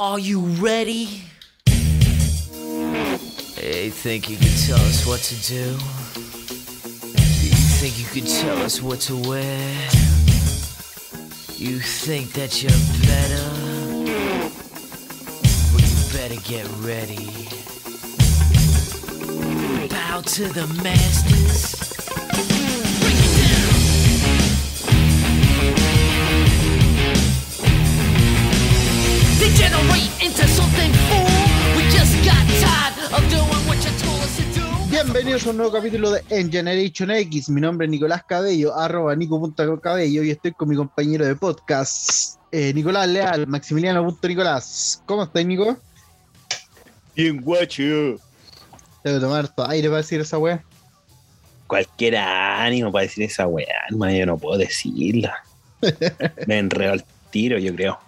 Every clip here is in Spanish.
Are you ready? Hey, think you can tell us what to do? You think you can tell us what to wear? You think that you're better? Well, you better get ready. Bow to the masters. Bienvenidos a un nuevo capítulo de En Generation X. Mi nombre es Nicolás Cabello, arroba nico.cabello y estoy con mi compañero de podcast, eh, Nicolás Leal, Maximiliano.Nicolás. ¿Cómo estás, Nico? Bien guacho. Tengo que tomar todo aire para decir esa weá. Cualquier ánimo para decir esa weá, hermano, yo no puedo decirla. Me enredo al tiro, yo creo.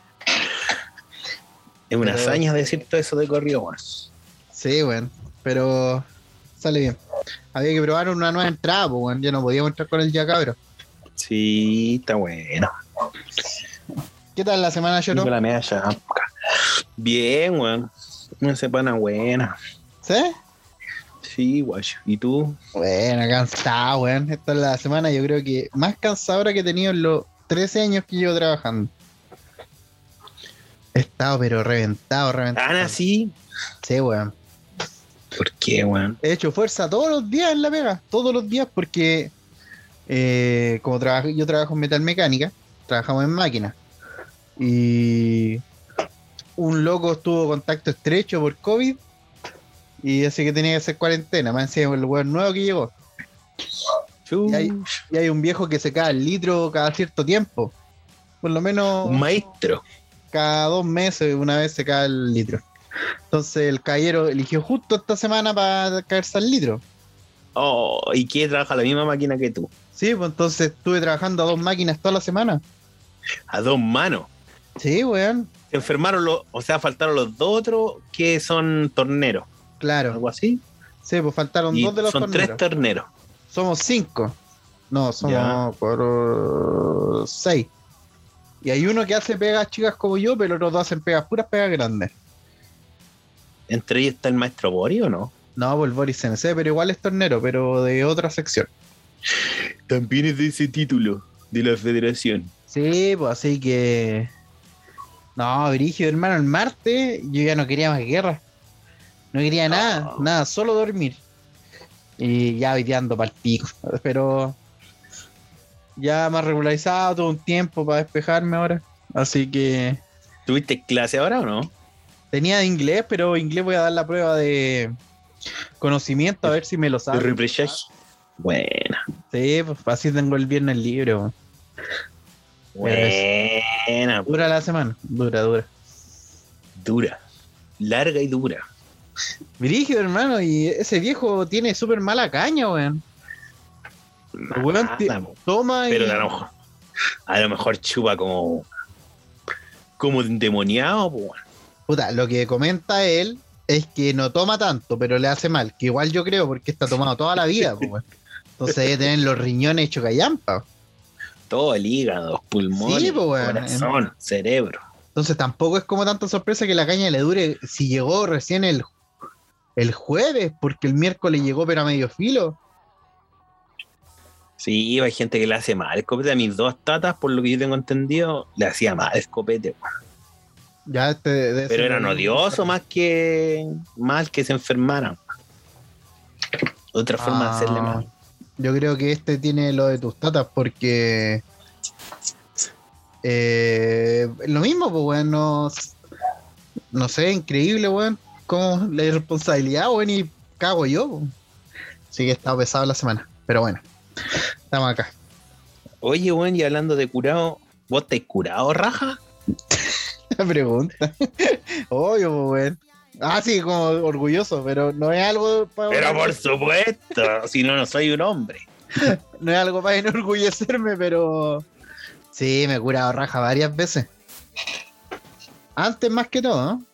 Es una Pero- hazaña decir todo eso de corrido, weón. Sí, weón, pero sale bien. Había que probar una nueva entrada, pues, weón. Yo no podíamos entrar con el ya cabro. Sí, está bueno. ¿Qué tal la semana, yo Tengo la media champa. Bien, weón. Una semana buena. ¿Sí? Sí, guacho. ¿Y tú? Bueno, cansado, weón. Esta es la semana, yo creo que más cansadora que he tenido en los 13 años que llevo trabajando. He estado, pero reventado, reventado. ¿Tan así? Sí, weón. ¿Por qué, weón? He hecho fuerza todos los días en la pega, todos los días, porque eh, como trabajo, yo trabajo en metalmecánica, trabajamos en máquinas. Y un loco estuvo contacto estrecho por COVID y así que tenía que hacer cuarentena. Más encima el weón nuevo que llegó. Y hay, y hay un viejo que se cae el litro cada cierto tiempo. Por lo menos Un maestro. Cada dos meses, una vez se cae el litro. Entonces el caballero eligió justo esta semana para caerse al litro. Oh, ¿y qué trabaja la misma máquina que tú? Sí, pues entonces estuve trabajando a dos máquinas toda la semana. A dos manos. Sí, weón. Se enfermaron los, o sea, faltaron los dos otros que son torneros, Claro. algo así. Sí, pues faltaron Y dos de los son torneros. tres torneros. Somos cinco. No, somos por seis. Y hay uno que hace pegas chicas como yo, pero los dos hacen pegas puras pegas grandes. Entre ellos está el maestro Bori, ¿o no? No, pues el Boris CNC, pero igual es tornero, pero de otra sección. También es de ese título, de la federación. Sí, pues así que. No, Brígido, hermano, el martes yo ya no quería más guerra. No quería nada, nada, solo dormir. Y ya hoy día ando para el pico. Pero ya más regularizado, todo un tiempo para despejarme ahora. Así que ¿Tuviste clase ahora o no? tenía de inglés, pero inglés voy a dar la prueba de conocimiento a ver si me lo sabe. Buena. Sí, pues así tengo el viernes libre. Buena. Dura la semana, dura, dura. Dura. Larga y dura. Brígido, hermano, y ese viejo tiene súper mala caña, weón. Nada, toma y. Pero a lo mejor, a lo mejor chupa como como endemoniado, po. Puta, lo que comenta él es que no toma tanto, pero le hace mal. Que igual yo creo, porque está tomado toda la vida, po. Entonces debe tener los riñones hechos callampa. Todo el hígado, pulmones, Sí, po, weón. corazón, cerebro. Entonces tampoco es como tanta sorpresa que la caña le dure si llegó recién el, el jueves, porque el miércoles llegó pero a medio filo. Sí, hay gente que le hace mal escopete. A mis dos tatas, por lo que yo tengo entendido, le hacía mal escopete. weón. Ya este Pero eran odiosos más que mal que se enfermaran. Otra forma de hacerle Ah, mal. Yo creo que este tiene lo de tus tatas porque. eh, lo mismo, pues, weón. No, no sé, increíble, weón. Como la irresponsabilidad, weón, y cago yo. po. Así que he estado pesado la semana. Pero bueno, estamos acá. Oye, weón, y hablando de curado, ¿vos te has curado, raja? La pregunta. Obvio, pues, weón. Ah, sí, como orgulloso, pero no es algo para. Pero por supuesto, si no, no soy un hombre. No es algo para enorgullecerme, pero. Sí, me he curado raja varias veces. Antes más que todo, ¿no?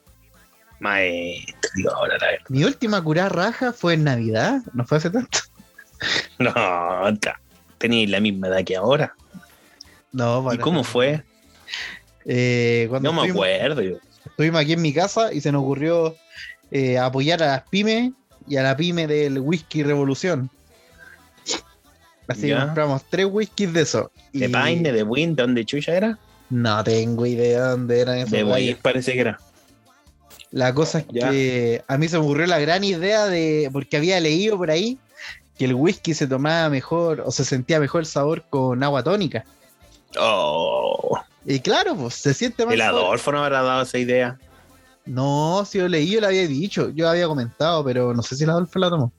Maestro, digo ahora la verdad. Mi última curada raja fue en Navidad, no fue hace tanto. No, tenéis la misma edad que ahora. No, ¿Y cómo fue? Eh, cuando No me acuerdo. yo. estuvimos aquí en mi casa y se nos ocurrió eh, apoyar a las pymes y a la pyme del Whisky Revolución. Así que compramos tres whiskies de eso. ¿De Y Paine, de Wind, de dónde chucha era? No tengo idea de dónde eran esos De. Wind parece que era. La cosa es Ya. que a mí se me ocurrió la gran idea de, porque había leído por ahí que el whisky se tomaba mejor o se sentía mejor el sabor con agua tónica. Oh, Y claro, pues se siente más. el. Adolfo no habrá dado esa idea. No, si yo leí, yo lo había dicho, yo había comentado, pero no sé si el Adolfo la tomó.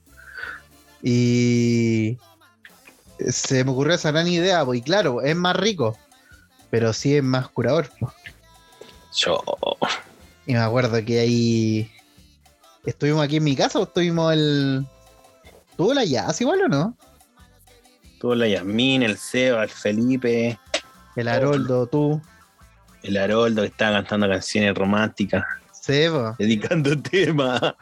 Y se me ocurrió esa gran idea, pues, y claro, es más rico, pero sí es más curador. pues. Yo. Y me acuerdo que ahí estuvimos aquí en mi casa, o estuvimos el. ¿Tuvo la jazz igual o no? Tuvo la Yasmín, el Seba, el Felipe, El Haroldo, tú. el Haroldo que estaba cantando canciones románticas, Sebo. dedicando temas.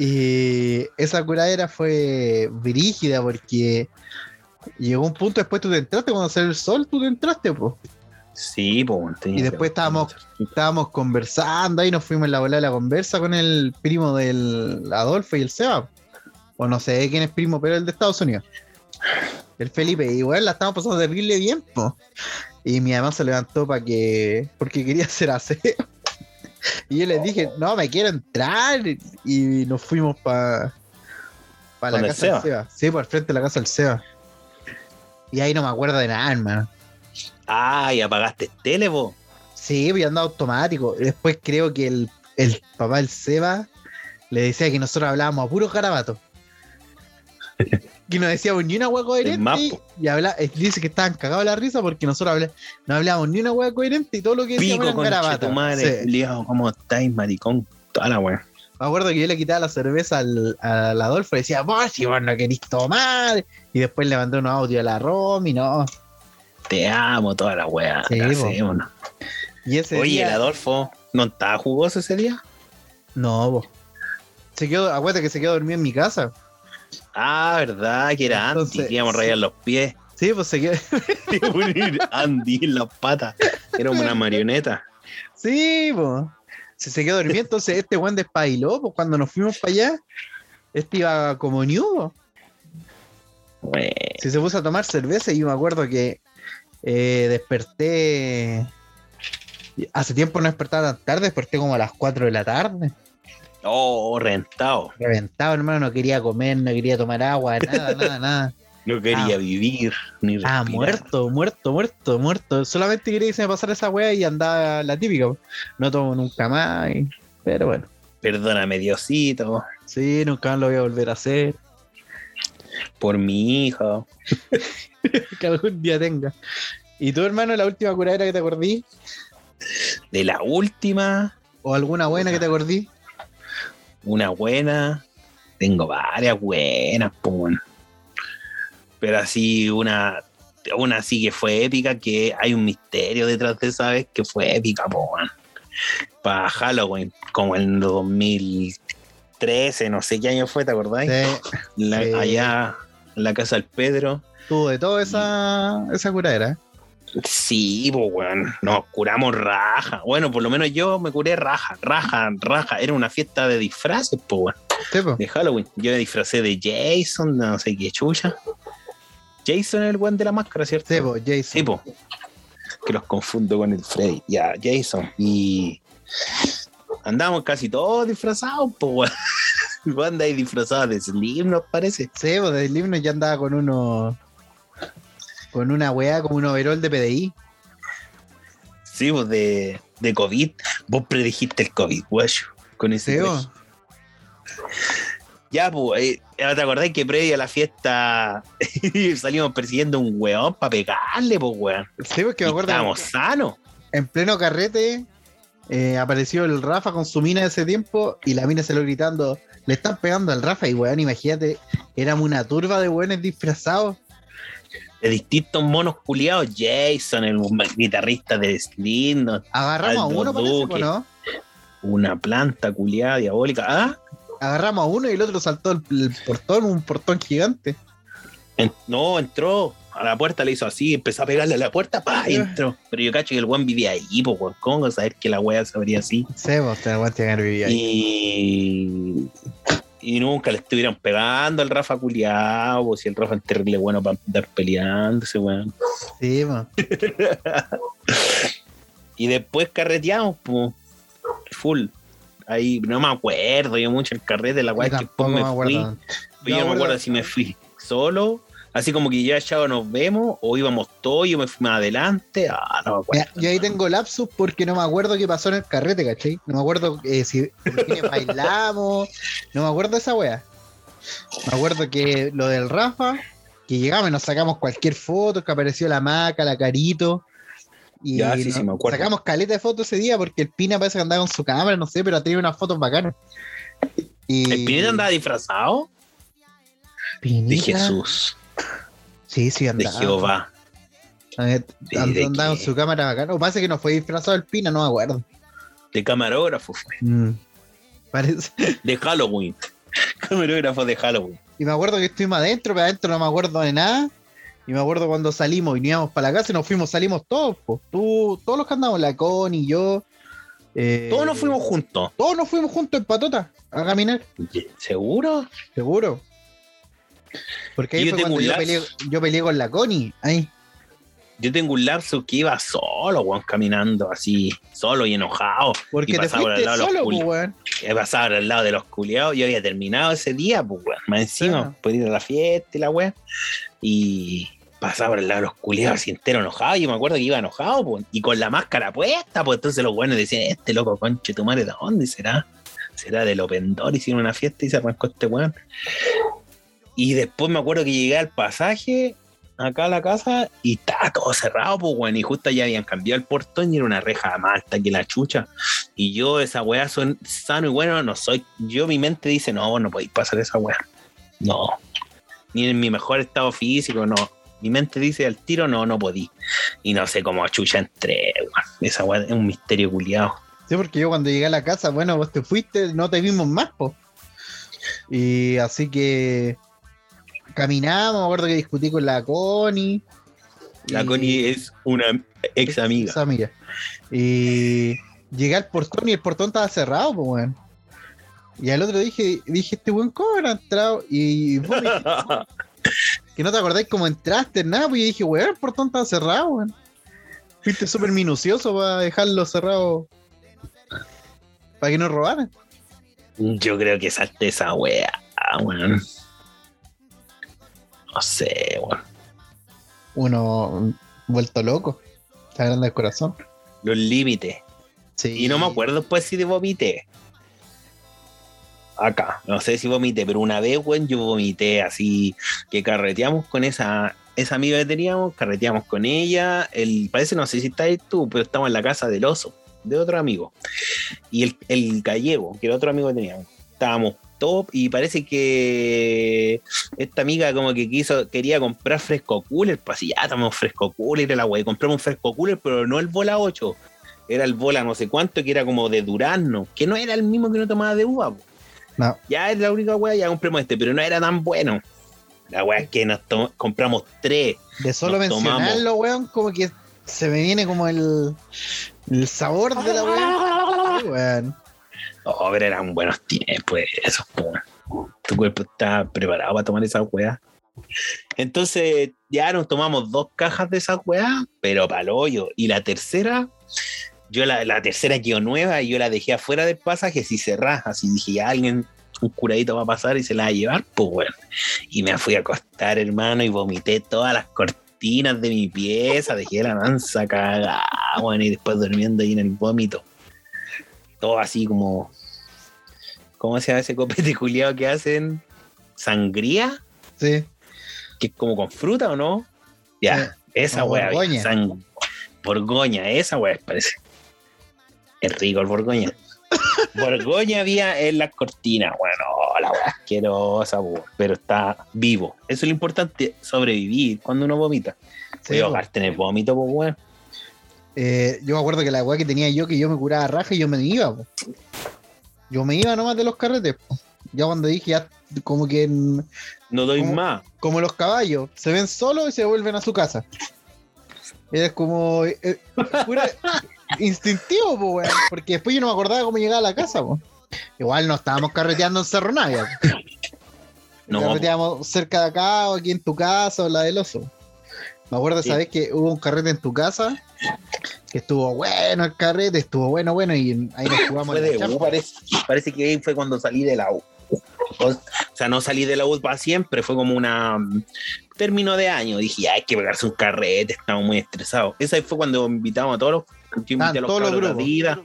Y esa curadera fue brígida porque llegó un punto después tú te entraste, cuando salió el sol, tú te entraste, pues. Sí, pues. Y después estábamos, estábamos conversando ahí, nos fuimos en la bola de la conversa con el primo del Adolfo y el Seba. O no sé quién es primo, pero el de Estados Unidos. El Felipe, y bueno, la estamos pasando terrible bien, po. Y mi mamá se levantó para que. porque quería hacer aseo. Y yo les dije, no, me quiero entrar. Y nos fuimos para pa la ¿Con el casa del Seba? Sí, por el frente de la casa del Seba. Y ahí no me acuerdo de nada, hermano. Ah, y apagaste tele, vos. Sí, voy andando automático. Después creo que el, el papá del Seba le decía que nosotros hablábamos a puros garabatos. que no decíamos ni una hueá coherente. mapo. Y habla, eh, dice que estaban cagados la risa porque nosotros no hablábamos ni una hueá coherente y todo lo que decíamos Pico madre. Sí. Liado, ¿cómo estáis, maricón? Toda la weá. Me acuerdo que yo le quitaba la cerveza al, al Adolfo y decía, vos si vos no querís tomar. Y después le mandé unos audios a la Romy, no. Te amo, toda la weá. Sí. Y ese Oye, día- el Adolfo, ¿no estaba jugoso ese día? No, vos. Se quedó, acuérdate que se quedó dormido en mi casa. Ah, verdad, que era Andy, Entonces, que íbamos a rayar los pies. Sí, pues se quedó. Andy en las patas. Era una marioneta. Sí, pues. Se, se quedó dormido, entonces este weón despabiló, pues cuando nos fuimos para allá, este iba como new. Bueno, Si se puso a tomar cerveza y yo me acuerdo que eh, desperté. Hace tiempo no despertaba tan tarde, desperté como a las 4 de la tarde. Oh, rentado. Reventado, hermano, no quería comer, no quería tomar agua, nada, nada, nada. No quería Ah. vivir ni Ah, respirar. muerto, muerto, muerto, muerto. Solamente quería que se me pasara esa wea y andaba la típica. No tomo nunca más. y- Pero bueno, Perdóname, Diosito, sí, nunca lo voy a volver a hacer. por mi hijo. que algún día tenga. ¿Y tú, hermano, la última curadera que te acordí? De la última, ¿O alguna buena que te acordí? Una buena. Tengo varias buenas, weón. Pero así, una, una así que fue épica, que hay un misterio detrás de esa vez que fue épica, weón. Para Halloween, como en 2013, no sé qué año fue, ¿te acordáis? Sí, La- sí. Allá en la casa del Pedro. tuvo de todo esa, esa curadera. Sí, pues, weón. Nos curamos raja. Bueno, por lo menos yo me curé raja, raja, raja. Era una fiesta de disfraces, pues, weón. Sí, po. De Halloween. Yo me disfracé de Jason, no sé qué chucha. Jason es el weón de la máscara, ¿cierto? Sí, po, Jason. Sí, po. Que los confundo con el Freddy. Ya, Jason. Y andamos casi todos disfrazados, pues, weón. Vos andáis disfrazados de Slim, nos parece. Sí, pues del himno ya andaba con uno. Con una weá, como un overall de PDI. Sí, pues de, de COVID. Vos predijiste el COVID, guayo. Con ese Sí. Ya, pues, eh, ¿te acordás que previo a la fiesta salimos persiguiendo un weón para pegarle, pues, weón? Sí, porque me acuerdo. Estábamos sanos. en pleno carrete eh, apareció el Rafa con su mina de ese tiempo y la mina se lo gritando, le están pegando al Rafa y weón, imagínate, éramos una turba de weones disfrazados. De distintos monos culiados. Jason, el guitarrista de Slipknot, Agarramos a uno, parece, Duque. ¿o ¿no? una planta culiada diabólica. Ah, Agarramos a uno y el otro saltó el, el portón, un portón gigante. en- no, entró. a la puerta, le hizo así, empezó a pegarle a la puerta, pa, y entró. Pero yo cacho que el weón vivía ahí, pues, weón. ¿Cómo saber que la weá se abría así? Sí, vos te aguantas que vivía ahí. Y, y nunca le estuvieron pegando al Rafa culiao, si el Rafa es terrible bueno para andar peleándose, weón. Sí, po. Y después carreteamos, pues, full. Ahí no me acuerdo yo mucho el carrete, la weá que después me, me fui. Yo no me acuerdo si me fui solo, así como que ya chao nos vemos, o íbamos todos, yo me fui más adelante. Ah, no me acuerdo. Mira, yo ahí tengo lapsus porque no me acuerdo qué pasó en el carrete, ¿cachai? No me acuerdo eh, si bailamos, no me acuerdo esa wea. Me acuerdo que lo del Rafa, que llegamos y nos sacamos cualquier foto, que apareció la maca, la carito. Y Ya, sí, nos sí, me acuerdo. sacamos caleta de fotos ese día porque el Pina parece que andaba con su cámara, no sé, pero tenía unas fotos bacanas. Y ¿El Pineta andaba disfrazado? De Jesús, Sí, sí, de andaba. Jehová. ¿Y de andaba con qué? su cámara bacana. O parece que no fue disfrazado el Pina, no me acuerdo. De camarógrafo fue. Mm, Parece. De Halloween. Camarógrafo de Halloween. Y me acuerdo que estuvimos adentro, pero adentro no me acuerdo de nada. Y me acuerdo cuando salimos y nos íbamos para la casa y nos fuimos, salimos todos, po. Tú, todos los que andamos, la Connie, yo. eh, Todos nos fuimos juntos. Todos nos fuimos juntos en patota a caminar, ¿Seguro? seguro. Porque ahí Yo fue tengo yo peleé, yo peleé con la Connie. Ahí. Yo tengo un lapso que iba solo, weón, caminando así, solo y enojado. Porque Y te pasaba por al fuiste lado solo, weón. He pasado por al lado de los culiados. Yo había terminado ese día, pues, weón. Más encima, Claro. por ir a la fiesta y la weón. Y pasaba por al lado de los culiados así entero enojado. Y yo me acuerdo que iba enojado, pues, y con la máscara puesta, pues entonces los buenos decían, este loco conche tu madre, ¿de dónde será? Será del Open Door, hicieron una fiesta y se arrancó este weón. Y después me acuerdo que llegué al pasaje acá a la casa y estaba todo cerrado, pues, weón. Y justo ya habían cambiado el portón y era una reja más alta que la chucha. Y yo, esa weá, son sano y bueno, no soy. Yo, mi mente dice, no, no podéis pasar esa weá. No. Ni en mi mejor estado físico, no. Mi mente dice al tiro, no, no podí. Y no sé cómo chucha entré, weón. Esa weá es un misterio culiado. Sí, porque yo cuando llegué a la casa, bueno, vos te fuiste, no te vimos más, po. Y así que caminamos, me acuerdo que discutí con la Connie. La y- Connie es una ex amiga. Esa amiga. Y llegué al portón y el portón estaba cerrado, pues, weón. Y al otro dije, dije, este buen cómo habrá entrado. Y vos me dijiste, que no te acordáis cómo entraste, nada, pues yo dije, weón, el portón estaba cerrado, weón. Fuiste súper minucioso para dejarlo cerrado. Para que no robaran. Yo creo que salté esa weá, weón. No sé, weón. Uno vuelto loco. Está grande el corazón. Los límites. Sí. Y no me acuerdo después si de vomité. Acá, no sé si vomité, pero una vez, weón, yo vomité así, que carreteamos con esa, esa amiga que teníamos, carreteamos con ella, el, parece, no sé si está ahí tú, pero estamos en la casa del oso, de otro amigo. Y el, el gallego, que era otro amigo que teníamos, estábamos top y parece que esta amiga como que quiso, quería comprar fresco cooler, pues así, ya tomamos fresco cooler, la wey, compramos un fresco cooler, pero no el bola 8, era el bola no sé cuánto, que era como de durazno, que no era el mismo que no tomaba de uva. po. No. Ya es la única weá, ya compramos este, pero no era tan bueno. La weá es que nos compramos tres. De solo Nos mencionarlo, weón, como que se me viene como el, el sabor de la. Sí, weón. Oh, eran buenos tiempos esos. Tu cuerpo está preparado para tomar esa weá. Entonces, ya nos tomamos dos cajas de esa weá, pero para hoyo. Y la tercera, yo la, la tercera quedó nueva y yo la dejé afuera del pasaje, así cerrada. Así dije, alguien, un curadito va a pasar y se la va a llevar, pues bueno. Y me fui a acostar, hermano, y vomité todas las cortinas de mi pieza, dejé la mansa cagada, bueno, y después durmiendo ahí en el vómito. Todo así como. ¿Cómo se llama ese copete culiado que hacen? ¿Sangría? Sí. Que es como con fruta o no? Ya, esa como wea. Borgoña. sang- Borgoña, esa wea parece. Es rico el Borgoña. Borgoña había en las cortinas, bueno, la wea asquerosa, pero está vivo. Eso es lo importante, sobrevivir cuando uno vomita. Sí, Voy a el vómito, pues, weón. Eh, yo me acuerdo que la weá que tenía yo, que yo me curaba raja y yo me iba, po. Yo me iba nomás de los carretes, po. Ya cuando dije, ya como que No doy más. como los caballos, se ven solos y se vuelven a su casa. Era como eh, pura- instintivo, po, weón, porque después yo no me acordaba cómo llegar a la casa. po. Igual no estábamos carreteando en Cerro Navia. No, Carreteamos cerca de acá o aquí en tu casa o la del oso. Me acuerdo, Sí. ¿sabes? Que hubo un carrete en tu casa que estuvo bueno el carrete, estuvo bueno, bueno, y ahí nos jugamos fue en la de chapa. U, parece, parece que ahí fue cuando salí de la U. O, sea, no salí de la U para siempre, fue como una mm, término de año. Dije, hay que pegarse un carrete, estamos muy estresados. Esa fue cuando invitamos a todos los, Ah, a los, todos los de grupos. Adidas,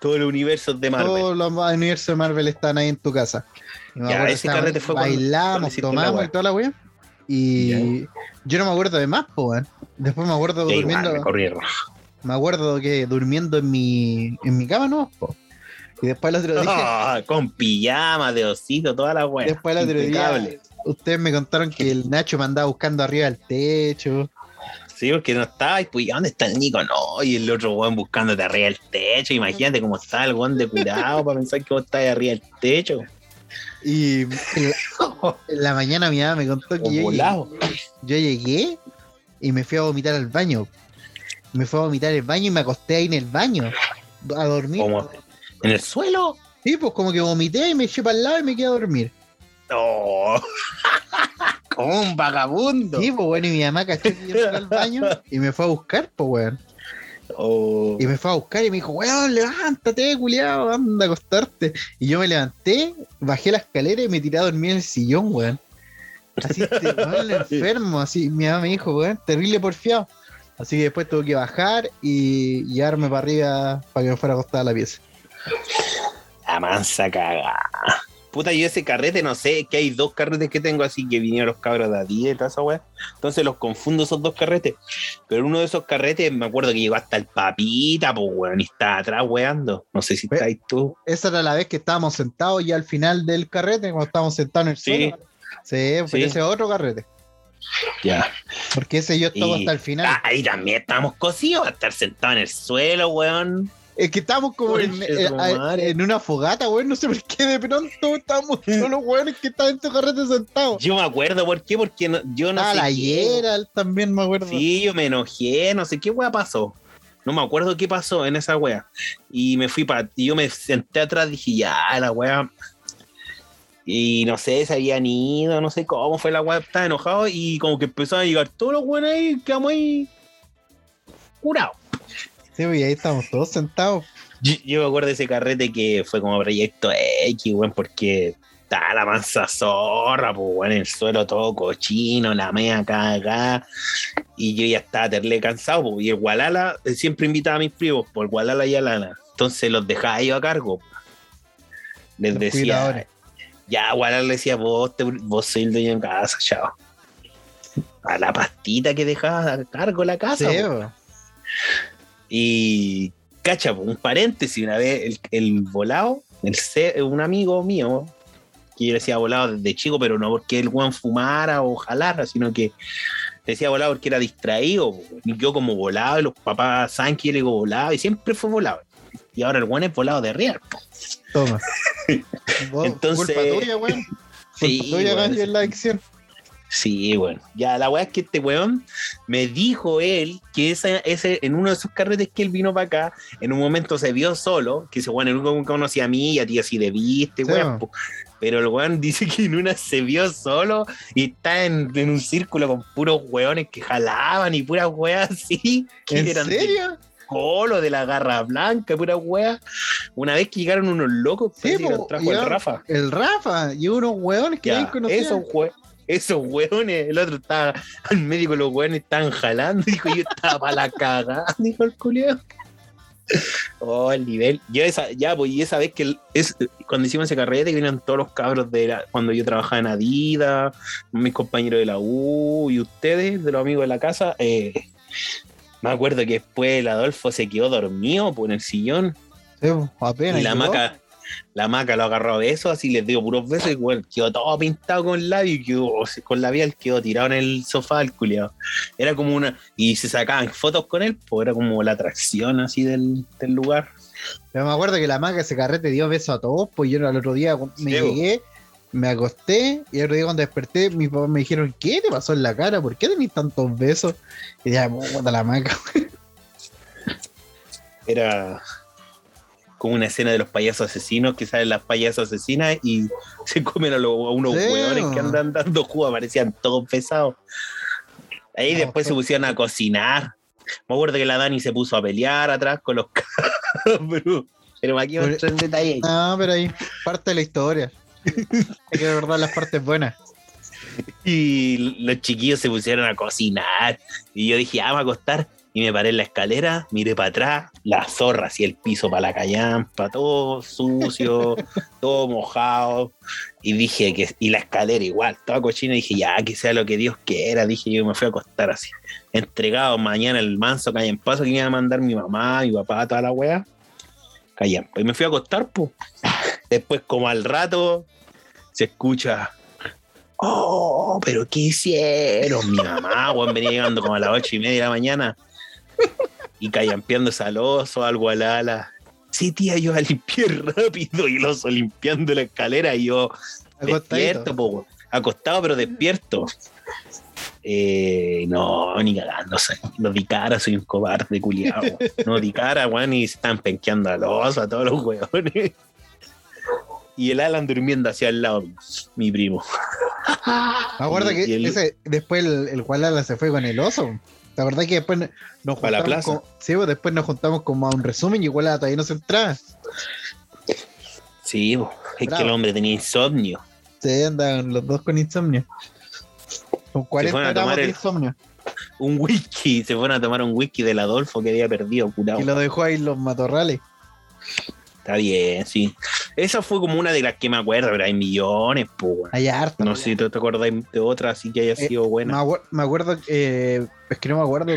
todos los universos de Marvel. Todos los universos de Marvel están ahí en tu casa. Y Ya, ese carrete fue cuando- cuando Bailamos, la tomamos y toda la wea. Y yo no me acuerdo de más, po, weón. Después me acuerdo igual, durmiendo. me acuerdo que durmiendo en mi, en mi cama, ¿no? Po. Y después el otro día, Ah, con pijama de osito, toda la wea. después el otro día, Impecable. ustedes me contaron que el Nacho me andaba buscando arriba del techo. Sí, porque no estaba, y pues, ¿y ¿dónde está el Nico? No, y el otro weón buscándote arriba del techo. Imagínate cómo está el weón de curado para pensar que vos estás arriba del techo. Y en la, en la mañana mi mamá me contó que yo, volado. yo llegué y me fui a vomitar al baño. Me fui a vomitar el baño y me acosté ahí en el baño a dormir. ¿Cómo? ¿En el suelo? Sí, pues como que vomité y me eché para el lado y me quedé a dormir. No. Como un vagabundo. Sí, pues bueno, y mi mamá cachó que yo estaba al baño y me fue a buscar, pues weón. Oh. Y me fue a buscar y me dijo, weón, levántate, culiado, anda a acostarte. Y yo me levanté, bajé la escalera y me tiré a dormir en el sillón, weón. Así, weón, enfermo, así. Mi mamá me dijo, weón, terrible porfiado. Así que después tuve que bajar y llevarme para arriba para que me fuera a acostar a la pieza. La mansa caga. Puta, yo ese carrete, no sé, que hay dos carretes que tengo así que vinieron los cabros de y toda esa weá. Entonces los confundo esos dos carretes. Pero uno de esos carretes me acuerdo que llegó hasta el papita, pues weón, y estaba atrás weando. No sé si Ve- está ahí tú. Esa era la vez que estábamos sentados ya al final del carrete, cuando estábamos sentados en el Sí. suelo. Sí, pues Sí. ese es otro carrete. Ya. Porque ese yo estaba Y- hasta el final. Ah, ahí también estábamos cosidos, a estar sentados en el suelo, weón. Es que estábamos como en, eh, en una fogata, weón. No sé por qué de pronto estábamos todos los weones que estaban en este carrete sentados. Yo me acuerdo por qué, porque no- yo no Ah, sé. la. Gerald también me acuerdo. Sí, yo me enojé, no sé qué weá pasó. No me acuerdo qué pasó en esa weá. Y me fui para. Y yo me senté atrás, dije, ya, la weá. Y no sé, se habían ido, no sé cómo fue la weá, estaba enojado y como que empezaron a llegar todos los weones ahí, quedamos ahí curados. Sí, pues, y ahí estábamos todos sentados. Yo, yo me acuerdo de ese carrete que fue como proyecto X, weón, porque estaba la mansa zorra, pues, weón, en el suelo todo cochino, la mea acá, Y yo ya estaba terrible cansado, pues, y el Gualala siempre invitaba a mis primos, por Gualala y Alana. Entonces los dejaba yo a cargo. Les Los decía, cuidadores. ya, Gualala le decía, vos, te, vos sois el dueño de casa, chao. A la pastita que dejaba a cargo la casa. Sí, pues. Y cacha, un paréntesis, una vez el, el volado, el C- un amigo mío, que yo le decía volado desde chico, pero no porque el weón fumara o jalara, sino que le decía volado porque era distraído. Y yo como volado, y los papás saben que yo le digo volado, y siempre fue volado. Y ahora el weón es volado de real. po. Toma. Entonces- Culpa tuya, weón. Sí, Culpa tuya, en la adicción. Sí, bueno. Ya la weá es que este weón me dijo él que esa, ese, en uno de esos carretes que él vino para acá, en un momento se vio solo, que ese weón que conocía a mí y a ti así de viste, Sí, weón. Pero el weón dice que en una se vio solo y está en, en un círculo con puros weones que jalaban y puras weas así. Que ¿En eran serio? colo, de la garra blanca, puras weas. Una vez que llegaron unos locos, Sí, que po, los trajo el. Rafa. El Rafa y unos weones que Ya, esos, esos hueones, el otro estaba, al médico los hueones estaban jalando, dijo yo estaba para la cagada, dijo el culiao. Oh, el nivel. Yo esa, ya, pues, y esa vez que es, cuando hicimos ese carrete, que vinieron todos los cabros de la, cuando yo trabajaba en Adidas, mis compañeros de la U y ustedes, de los amigos de la casa, eh, me acuerdo que después el Adolfo se quedó dormido por en el sillón Sí, apenas. y la maca, la maca lo agarró a besos, así les dio puros besos y bueno, quedó todo pintado con labio y quedó, con labial quedó tirado en el sofá el culiado. Era como una, y se sacaban fotos con él, pues era como la atracción así del, del lugar. Pero me acuerdo que la maga ese carrete dio besos a todos, pues yo el otro día me llegué, me acosté y el otro día cuando desperté, mis papás me dijeron, ¿qué te pasó en la cara? ¿Por qué tenés tantos besos? Y ya, puta la maga. Era como una escena de los payasos asesinos que salen las payasas asesinas y se comen a, los- a unos Sí, hueones que andan dando jugo, parecían todos pesados. Ahí No, después se pusieron a cocinar. Me acuerdo que la Dani se puso a pelear atrás con los cabros. Pero aquí Pero- otro en detalle. No, pero ahí, parte de la historia. Hay que recordar las partes buenas. Y los chiquillos se pusieron a cocinar. Y yo dije, ah, vamos a acostar. Y me paré en la escalera, miré para atrás, la zorra, así el piso para la callampa, todo sucio, todo mojado. Y dije que, y la escalera igual, toda cochina. Dije, ya, que sea lo que Dios quiera. Dije, yo me fui a acostar así. Entregado mañana el manso paso que me iba a mandar mi mamá, mi papá, toda la wea. Callampa. Y me fui a acostar, pues. Después, como al rato, se escucha. Oh, pero ¿qué hicieron? Mi mamá, weón, venía llegando como a las ocho y media de la mañana y callampeándose al oso, algo al ala. Sí, tía, yo a limpiar rápido y el oso limpiando la escalera y yo despierto, po, acostado pero despierto. Eh, no, ni cagando, soy- no di cara, soy un cobarde culiado. No di cara, weón, y se están penqueando al oso, a todos los weones. Y el Alan durmiendo hacia el lado, mi primo. Me acuerdo Y- que y el- ese, después el, el Gualala se fue con el oso. ¿Te acordás que después nos ¿Pa la juntamos? plaza? con- sí, pues después nos juntamos como a un resumen y Gualala todavía no se entraba. Sí, po, es que el hombre tenía insomnio. Sí, andaban los dos con insomnio. Con 40 fueron a gramos de insomnio. Un whisky, se fueron a tomar un whisky del Adolfo que había perdido, curado. Y lo dejó ahí en los matorrales. Está bien, sí. Esa fue como una de las que me acuerdo, pero hay millones, pues. Hay harta. No sé si tú te acordás de otra así que haya Eh, sido Me, buena. me acuerdo, eh, es que no me acuerdo,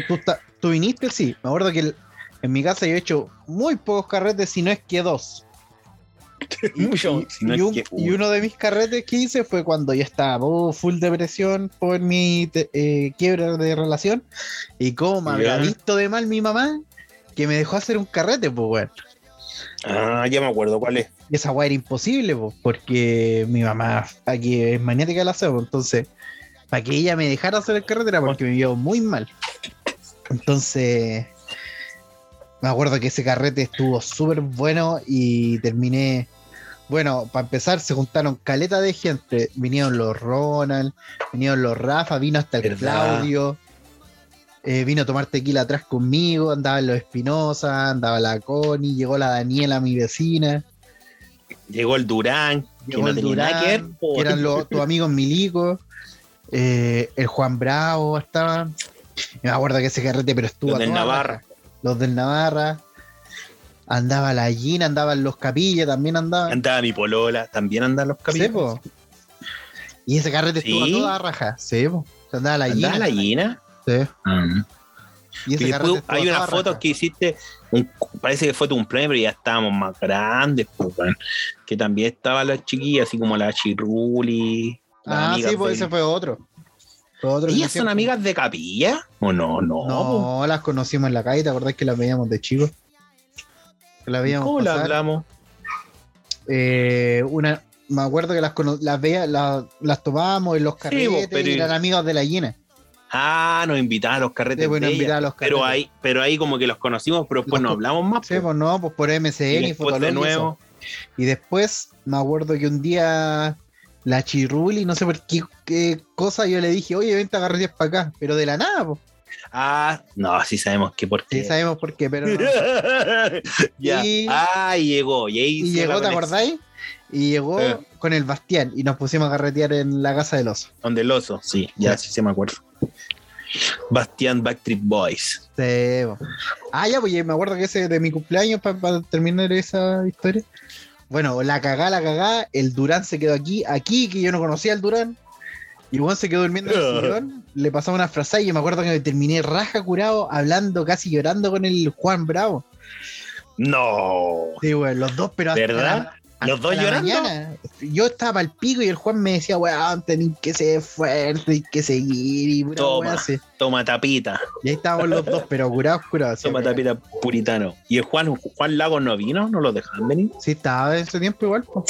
tú, viniste, sí. Me acuerdo que el- en mi casa yo he hecho muy pocos carretes, si no es que dos. Y, Mucho, y- si no y un- que y uno de mis carretes que hice fue cuando yo estaba oh, full depresión por mi te- eh, quiebra de relación. Y cómo me había Ya. visto de mal mi mamá que me dejó hacer un carrete, pues, weón. Ah, ya me acuerdo cuál es. Y esa weá era imposible, po, porque mi mamá aquí es maniática del aseo, entonces, para que ella me dejara hacer el carrete era porque me vio muy mal. Entonces, me acuerdo que ese carrete estuvo súper bueno y terminé. Bueno, para empezar, se juntaron caleta de gente. Vinieron los Ronald, vinieron los Rafa, vino hasta el ¿Verdad? Claudio. Eh, vino a tomar tequila atrás conmigo, andaban los Espinosa, andaba la Connie, llegó la Daniela, mi vecina. Llegó el Durán, que no el tenía nada que ver. Durán, que eran los, tus amigos Milico, eh, el Juan Bravo estaban. Y me acuerdo que ese carrete, pero estuvo Los del Navarra. Los del Navarra. Andaba la Gina, andaban los Capilla, también andaban. Andaba mi polola, también andan los Sí, capítulos. po. Y ese carrete estuvo a ¿Sí? toda raja. Sí, po. Andaba la ¿Andaba Gina. la Gina? Sí. Y ese Y carrete después estuvo hay a unas toda fotos raja. que hiciste, parece que fue tu cumpleaños, pero ya estábamos más grandes, pues, que también estaban las chiquillas, así como la Chirruli. las Ah, amigas sí, pues ese fue otro. Fue otro ¿Ellas son amigas de capilla? ¿O no? No. No, las conocimos en la calle, ¿te acordás que las veíamos de chicos? Veíamos ¿Cómo la pasar. hablamos? Eh, una, me acuerdo que las, las veía, la- las tomábamos en los carretes vos, pero- y eran amigos de la Gina. Ah, nos invitaban a los carretes Sí, pues, de a los Pero carretes. ahí, pero ahí como que los conocimos, pero después Los no hablamos más. Sí, pues no, pues por y MCN y, después Fotolog de y nuevo. Y después me acuerdo que un día la Chirruli, no sé por qué, qué cosa, yo le dije, oye, vente a carretear para acá, pero de la nada, pues. Ah, no, sí sabemos que por Sí, qué. sabemos por qué, pero no. ya. Y- Ah, y llegó. Y, ahí Y llegó, ¿te acordáis? Y llegó Eh. con el Bastián y nos pusimos a carretear en la casa del oso. Donde el oso, sí, ya sí se me acuerdo. Bastián Backstreet Boys. Sí. Ah, ya, pues me acuerdo que ese de mi cumpleaños para terminar esa historia. Bueno, la cagá, la cagá, el Durán se quedó aquí, aquí, que yo no conocía al Durán. Y Juan se quedó durmiendo en el sillón, le pasaba una frase y yo me acuerdo que me terminé raja curado, hablando, casi llorando con el Juan Bravo. No. Sí, güey, los dos, pero hasta ¿Verdad? ¿Los dos llorando? mañana. Yo estaba al pico y el Juan me decía, weón, tenés que ser fuerte, hay que seguir y pura Toma. weá. Toma tapita, Y ahí estábamos los dos, pero curados, curados. Sí, toma tapita puritano. ¿Y el Juan, Juan Lagos no vino? ¿No lo dejaban venir? Sí, estaba en ese tiempo igual. po.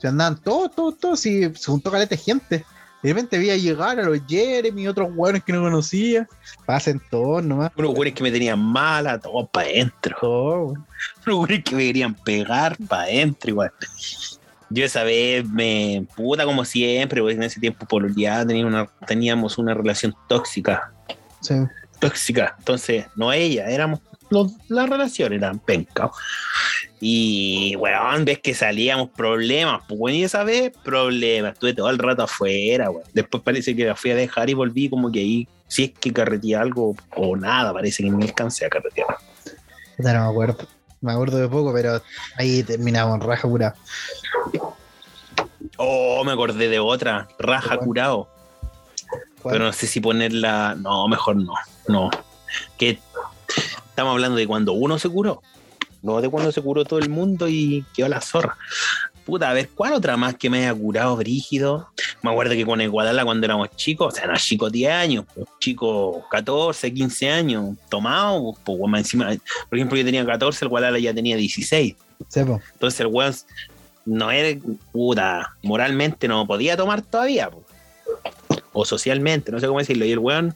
Se andaban todos, todos, todos, y se juntó caleta de gente. De repente vi a llegar a los Jeremy y otros hueones que no conocía. Pasen todos nomás. Unos güeyes que me tenían mala, todos para adentro. Weón. Unos güeyes que me querían pegar para adentro igual. Yo esa vez me puta como siempre, porque en ese tiempo por ya tenía una, teníamos una relación tóxica. Sí. Tóxica. Entonces, no ella, éramos los, la relación eran penca. Y weón, ves que salíamos problemas, pues bueno, y esa vez problemas, estuve todo el rato afuera, weón. Después parece que la fui a dejar y volví como que ahí, si es que carreteé algo o nada, parece que no alcancé a carretear. Puta, no me acuerdo. Me acuerdo de poco, pero ahí terminamos, raja pura. Oh, me acordé de otra, raja ¿Cuál? curado. Pero no sé si ponerla. No, mejor no. No. Que estamos hablando de cuando uno se curó. No de cuando se curó todo el mundo y quedó la zorra. Puta, a ver, ¿cuál otra más que me haya curado brígido? Me acuerdo que con el Guadala cuando éramos chicos, o sea, no chicos 10 años, chicos 14, 15 años, tomado, pues, weón, encima, por ejemplo, yo tenía 14, el Guadala ya tenía 16. Sepo. Entonces el weón no era, puta, moralmente no podía tomar todavía, po. o socialmente, no sé cómo decirlo. Y el weón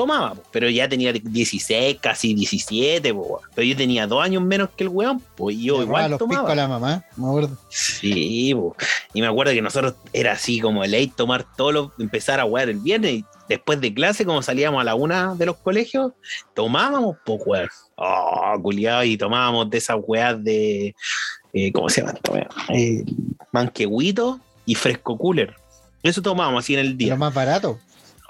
tomaba, po, pero ya tenía 16, casi 17, po, weón. pero yo tenía dos años menos que el weón, pues yo igual los tomaba. a la mamá, me acuerdo. Sí, po. y me acuerdo que nosotros era así como ley tomar todo lo, empezar a jugar el viernes y después de clase, como salíamos a la una de los colegios, tomábamos, pues weón. Oh, culiado, y tomábamos de esas weas de, eh, ¿cómo se llama? Eh, manquehuito y fresco cooler. Eso tomábamos así en el día. Lo más barato.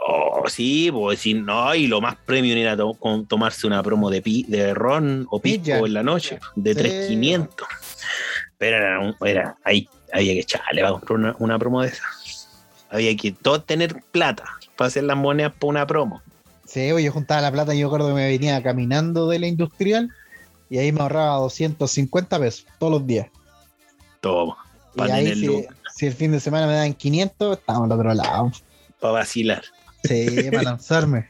Oh, sí, pues sí, no, y lo más premium era to- tomarse una promo de, pi, de ron o pisco en la noche, de Sí. 3.500. Pero era, un- era ahí había que echarle para comprar una, una promo de esas. Había que todo tener plata para hacer las monedas para una promo. Sí, pues, yo juntaba la plata y yo recuerdo que me venía caminando de la industrial y ahí me ahorraba 250 pesos todos los días. Todo, Y para ahí si, si el fin de semana me dan 500, estábamos al otro lado. para vacilar. Sí, para lanzarme.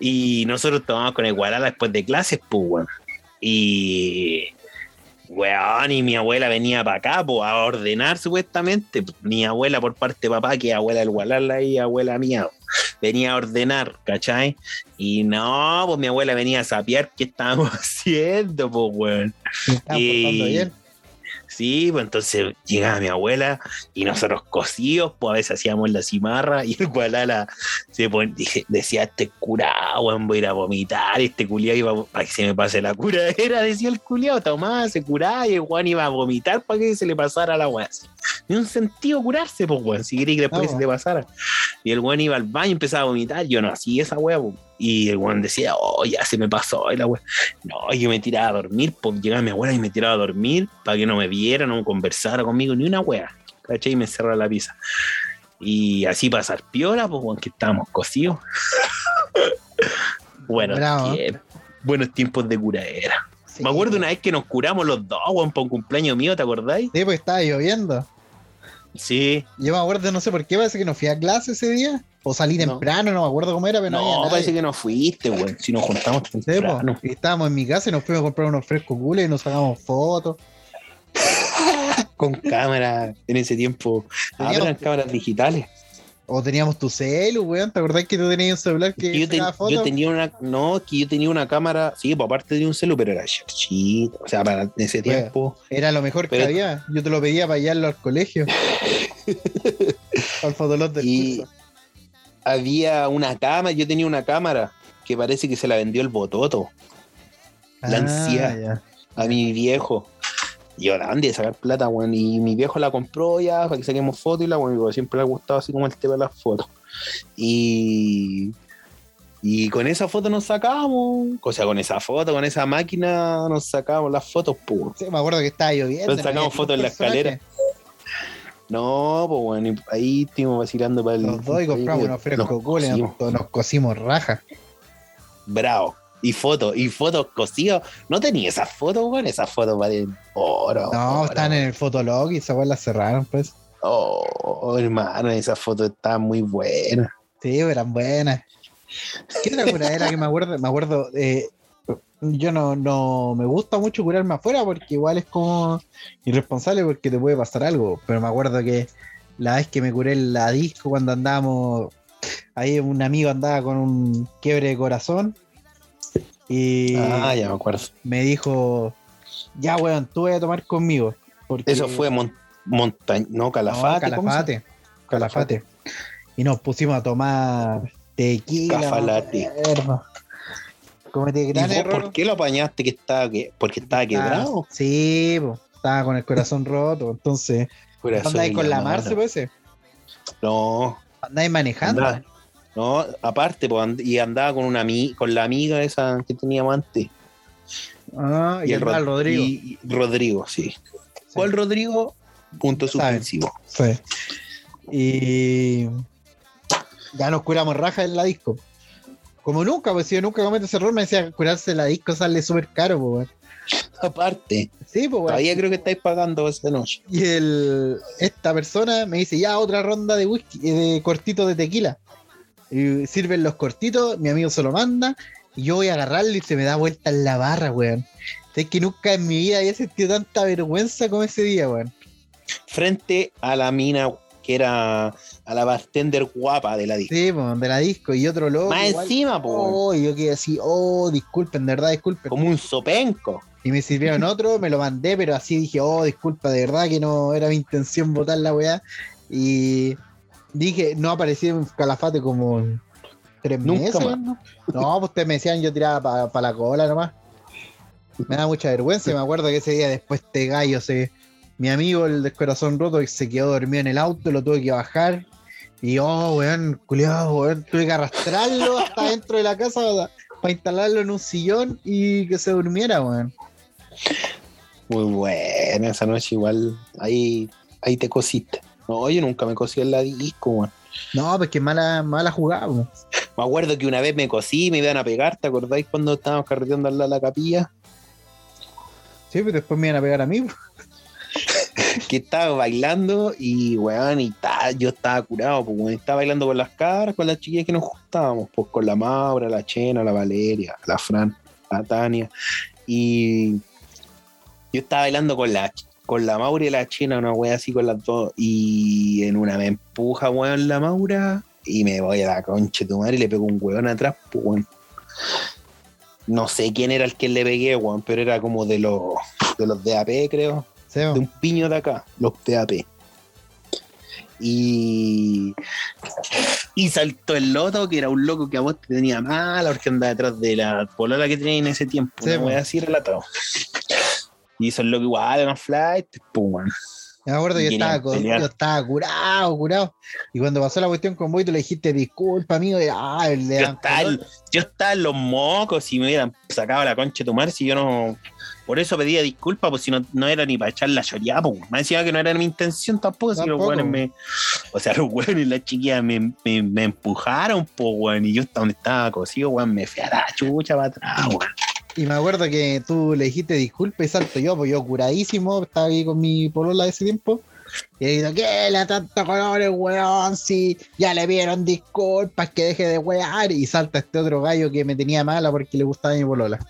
Y nosotros tomábamos con el Guarala después de clases, pues, weón. Y, weón, y mi abuela venía para acá, pues, a ordenar supuestamente. Mi abuela por parte de papá, que es abuela del Guarala y abuela mía, venía a ordenar, ¿cachai? Y no, pues mi abuela venía a sapear qué estábamos haciendo, pues, weón. Me Y- bien. Sí, pues entonces llegaba mi abuela y nosotros cosíos, pues a veces hacíamos la cimarra y el Gualala se pon- dije, decía, este curado, voy a ir a vomitar, este culiado iba para que se me pase la curadera, decía el culiado, tomaba, se curaba y el Juan iba a vomitar para que se le pasara la weá. Ni un sentido curarse, pues weón, si quería que después No, se le pasara. Y el weón iba al baño y empezaba a vomitar, yo no hacía esa weá, pues. Y el weón decía, oh, ya se me pasó, y la weá. No, yo me tiraba a dormir, pues llegaba mi abuela y me tiraba a dormir para que no me viera, no conversara conmigo, ni una wea. ¿Cachai? Y me encerraba la pizza. Y así pasar piola, pues, weón, que estábamos buenos, Bravo. tiempos, buenos tiempos de curadera. Sí. Me acuerdo una vez que nos curamos los dos, weón, por un cumpleaños mío, ¿te acordáis? Sí, pues estaba lloviendo. Sí. Yo me acuerdo, no sé por qué, parece que no fui a clase ese día. O salí No. temprano, no me acuerdo cómo era, pero no, había No, nadie. parece que no fuiste, weón. Si nos juntamos Sí, temprano. y estábamos en mi casa y nos fuimos a comprar unos frescos cules y nos sacamos fotos. Con cámara en ese tiempo. Ah, pero eran cámaras digitales. O teníamos tu celu, weón. ¿Te acordás que tú tenías un celular que yo, ten- fotos? yo tenía una, no, que yo tenía una cámara, sí, pues aparte de un celu, pero era charchito, o sea, para ese tiempo. Era lo mejor que había. Yo te lo pedía para llevarlo al colegio. al fotolot del Y curso. había una cámara, yo tenía una cámara que parece que se la vendió el bototo la. Ah, a mi viejo. Yo la de sacar plata, weón, y mi viejo la compró ya para que saquemos fotos y la weón, siempre le ha gustado así como el tema de las fotos. Y, y con esa foto nos sacábamos, o sea, con esa foto, con esa máquina nos sacábamos las fotos, pues. Sí, me acuerdo que estaba lloviendo. Nos no sacamos fotos en la escalera. No, pues bueno, y ahí estuvimos vacilando para el. Los dos y compramos unos frescos nos nos, nos cosimos raja. Bravo. Y fotos, y fotos cosidas. No tenía esas fotos, weón. Esas fotos valen oro. No, oro. están en el Fotolog y esa weá la cerraron, pues. Oh, hermano, esas fotos estaban muy buenas. Sí, eran buenas. ¿Qué otra cura era que me acuerdo? Me acuerdo, eh, yo no, no me gusta mucho curarme afuera porque igual es como irresponsable porque te puede pasar algo. Pero me acuerdo que la vez que me curé en la disco cuando andábamos, ahí un amigo andaba con un quiebre de corazón y Ah, ya me acuerdo. me dijo, ya weón, tú vas a tomar conmigo. Porque Eso fue mon- montaña, no, Calafate. calafate, calafate. Y nos pusimos a tomar tequila. Cafalate. Cometí ¿Y gran vos error. por qué lo apañaste que estaba que porque estaba quebrado? Ah, sí, po, estaba con el corazón roto. Entonces, Corazón andáis con la. Marce, pues ese. No, Andáis manejando. andaba- no, aparte, pues, and- y andaba con una con la amiga esa que teníamos antes. Ah, y, el Rod- Rodrigo. y- Rodrigo, sí. Sí. ¿Cuál Rodrigo? Punto suspensivo. Sí. Y ya nos curamos raja en la disco. Como nunca, pues si yo nunca cometo ese error, me decía curarse la disco sale súper caro, pues. Aparte, Sí, pues, todavía creo que estáis pagando esa noche. Y el, esta persona me dice, ya otra ronda de whisky, eh, de cortito de tequila. Y sirven los cortitos, mi amigo se lo manda, y yo voy a agarrarlo y se me da vuelta en la barra, weón. Es que nunca en mi vida había sentido tanta vergüenza como ese día, weón. Frente a la mina que era a la bartender guapa de la disco. Sí, pues, de la disco, y otro loco. Más igual. encima, po, Oh, y yo quedé así, oh, disculpen, de verdad, disculpen. como un sopenco. Y me sirvieron otro, me lo mandé, pero así dije, oh, disculpa, de verdad que no era mi intención botar la weá. Y dije, no aparecí en Calafate como tres Nunca meses. más. ¿no? Pues ustedes me decían yo tiraba para la cola nomás. Me da mucha vergüenza. y Me acuerdo que ese día después este gallo se. Mi amigo, el del corazón roto, se quedó dormido en el auto, lo tuve que bajar. Y oh, weón, culiado, weón, tuve que arrastrarlo hasta dentro de la casa para instalarlo en un sillón y que se durmiera, weón. Muy buena esa noche, igual. Ahí, ahí te cosiste. No, yo nunca me cosí en la disco, weón. No, pues que mala, mala jugada, weón. Me acuerdo que una vez me cosí me iban a pegar, ¿te acordáis cuando estábamos carreteando al lado de la capilla? Sí, pero después me iban a pegar a mí. weón. Que estaba bailando y, weón, y ta- yo estaba curado, pues, weón, estaba bailando con las caras, con las chiquillas que nos juntábamos, pues con la Maura, la Chena, la Valeria, la Fran, la Tania. Y yo estaba bailando con la, con la Maura y la Chena, una wea así con las dos. Y en una me empuja, weón, la Maura y me voy a la concha de tu madre y le pego un weón atrás, pues, weón. No sé quién era el que le pegué, weón, pero era como de los, de los DAP, creo de un piño de acá, los PAP. Y, y saltó el loto, que era un loco que a vos te tenía mala, porque andaba detrás de la polola que tenía en ese tiempo. Una po. wea así relatado. Y hizo el loco igual flights, pues, weón. Me acuerdo que yo estaba, con- yo estaba curado, curado. Y cuando pasó la cuestión con vos, tú le dijiste disculpa, amigo. Y, ah, le Yo dan estaba, yo estaba en los mocos y me hubieran sacado la concha de tu madre si yo no. Por eso pedía disculpas, pues si no, no era ni para echar la choreada, pues. Me decía que no era mi intención tampoco, si los weones me. O sea, los weones y las chiquillas me, me, me empujaron, pues, weón. Y yo hasta donde estaba cosido, weón, me fui a la chucha para atrás, weón. Y me acuerdo que tú le dijiste disculpa y salto yo, pues yo curadísimo, estaba aquí con mi polola de ese tiempo. Y le digo, ¿qué le tanto colores, weón? Si ya le pidieron disculpas, que deje de wear. Y salta este otro gallo que me tenía mala porque le gustaba mi polola.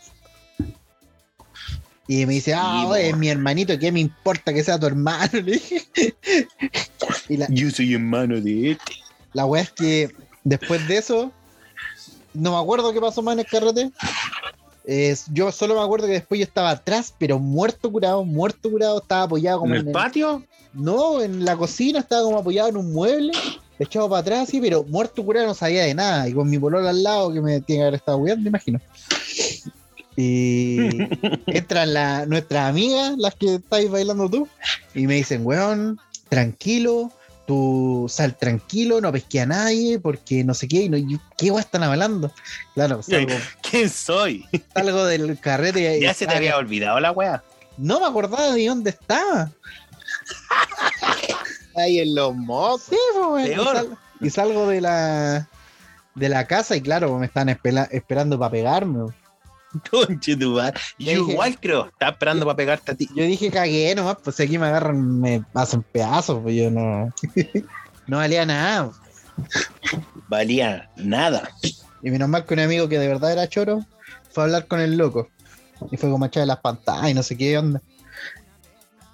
Y me dice, ah, oye, mi hermanito, ¿qué me importa que sea tu hermano? Le dije. y la, Yo soy hermano de este. la weá es que después de eso, no me acuerdo qué pasó más en el carrete. Yo solo me acuerdo que después yo estaba atrás, pero muerto curado, muerto curado, estaba apoyado como ¿En en el el- patio? No, en la cocina, estaba como apoyado en un mueble, echado para atrás, sí, pero muerto curado no sabía de nada. Y con mi polola al lado, que me tiene que haber estado cuidando, me imagino. Y entran la, nuestras amigas, las que estáis bailando tú, y me dicen, weón, tranquilo, tú sal tranquilo, no pesqué a nadie, porque no sé qué, y no, ¿qué weón están hablando? Claro, salgo, ¿Quién soy? salgo del carrete y Ya se te había olvidado la weá. no me acordaba de dónde estaba. Ahí en los mocos. Sí, pues, y, Peor. sal- y salgo de la de la casa y claro, me están espela- esperando para pegarme. Conche tu madre. Yo dije- igual creo, estaba esperando para pegarte a ti. Yo dije cagué nomás, pues si aquí me agarran, me hacen pedazos, pues yo no. no valía nada. Valía nada. Y menos mal que un amigo que de verdad era choro fue a hablar con el loco. Y fue como echar las pantallas y no sé qué onda.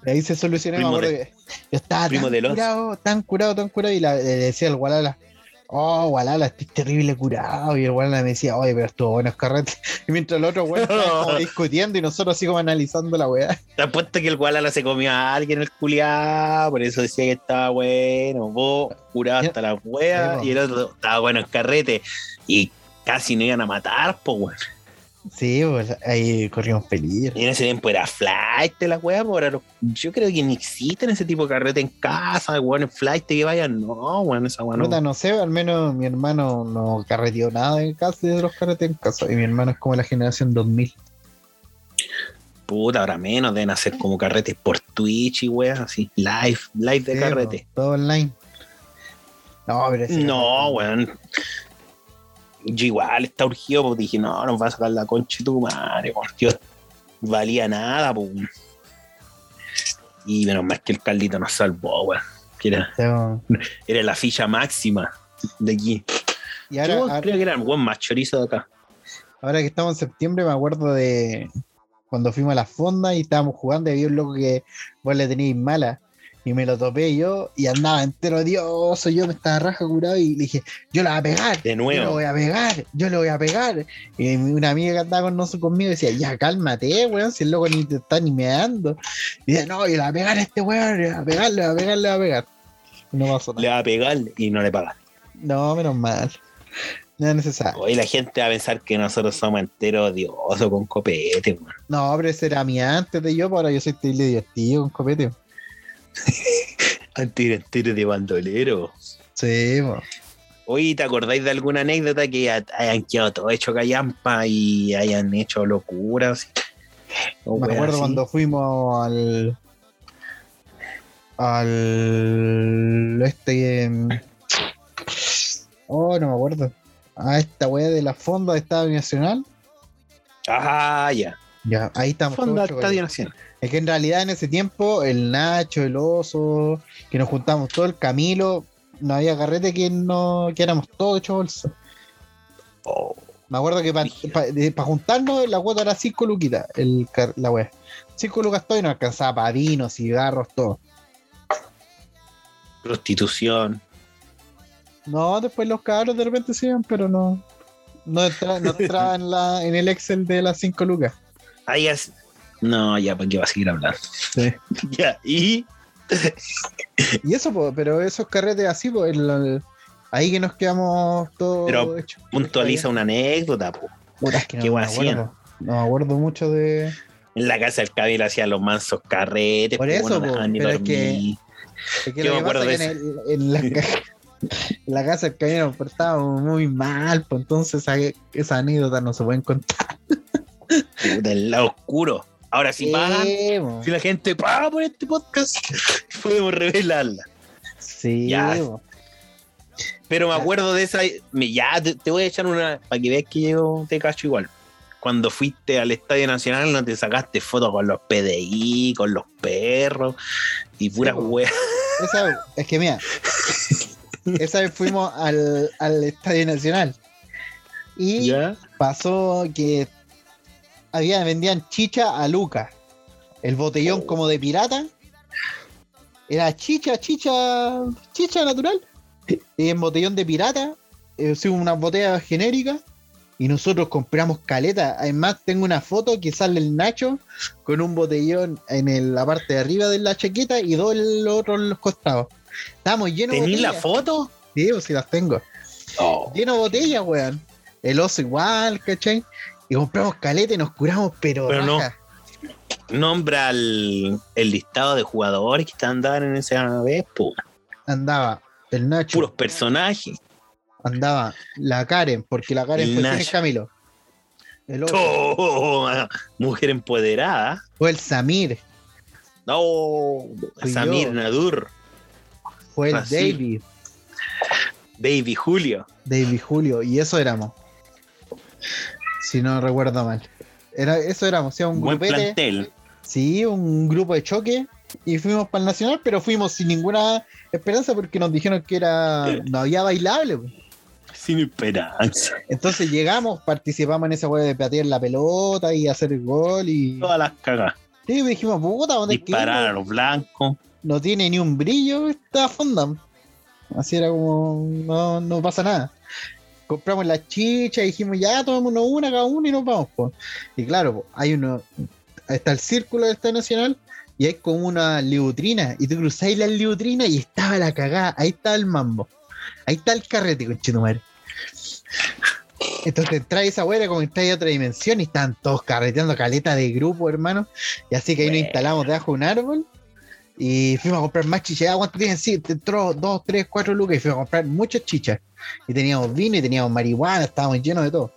Y ahí se solucionó. Me Primo acuerdo de- que yo estaba tan curado, tan curado, tan curado. Y la- le decía al Walala, oh, Walala, estoy terrible curado. Y el Walala me decía, oye, pero estuvo buenos carretes. Y mientras otros weones estaban como discutiendo y nosotros así como analizando la weá. Te apuesto que el Gualala se comió a alguien el culiado, por eso decía que estaba bueno. Vos curado hasta la Sí, po. y el otro estaba bueno en carrete. Y casi no iban a matar, po, weón. Sí, pues ahí corrimos peligro. Y en ese tiempo era flight la wea, po, ahora los- yo creo que ni existen ese tipo de carrete en casa, weón, en flight que vayan. No, weón, esa weón. Puta, No. no sé, al menos mi hermano no carreteó nada en casa de los carretes en casa. Y mi hermano es como la generación 2000. Puta, ahora menos, deben hacer como carretes por Twitch y weas así. Live, live de Sí, carrete. Todo online. No, pero No, weón. Yo igual está urgido, porque dije, no, nos va a sacar la concha de tu madre, weón. Yo valía nada, pues. Y menos mal que el Caldito nos salvó, weón. Que era, era la ficha máxima de aquí. Y ahora, Yo ahora, creo que era el buen más chorizo de acá. ahora que estamos en septiembre, me acuerdo de cuando fuimos a la fonda y estábamos jugando y había un loco que vos le teníais mala. Y me lo topé yo y andaba entero odioso. Yo me estaba raja curado y le dije, yo la voy a pegar. De Yo lo nuevo. voy a pegar, yo lo voy a pegar. Y una amiga que andaba con nosotros conmigo decía, ya cálmate, weón, si el loco ni te está ni meando. Y dice, no, yo le voy a pegar a este weón, le voy a pegar, le voy a pegar, le voy a pegar. No pasó Le nada. va a pegar y no le paga. No, menos mal. No es necesario. Hoy la gente va a pensar que nosotros somos enteros odiosos con copete, weón. No, pero ese era mi antes de yo, pero ahora yo soy terrible divertido con copete. Entero, entero de bandolero. Sí, po. Oye, ¿te acordáis de alguna anécdota que ha- hayan quedado todo hecho callampa y hayan hecho locuras? O me acuerdo así? cuando fuimos al. al. este. Oh, no me acuerdo. A esta weá de la fonda de Estadio Nacional. Ah, ya. Ya, ahí estamos. Todos al Estadio. Nacional. Es que en realidad en ese tiempo, el Nacho, el Oso, que nos juntamos todo, el Camilo, no había carrete que no que éramos todos hechos bolsa. Oh, Me acuerdo que para juntarnos la cuota era 5 luquitas, el, la wea. 5 lucas todo y nos alcanzaba para vino, cigarros, todo. prostitución. No, después los cabros de repente se iban, pero no. No entraba, no entraba en, la, en el Excel de las 5 lucas. Ahí es. No, ya, ¿para qué va a seguir hablando? ya, y. Y eso, po, pero esos carretes así, el- el- ahí que nos quedamos todos Pero hechos. Puntualiza una anécdota, po. Puta, es que no, ¿Qué me acuerdo. No me acuerdo mucho de. En la casa del Cabil hacía los mansos carretes, Por po, eso, no po, ni pero es que- Es que Yo me acuerdo de que en, el- en la, ca- en la casa del camino nos portábamos muy mal, pues entonces esa, esa anécdota no se pueden contar. Puta, el lado oscuro. Ahora sí pagan. Sí, po. Si la gente paga por este podcast, podemos revelarla. Sí, Ya. Pero me acuerdo de esa. me- Ya te, te voy a echar una. Para que veas que yo te cacho igual. Cuando fuiste al Estadio Nacional, no te sacaste fotos con los PDI, con los perros y puras po. weas. Esa- es que mira, esa vez fuimos al, al Estadio Nacional y ¿Ya? pasó que había, vendían chicha a Luca. El botellón Oh. como de pirata. Era chicha, chicha, chicha natural. Y en botellón de pirata. Eh, una botella genérica. Y nosotros compramos caleta. Además, tengo una foto que sale el Nacho con un botellón en el- la parte de arriba de la chaqueta y dos en los otros en los costados. Estábamos llenos de ¿Tenís la foto? Sí, pues sí las tengo Oh. lleno de botellas, weón. El oso igual, ¿cachai? Y compramos caleta y nos curamos, pero. Pero no. Nombra el, el listado de jugadores que dando en esa vez, po. Andaba el Nacho, Puros personajes. andaba la Karen, porque la Karen El fue el. Camilo. El oso, Toma, mujer empoderada. fue el Samir, No, Fui Samir yo. Nadur, fue el Así. David, Baby Julio. David Julio, y eso éramos. Si no recuerdo mal. Era, eso éramos, o sea, un Buen grupete. plantel. Sí, un grupo de choque. Y fuimos para el Nacional, pero fuimos sin ninguna esperanza porque nos dijeron que era no había bailable. pues. Sin esperanza. Entonces llegamos, participamos en esa weá de patear la pelota y hacer el gol. Y Todas las cagas. sí, dijimos, puta, ¿dónde Disparar a los blancos. no tiene ni un brillo esta fonda. Así era como, no, no pasa nada. Compramos las chichas y dijimos, ya, tomémonos una cada uno y nos vamos. po. Y claro, po, hay uno, está el círculo del Estado Nacional y hay como una liutrina. Y tú cruzáis la liutrina y estaba la cagada, ahí está el mambo. Ahí está el carrete, conchetumare. Entonces trae esa hueá como que a otra dimensión y están todos carreteando caleta de grupo, hermano. Y así que ahí nos instalamos debajo de un árbol y fuimos a comprar más chichas. Ah, ¿Cuánto tienen? Sí, entró dos, tres, cuatro lucas y fuimos a comprar muchas chichas. Y teníamos vino y teníamos marihuana, estábamos llenos de todo.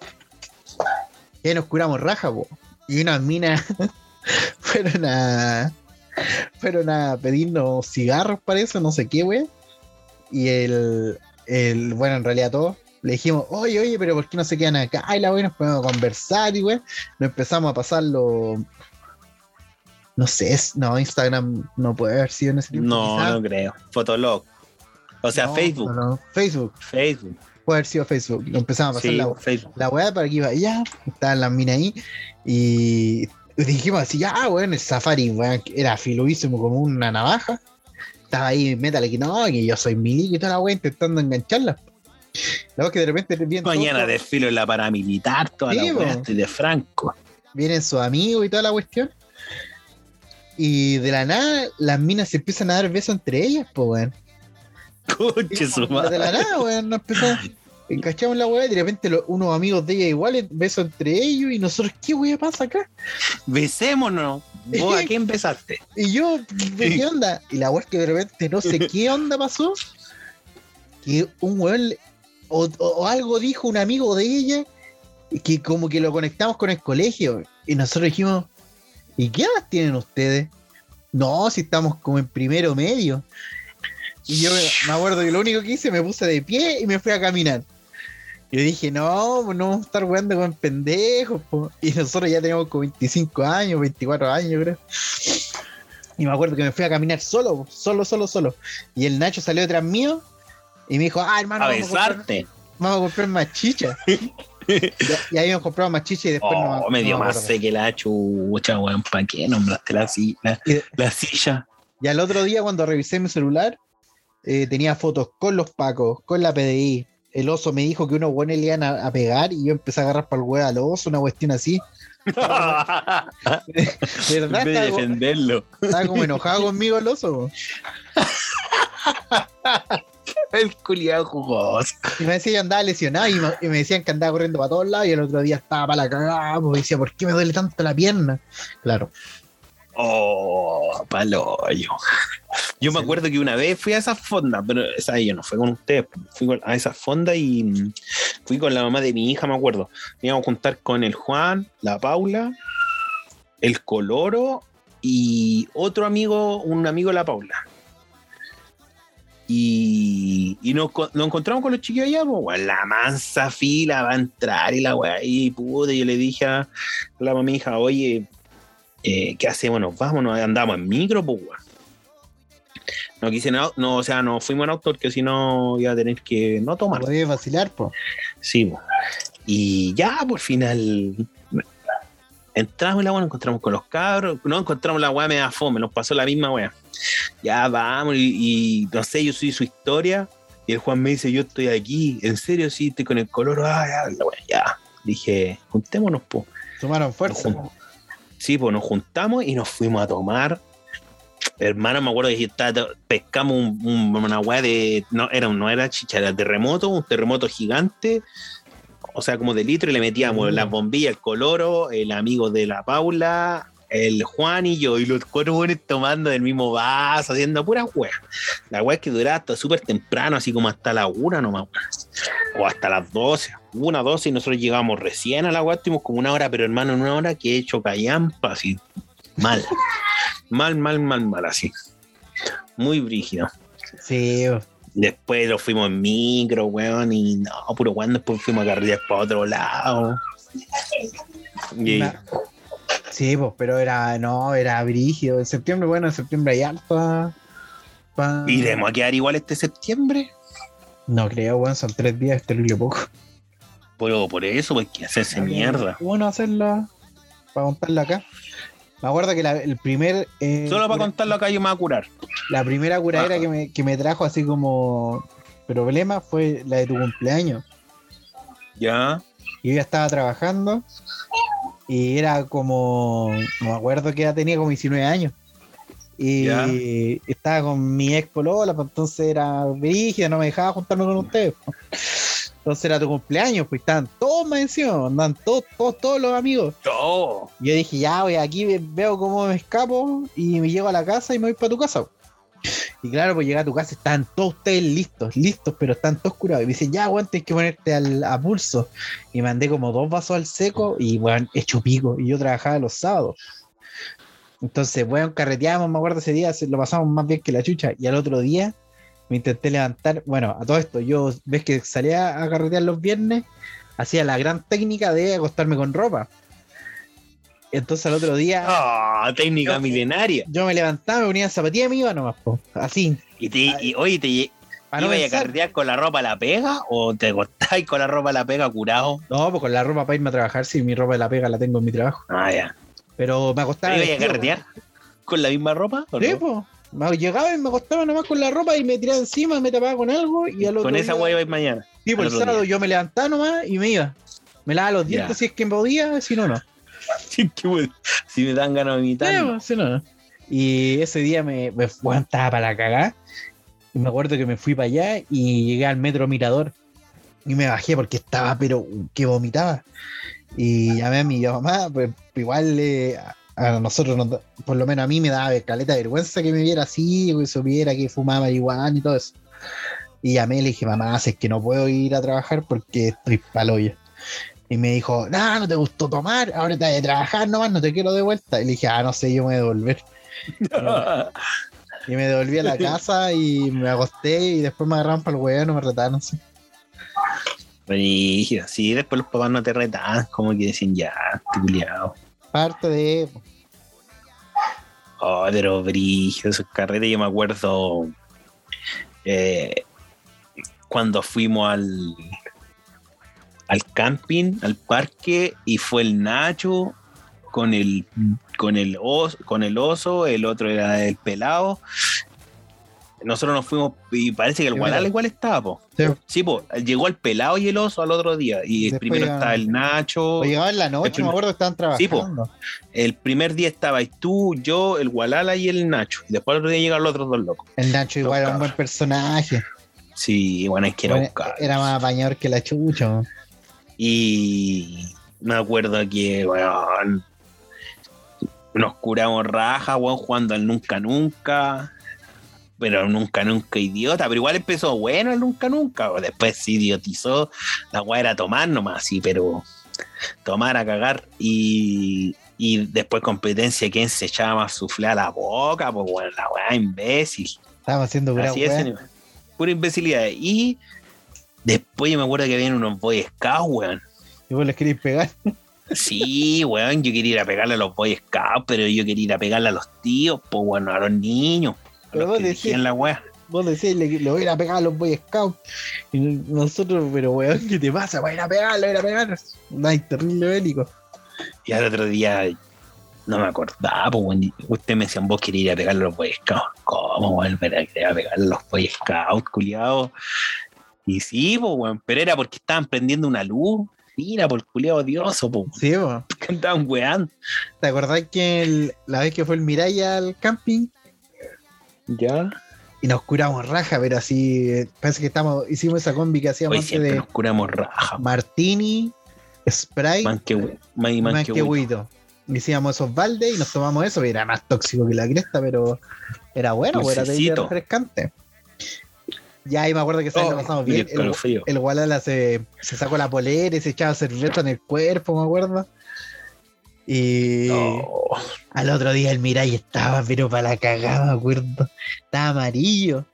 Y ahí nos curamos raja, po. Y unas minas fueron a fueron a pedirnos cigarros para eso, no sé qué, güey. Y el, el, bueno, en realidad todos le dijimos, oye, oye, pero ¿por qué no se quedan acá? Y la güey nos ponemos a conversar y güey, nos empezamos a pasarlo. No sé, no, Instagram no puede haber sido en ese tiempo. No, quizás. no creo. Fotolog. O sea, No, Facebook. no, no, Facebook, Facebook. puede haber sido Facebook. Lo empezamos a pasar Sí, la, Facebook. la weá para que iba allá, estaban las minas ahí, y dijimos así, ya, weón, el safari, weón, era filuísimo como una navaja. Estaba ahí, métale que no, que yo soy milico y toda la weá intentando engancharla. La que de repente vienen, Mañana desfilo en la paramilitar, toda Sí, la weá, estoy de Franco. vienen sus amigos y toda la cuestión. Y de la nada, las minas se empiezan a dar besos entre ellas, pues, weón. Conche su De la madre. nada, weón, nos empezamos. Encachamos la weá y de repente los- unos amigos de ella iguales, besos entre ellos y nosotros, ¿qué weá pasa acá? Besémonos. ¿Vos a qué empezaste? Y yo, ¿de ¿qué onda? Y la weá es que de repente no sé qué onda pasó. Que un weón o- o algo dijo un amigo de ella que como que lo conectamos con el colegio. Y nosotros dijimos, ¿y qué edad tienen ustedes? No, si estamos como en primero medio. Y yo me, acuerdo que lo único que hice, me puse de pie y me fui a caminar. Yo dije, no, pues no vamos a estar jugando con pendejos. po". Y nosotros ya teníamos como 25 años, 24 años, creo. Y me acuerdo que me fui a caminar solo, solo, solo, solo. Y el Nacho salió detrás mío y me dijo, ah, hermano, A vamos a comprar, vamos a comprar más chicha. y, y ahí hemos comprado más chicha y después no, Oh, me dio no más sé que la chucha, weón. ¿Para qué nombraste la silla? Y- La silla. Y al otro día, cuando revisé mi celular, eh, tenía fotos con los pacos, con la PDI. El oso me dijo que unos buenos le iban a, a pegar y yo empecé a agarrar para el huevo al oso, una cuestión así. De en verdad, vez de defenderlo. estaba como enojado conmigo el oso. El culiado jugoso. Y me decía que andaba lesionado y me, y me decían que andaba corriendo para todos lados y el otro día estaba para la cagada. Porque decía, ¿por qué me duele tanto la pierna? Claro. Oh, paloyo. Yo me acuerdo que una vez fui a esa fonda, pero esa yo no fue con ustedes, fui con- a esa fonda y fui con la mamá de mi hija, me acuerdo. Íbamos a juntar con el Juan, la Paula, el Coloro y otro amigo, un amigo de la Paula. Y, y nos, nos encontramos con los chiquillos allá, pues, weón, la mansa fila va a entrar y la weá, y pude, yo le dije a la hija, oye, eh, ¿qué hacemos? Nos vamos, nos andamos en micro, pues, weón. No quise, no, no, o sea, no fuimos en auto porque si no iba a tener que no tomar. Podía vacilar, po. Sí, po. y ya por final entramos en la weá, nos encontramos con los cabros, no encontramos la weá me da fome, nos pasó la misma weá. Ya vamos, y, y no sé, yo soy su historia, y el Juan me dice, yo estoy aquí, en serio, sí, estoy con el color, ah, ya, la weá, ya. Dije, juntémonos, po. Tomaron fuerza. Nos Sí, pues nos juntamos y nos fuimos a tomar. Hermano, me acuerdo que estaba, pescamos un- un- una weá de. No era, no era chicha, era terremoto, un terremoto gigante. O sea, como de litro, y le metíamos Mm. las bombillas, el coloro, el amigo de la Paula, el Juan y yo, y los cuatro buenos tomando del mismo vaso, haciendo pura weá. La es que duraba hasta súper temprano, así como hasta la una nomás, o hasta las 12, una, 12, y nosotros llegamos recién a la weá, estuvimos como una hora, pero hermano, en una hora que he hecho callampa, así, mal, mal, mal, mal, mal, así, muy brígido. Sí. Después lo fuimos en micro, weón, y no, puro weón, después fuimos a carretear para otro lado. Y- Sí, pues, pero era, no, era brígido. En septiembre, bueno, en septiembre hay alta. pa- ¿Iremos a quedar igual este septiembre? No creo, weón, son tres días, es terrible poco. Pero por eso, pues que hacerse mierda. Bueno, hacerla, para contarla acá. Me acuerdo que la, el primer. eh, Solo para contarlo acá yo me voy a curar. La primera curadera Ajá. que me, que me trajo así como problema fue la de tu cumpleaños. Ya. Yo ya estaba trabajando y era como, no me acuerdo que edad tenía, como 19 años. Y Ya. estaba con mi ex polola, pues entonces era brígida, no me dejaba juntarme con ustedes. Pues. Entonces era tu cumpleaños, pues estaban todos más encima, andaban todos, todos, todos los amigos. Oh. Yo dije, ya, voy aquí, ve- veo cómo me escapo y me llego a la casa y me voy para tu casa. Y claro, pues llegué a tu casa, estaban todos ustedes listos, listos, pero están todos curados. Y me dicen, ya, weón, tienes que ponerte al, a pulso. Y mandé como dos vasos al seco y, weón, hecho pico. Y yo trabajaba los sábados. Entonces, weón, carreteábamos, me acuerdo ese día, lo pasamos más bien que la chucha. Y al otro día me intenté levantar, bueno, a todo esto, yo, ves que salía a carretear los viernes, hacía la gran técnica de acostarme con ropa. Entonces al otro día Ah, técnica Yo- milenaria. yo me levantaba, me ponía en zapatilla y me iba nomás, po, así. Y, te, y oye, te no ¿ibas a carretear con la ropa a la pega o te acostáis con la ropa a la pega curado? No, pues con la ropa para irme a trabajar, si mi ropa de la pega la tengo en mi trabajo. Ah, ya. Pero me acostaba. ¿Ibas a carretear con la misma ropa? o po. Sí, no? po. Me llegaba y me acostaba nomás con la ropa y me tiraba encima, me tapaba con algo y al otro Con esa hueá ibas mañana. Sí, pues al el sábado día. yo me levantaba nomás y me iba. Me lavaba los dientes Ya. si es que podía, si no, no. Sí, qué bueno. Si me dan ganas de Sí, imitar. pues, si no, no. Y ese día me, me weón, estaba para cagar. Y me acuerdo que me fui para allá y llegué al metro Mirador. Y me bajé porque estaba, pero que vomitaba. Y llamé a mi mamá, pues igual eh, a nosotros, nos por lo menos a mí me daba caleta de vergüenza que me viera así, que supiera que fumaba marihuana y todo eso. Y llamé le dije, mamá, si es que no puedo ir a trabajar porque estoy paloya. Y me dijo, no, no te gustó tomar, ahora te a trabajar nomás, no te quiero de vuelta. Y le dije, ah, no sé, yo me voy a devolver. Y me devolví a la casa y me acosté y después me agarraron para el huevo, no me retaron. así. Brígido. Sí, después los papás no te retan, como que decían, ya, estoy culiao. Parte de. Oh, pero brígido, esos carretes, yo me acuerdo eh, cuando fuimos al, al camping, al parque, y fue el Nacho con el con el oso, con el oso, el otro era el pelado. Nosotros nos fuimos y parece que el Guadal igual estaba, po. Sí. Sí, po, llegó el pelado y el oso al otro día. Y Después primero ya- estaba el Nacho. Llegaba en la El noche, primer- me acuerdo estaban Sí, po. trabajando. El primer día estaba tú, yo, el Gualala y el Nacho. Y después el otro día llegaron los otros dos locos. el Nacho igual era un buen personaje. Sí, bueno, es que era Bueno, buscar. era más apañador que la chucha. man. Y me acuerdo que, weón, nos curamos raja, weón, jugando al nunca nunca. Pero nunca nunca idiota. Pero igual empezó bueno el nunca nunca. weón. Después se idiotizó. La weá era tomar nomás, sí, pero tomar a cagar. Y, y después competencia, ¿quién se echaba más suflé a la boca? Pues bueno, la weá imbécil. Estábamos haciendo pura Así weá. pura imbecilidad. Y después yo me acuerdo que habían unos Boy Scouts, weón. Y vos les queréis pegar. Sí, weón, yo quería ir a pegarle a los Boy Scouts, pero yo quería ir a pegarle a los tíos, pues bueno, a los niños. A Pero vos decís- la weá. Vos decís, le, le voy a ir a pegar a los Boy Scouts. Y nosotros, pero weón, ¿qué te pasa? Voy a ir a pegar, voy a ir a pegar. Ay, terrible bélico. Y al otro día no me acordaba, pues weón. Ustedes me decían, vos querías ir a pegarle a los Boy Scouts. ¿Cómo, weón? Pero quería pegarle a los Boy Scouts, culiados. Y sí, pues weón, pero era porque estaban prendiendo una luz. Mira, por culiado odioso, pues, Sí, po. que andaban weando. ¿Te acordás que el- la vez que fue el Miraya al camping? Ya. Y nos curamos raja, pero así, eh, parece que estamos, hicimos esa combi que hacíamos Hoy antes siempre de nos curamos raja. Martini, Sprite, Manque, man, Manquehuito. Hicíamos esos baldes y nos tomamos eso, y era más tóxico que la cresta, pero era bueno, pues, era refrescante. Ya ahí me acuerdo que se Oh, lo pasamos bien. el. El Gualala se, se sacó la polera y se echaba cerveza en el cuerpo, me acuerdo. Y Oh, al otro día el Mirai estaba, pero para la cagada, me acuerdo. Estaba amarillo.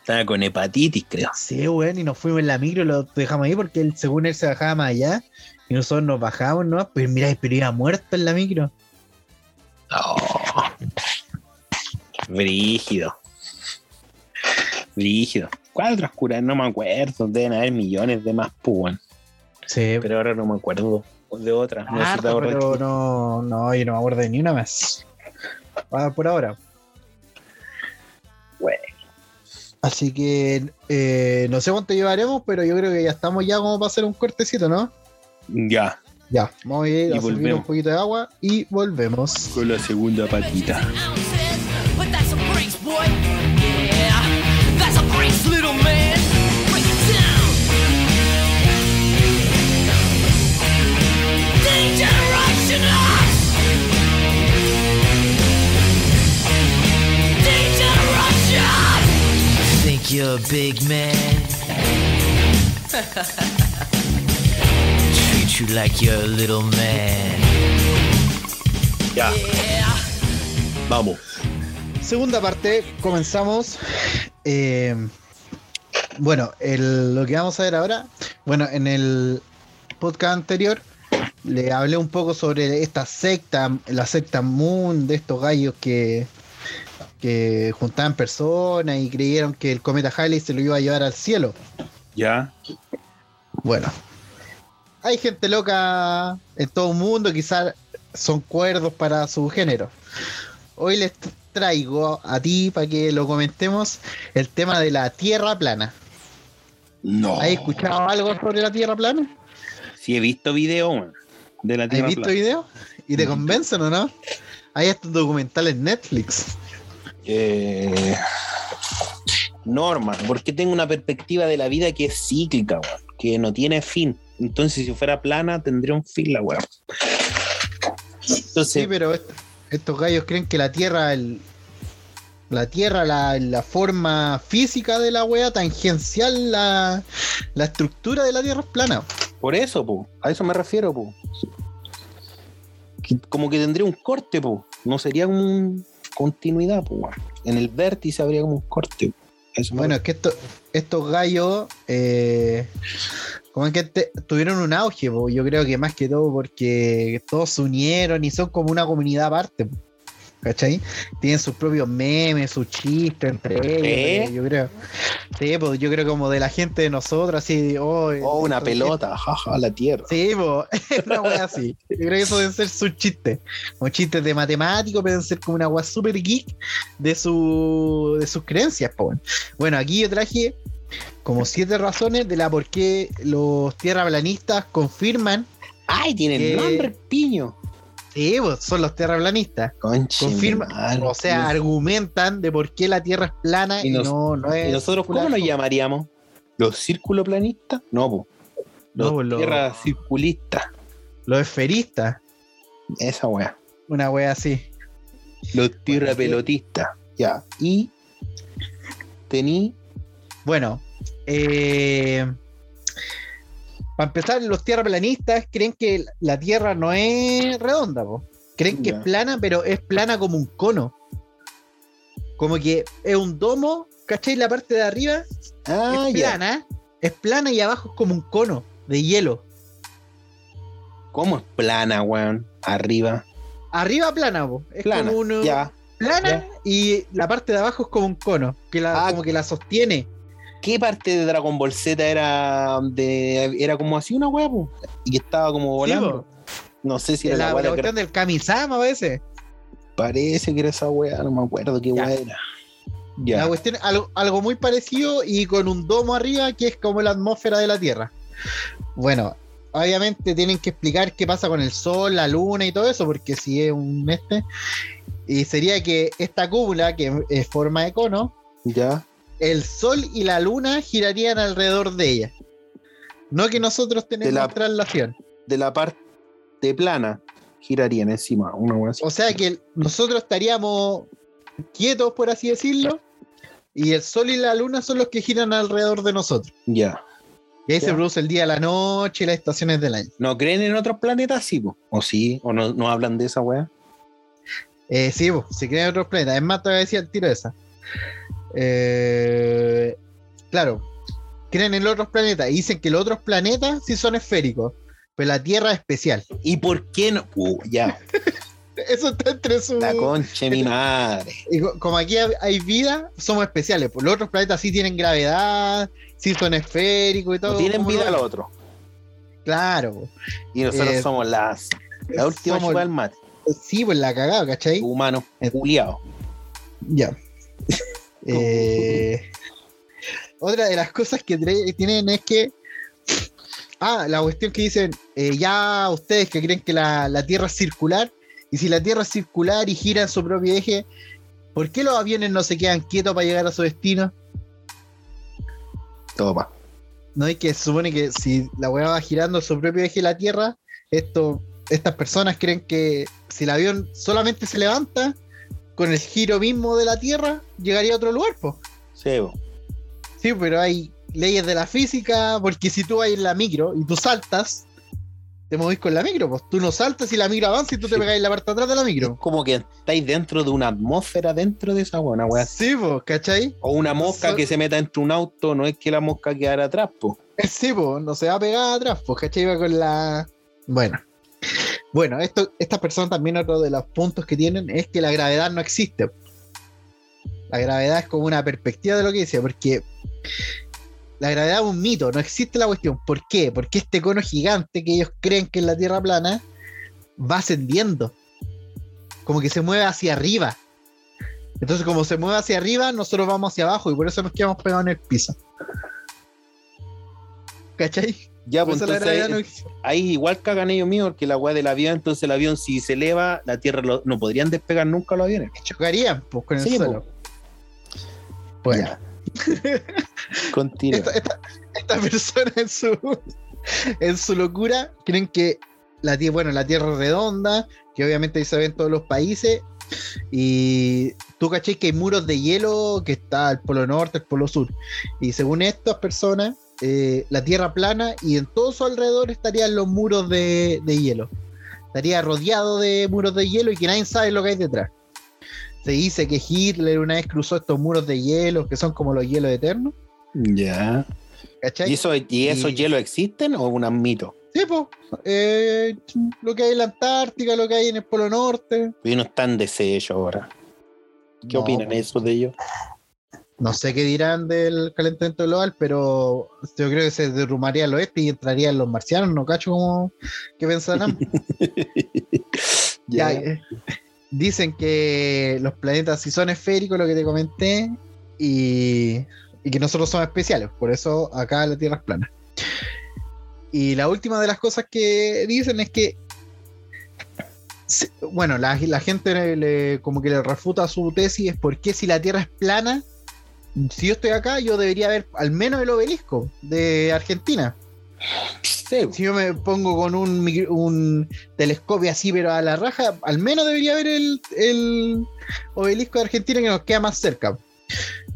estaba con hepatitis, creo. Sí, weón, y nos fuimos en la micro lo dejamos ahí porque él, según él se bajaba más allá Y nosotros nos bajamos, ¿no? Pues mira, pero iba muerto en la micro. No. Brígido. Brígido. ¿Cuál otras curas? No me acuerdo. Deben haber millones de más, pues. Sí, Pero ahora no me acuerdo de otra. No sé si te harto, acordás pero no, no, yo no me acuerdo de ni una más. Ah, por ahora. Bueno. Así que eh, no sé cuánto llevaremos, pero yo creo que ya estamos ya como para hacer un cortecito, ¿no? Ya, Ya, vamos a ir Y a servir un poquito de agua y volvemos. con la segunda patita. Think you're a big man? Treat you like you're a little man. Ya, Yeah. vamos. Segunda parte, comenzamos. Eh, bueno, el- lo que vamos a ver ahora, bueno, en el podcast anterior le hablé un poco sobre esta secta, la secta Moon, de estos gallos que, que juntaban personas y creyeron que el cometa Halley se lo iba a llevar al cielo. Ya. Bueno, hay gente loca en todo el mundo, quizás son cuerdos para su género. Hoy les traigo a ti para que lo comentemos el tema de la Tierra plana. No. ¿Has escuchado algo sobre la Tierra plana? Sí, he visto video, de la ¿Has Tierra visto plana. videos? ¿Y te convencen o no? Hay estos documentales en Netflix. Eh, Norma, porque tengo una perspectiva de la vida que es cíclica, weón, que no tiene fin. Entonces, si fuera plana, tendría un fin la weón. Entonces, Sí, pero est- estos gallos creen que la Tierra, el- la Tierra, la, la forma física de la wea, tangencial, la, la estructura de la Tierra es plana. por eso, po, a eso me refiero, po. Que- Como que tendría un corte, po. No sería un continuidad, weón. En el vértice habría como un corte. eso Bueno, es que esto- estos gallos, eh, como es que te- tuvieron un auge, po, yo creo que más que todo porque todos se unieron y son como una comunidad aparte. po, ¿Cachai? Tienen sus propios memes, sus chistes entre ellos, yo creo. Sí, pues yo creo como de la gente de nosotros, así, oh, Oh, una pelota, jaja, la tierra. Sí, po, es una wea así. Yo creo que eso deben ser sus chistes. Como chistes de matemáticos, pueden ser como una wea super geek de, su, de sus creencias, po. Bueno, aquí yo traje como siete razones de la por qué los tierraplanistas confirman, Ay, tiene ¿Qué? el nombre, piño. Sí, po, son los tierraplanistas. Conche, madre. o sea, argumentan de por qué la Tierra es plana Y no, no es. ¿Y nosotros cómo nos llamaríamos? ¿Los círculo-planistas? No, po. Los No, po, los- tierra circulistas. Los esferistas, Esa weá. una wea así. Los tierra pelotistas. Ya. Y tení. Bueno, eh, para empezar, los tierraplanistas creen que la Tierra no es redonda, po. creen que Ya. es plana, pero es plana como un cono. Como que es un domo, ¿cachai? La parte de arriba Ah, es ya. plana, es plana y abajo es como un cono de hielo. ¿Cómo es plana, weón? Arriba. Arriba plana, po. es Plana. como uno Ya. plana ya. y la parte de abajo es como un cono, que la, Ah. como que la sostiene. ¿Qué parte de Dragon Ball Z era de era como así una po? Y que estaba como volando. no sé si era la, la, la cuestión del Kamisama a veces. Parece que era esa weá, no me acuerdo qué weá era. La Ya. cuestión, algo, algo muy parecido y con un domo arriba que es como la atmósfera de la Tierra. Bueno, obviamente tienen que explicar qué pasa con el Sol, la Luna y todo eso, porque si es un este. Y sería que esta cúpula, que es forma de cono, Ya. El Sol y la Luna girarían alrededor de ella. No que nosotros tenemos la- traslación. De la parte plana girarían encima, una así. O sea que nosotros estaríamos quietos, por así decirlo, y el Sol y la Luna son los que giran alrededor de nosotros. Ya. Y ahí se produce el día, la noche y las estaciones del año. ¿No creen en otros planetas? Sí, po. ¿O sí? ¿O no, no hablan de esa weá? Eh, sí, po, se crean otros planetas. Es más, te voy a decir el tiro de esa. Eh, claro, creen en los otros planetas y dicen que los otros planetas sí son esféricos, pero la Tierra es especial. ¿Y por qué no? Uh, ya, Eso está entre su. la concha de mi madre. Y como aquí hay- vida, somos especiales. Pues los otros planetas sí tienen gravedad, sí son esféricos y todo. No tienen vida lo- los otros. Claro. Y nosotros Eh, somos las, la última somos- del mate. Sí, pues la cagada, ¿cachai? Humanos Eh, culiados. Ya. Eh, otra de las cosas que tienen es que. Ah, la cuestión que dicen, eh, ya ustedes que creen que la, la Tierra es circular, y si la Tierra es circular y gira en su propio eje, ¿por qué los aviones no se quedan quietos para llegar a su destino? Toma. No es que se supone que si la weá va girando en su propio eje la Tierra, esto, estas personas creen que si el avión solamente se levanta, con el giro mismo de la Tierra, llegaría a otro lugar, pues. Sí, bo. Sí, pero hay leyes de la física, porque si tú vas en la micro y tú saltas, te movís con la micro, pues tú no saltas y la micro avanza y tú te Sí. pegas en la parte de atrás de la Es micro. como que estáis dentro de una atmósfera dentro de esa buena weá. Sí, pues, ¿cachai? O una mosca que se meta entre un auto, no es que la mosca quedara atrás, po. Sí, pues, no se va a pegar atrás, pues, ¿cachai? Va con la. Bueno. Bueno, esto, estas personas también otro de los puntos que tienen es que la gravedad no existe. La gravedad es como una perspectiva de lo que dice, porque la gravedad es un mito, no existe la cuestión. ¿Por qué? Porque este cono gigante que ellos creen que es la Tierra plana va ascendiendo. Como que se mueve hacia arriba. Entonces, como se mueve hacia arriba, nosotros vamos hacia abajo y por eso nos quedamos pegados en el piso. ¿Cachai? Ya, Por pues eso la entonces gravedad no ahí, existe. ahí igual cagan ellos míos, porque la weá del avión, entonces el avión si se eleva, la tierra lo- no podrían despegar nunca los aviones. chocarían pues, con el Sí, suelo. Bueno, Ya. Continúa. esta, esta- esta persona en su, en su locura creen que la, tie- bueno, la Tierra es redonda, que obviamente se ve en todos los países, y tú caché que hay muros de hielo, que está el polo norte, el polo sur, y según estas personas, eh, la Tierra plana y en todo su alrededor estarían los muros de, de hielo. Estaría rodeado de muros de hielo y que nadie sabe lo que hay detrás. Se dice que Hitler una vez cruzó estos muros de hielo, que son como los hielos eternos. Ya. ¿Y, eso, ¿Y esos Y- hielos existen o es un mito? Sí, po. Eh, lo que hay en la Antártica, lo que hay en el Polo Norte. Y no están deshechos ahora. ¿Qué No, opinan eso de ellos? No sé qué dirán del calentamiento global, pero yo creo que se derrumaría al oeste y entrarían los marcianos, no cacho como que pensarán. Ya, eh, dicen que los planetas sí son esféricos, lo que te comenté, y, y que nosotros somos especiales, por eso acá la Tierra es plana. Y la última de las cosas que dicen es que, bueno, la, la gente le- le- como que le refuta su tesis, es porque si la Tierra es plana, si yo estoy acá, yo debería ver al menos el obelisco de Argentina. Sí, Si yo me pongo con un, un telescopio así, pero a la raja, al menos debería ver el, el obelisco de Argentina que nos queda más cerca.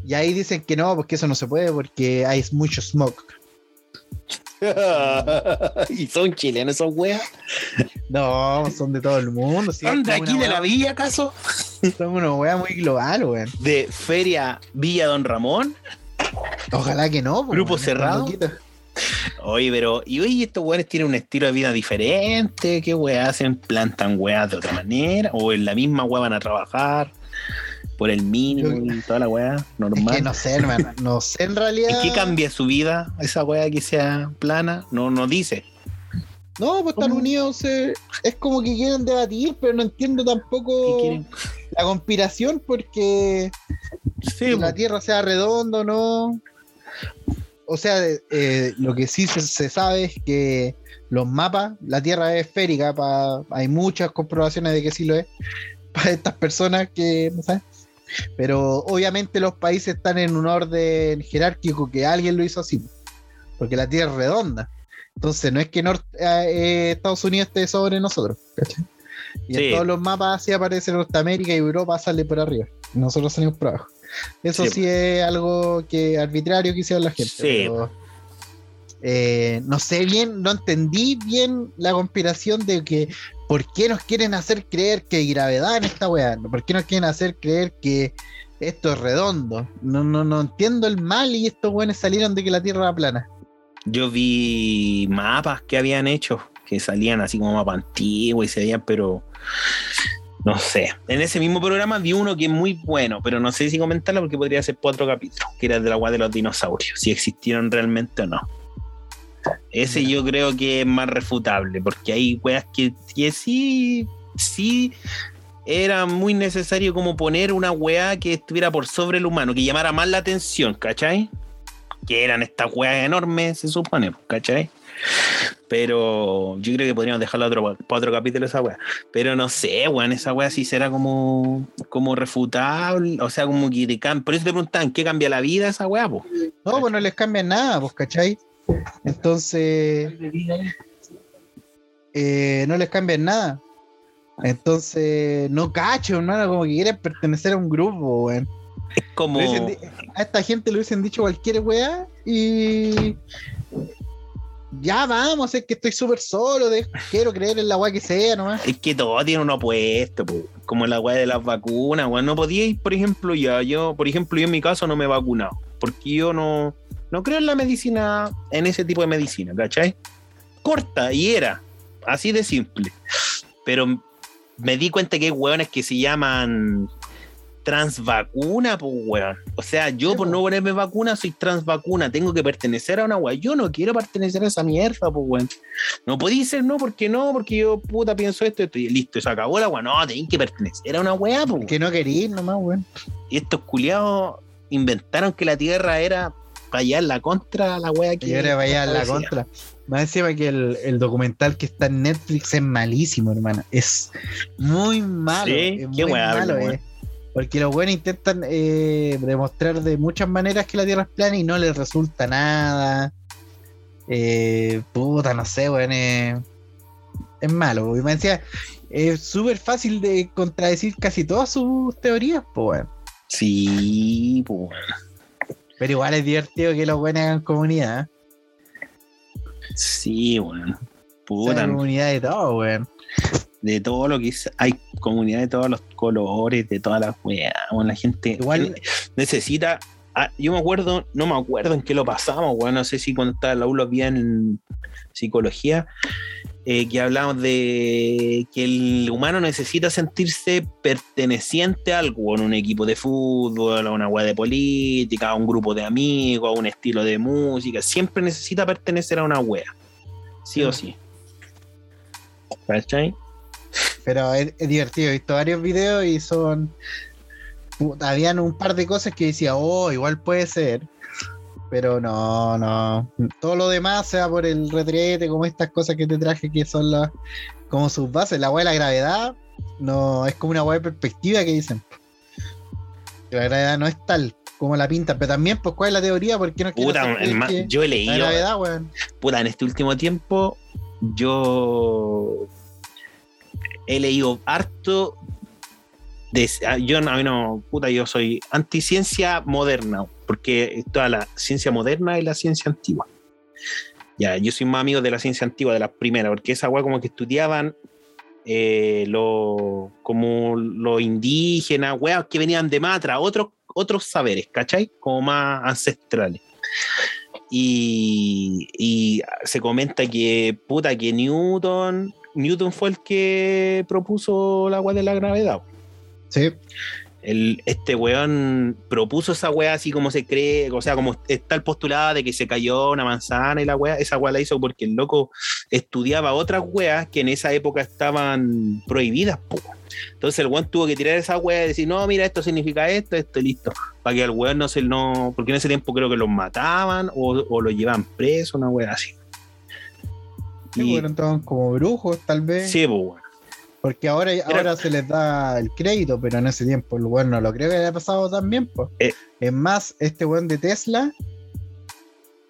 Y ahí dicen que no, porque eso no se puede, porque hay mucho smoke. y son chilenos esos weas. No, son de todo el mundo. sí, ¿Son de aquí de la villa acaso? Son una wea muy global, weón. De Feria Villa Don Ramón. Ojalá que no. po, Grupo weón, cerrado. Oye, pero, y oye, estos weones tienen un estilo de vida diferente. ¿Qué weas hacen? ¿Plantan weas de otra manera? ¿O en la misma wea van a trabajar? Por el mínimo y toda la wea Es normal. que no sé, hermano. No sé en realidad. ¿En qué cambia su vida esa wea que sea plana? No, no dice. No, pues ¿Cómo? Unidos eh, es como que quieren debatir, pero no entiendo ¿Qué tampoco la conspiración porque Sí, la po. Tierra sea redonda o no. O sea, eh, lo que sí se, se sabe es que los mapas, la Tierra es esférica, pa- hay muchas comprobaciones de que sí lo es, para estas personas que no saben. Pero obviamente los países están en un orden jerárquico que alguien lo hizo así, porque la Tierra es redonda. Entonces no es que Nor- eh, eh, Estados Unidos esté sobre nosotros, ¿cachai? Y Sí. en todos los mapas así aparece Norteamérica y Europa sale por arriba. Nosotros salimos por abajo. Eso Sí, sí, es algo que arbitrario que hicieron la gente. Sí. pero, eh, no sé bien, no entendí bien la conspiración de que por qué nos quieren hacer creer que hay gravedad en esta weá. ¿Por qué nos quieren hacer creer que esto es redondo? No, no, no entiendo el mal y estos weones salieron de que la Tierra era plana. Yo vi mapas que habían hecho que salían así como mapa antiguo y se veían, pero no sé. En ese mismo programa vi uno que es muy bueno, pero no sé si comentarlo porque podría ser cuatro capítulos, que era de la agua de los dinosaurios, si existieron realmente o no. Ese yo creo que es más refutable, porque hay weas que, que sí, sí era muy necesario como poner una weá que estuviera por sobre el humano, que llamara más la atención, ¿cachai? Que eran estas weas enormes, se supone, ¿cachai? Pero yo creo que podríamos dejarlo otro, para otro capítulo esa weá. Pero no sé, weón, esa weá sí será como, como refutable. O sea, como que. Por eso te preguntan, ¿qué cambia la vida esa po? No, pues no les cambia nada, pues, ¿cachai? Entonces, eh, no les cambia nada. Entonces, no cacho, hermano, como que quieren pertenecer a un grupo, weón. Es como. A esta gente le hubiesen dicho cualquier weá y. Ya vamos, es que estoy súper solo, de- quiero creer en la weá que sea nomás. Es que todo tiene un opuesto, po. como la weá de las vacunas, weón. No podíais, por ejemplo, ya, yo, por ejemplo, yo en mi caso no me he vacunado, porque yo no, no creo en la medicina, en ese tipo de medicina, ¿cachai? Corta y era, así de simple. Pero me di cuenta que hay weones que se llaman transvacuna, pues weón. O sea, yo Sí, por po. no ponerme vacuna soy transvacuna, tengo que pertenecer a una weá. Yo no quiero pertenecer a esa mierda, pues weón. No podía ser, no, porque no, porque yo puta pienso esto, esto y listo, se acabó la weá. No, tenéis que pertenecer a una weá, pues. Que no querí nomás, weón. Y estos culiados inventaron que la tierra era para allá en la contra, la weá que. Y ahora vaya a la contra. Más encima que el, el documental que está en Netflix es malísimo, hermano. Es muy malo. Sí, es qué muy weá malo, weón. eh. Porque los buenos intentan eh, demostrar de muchas maneras que la Tierra es plana y no les resulta nada. Eh, puta, no sé, weón. eh, es malo. Y me decía, es súper fácil de contradecir casi todas sus teorías, pues, weón. Sí, pues. Pero igual es divertido que los buenos hagan comunidad. ¿eh? Sí, weón. O sea, Puta, comunidad de todo, weón. De todo lo que es, hay comunidad de todos los colores, de todas las weas, weón, la gente Igual- necesita. ah, yo me acuerdo, no me acuerdo en qué lo pasamos, weón, no sé si cuando estaba la U lo vi en psicología, eh, que hablamos de que el humano necesita sentirse perteneciente a algo, a un equipo de fútbol, a una wea de política, a un grupo de amigos, a un estilo de música, siempre necesita pertenecer a una wea, sí o sí. ¿Cachai? Pero es, es divertido. He visto varios videos y son. Habían un par de cosas que decía, oh, igual puede ser. Pero no, no. Todo lo demás, sea por el retrete, como estas cosas que te traje, que son las. como sus bases. La weá de la gravedad, no, es como una weá de perspectiva que dicen. La gravedad no es tal como la pintan. Pero también, pues, ¿cuál es la teoría? ¿Por qué no Puta, hacer creer herma- que yo he la leído, gravedad, weón? puta, en este último tiempo, yo he leído harto de, ah, yo a mí no, puta, yo soy anticiencia moderna, porque toda la ciencia moderna y la ciencia antigua. Ya, yo soy más amigo de la ciencia antigua, de la primera, porque esa weá como que estudiaban eh, lo, como los indígenas, weas que venían de Matra, otros, otros saberes, ¿cachai? Como más ancestrales. Y, y se comenta que, puta, que Newton, Newton fue el que propuso la weá de la gravedad. Sí. El, este weón propuso esa weá así como se cree, o sea, como está el postulado de que se cayó una manzana y la weá, esa weá la hizo porque el loco estudiaba otras weas que en esa época estaban prohibidas, po. Entonces el weón tuvo que tirar esa weá y decir, no, mira, esto significa esto, esto y listo. Para que al weón no se no, porque en ese tiempo creo que los mataban o, o los llevaban preso, una weá así. Sí, Y- bueno, estaban como brujos, tal vez. sí, po, weón. Porque ahora, ahora se les da el crédito, pero en ese tiempo el weón no lo creo que haya pasado tan bien. Pues. Eh. Es más, este weón de Tesla,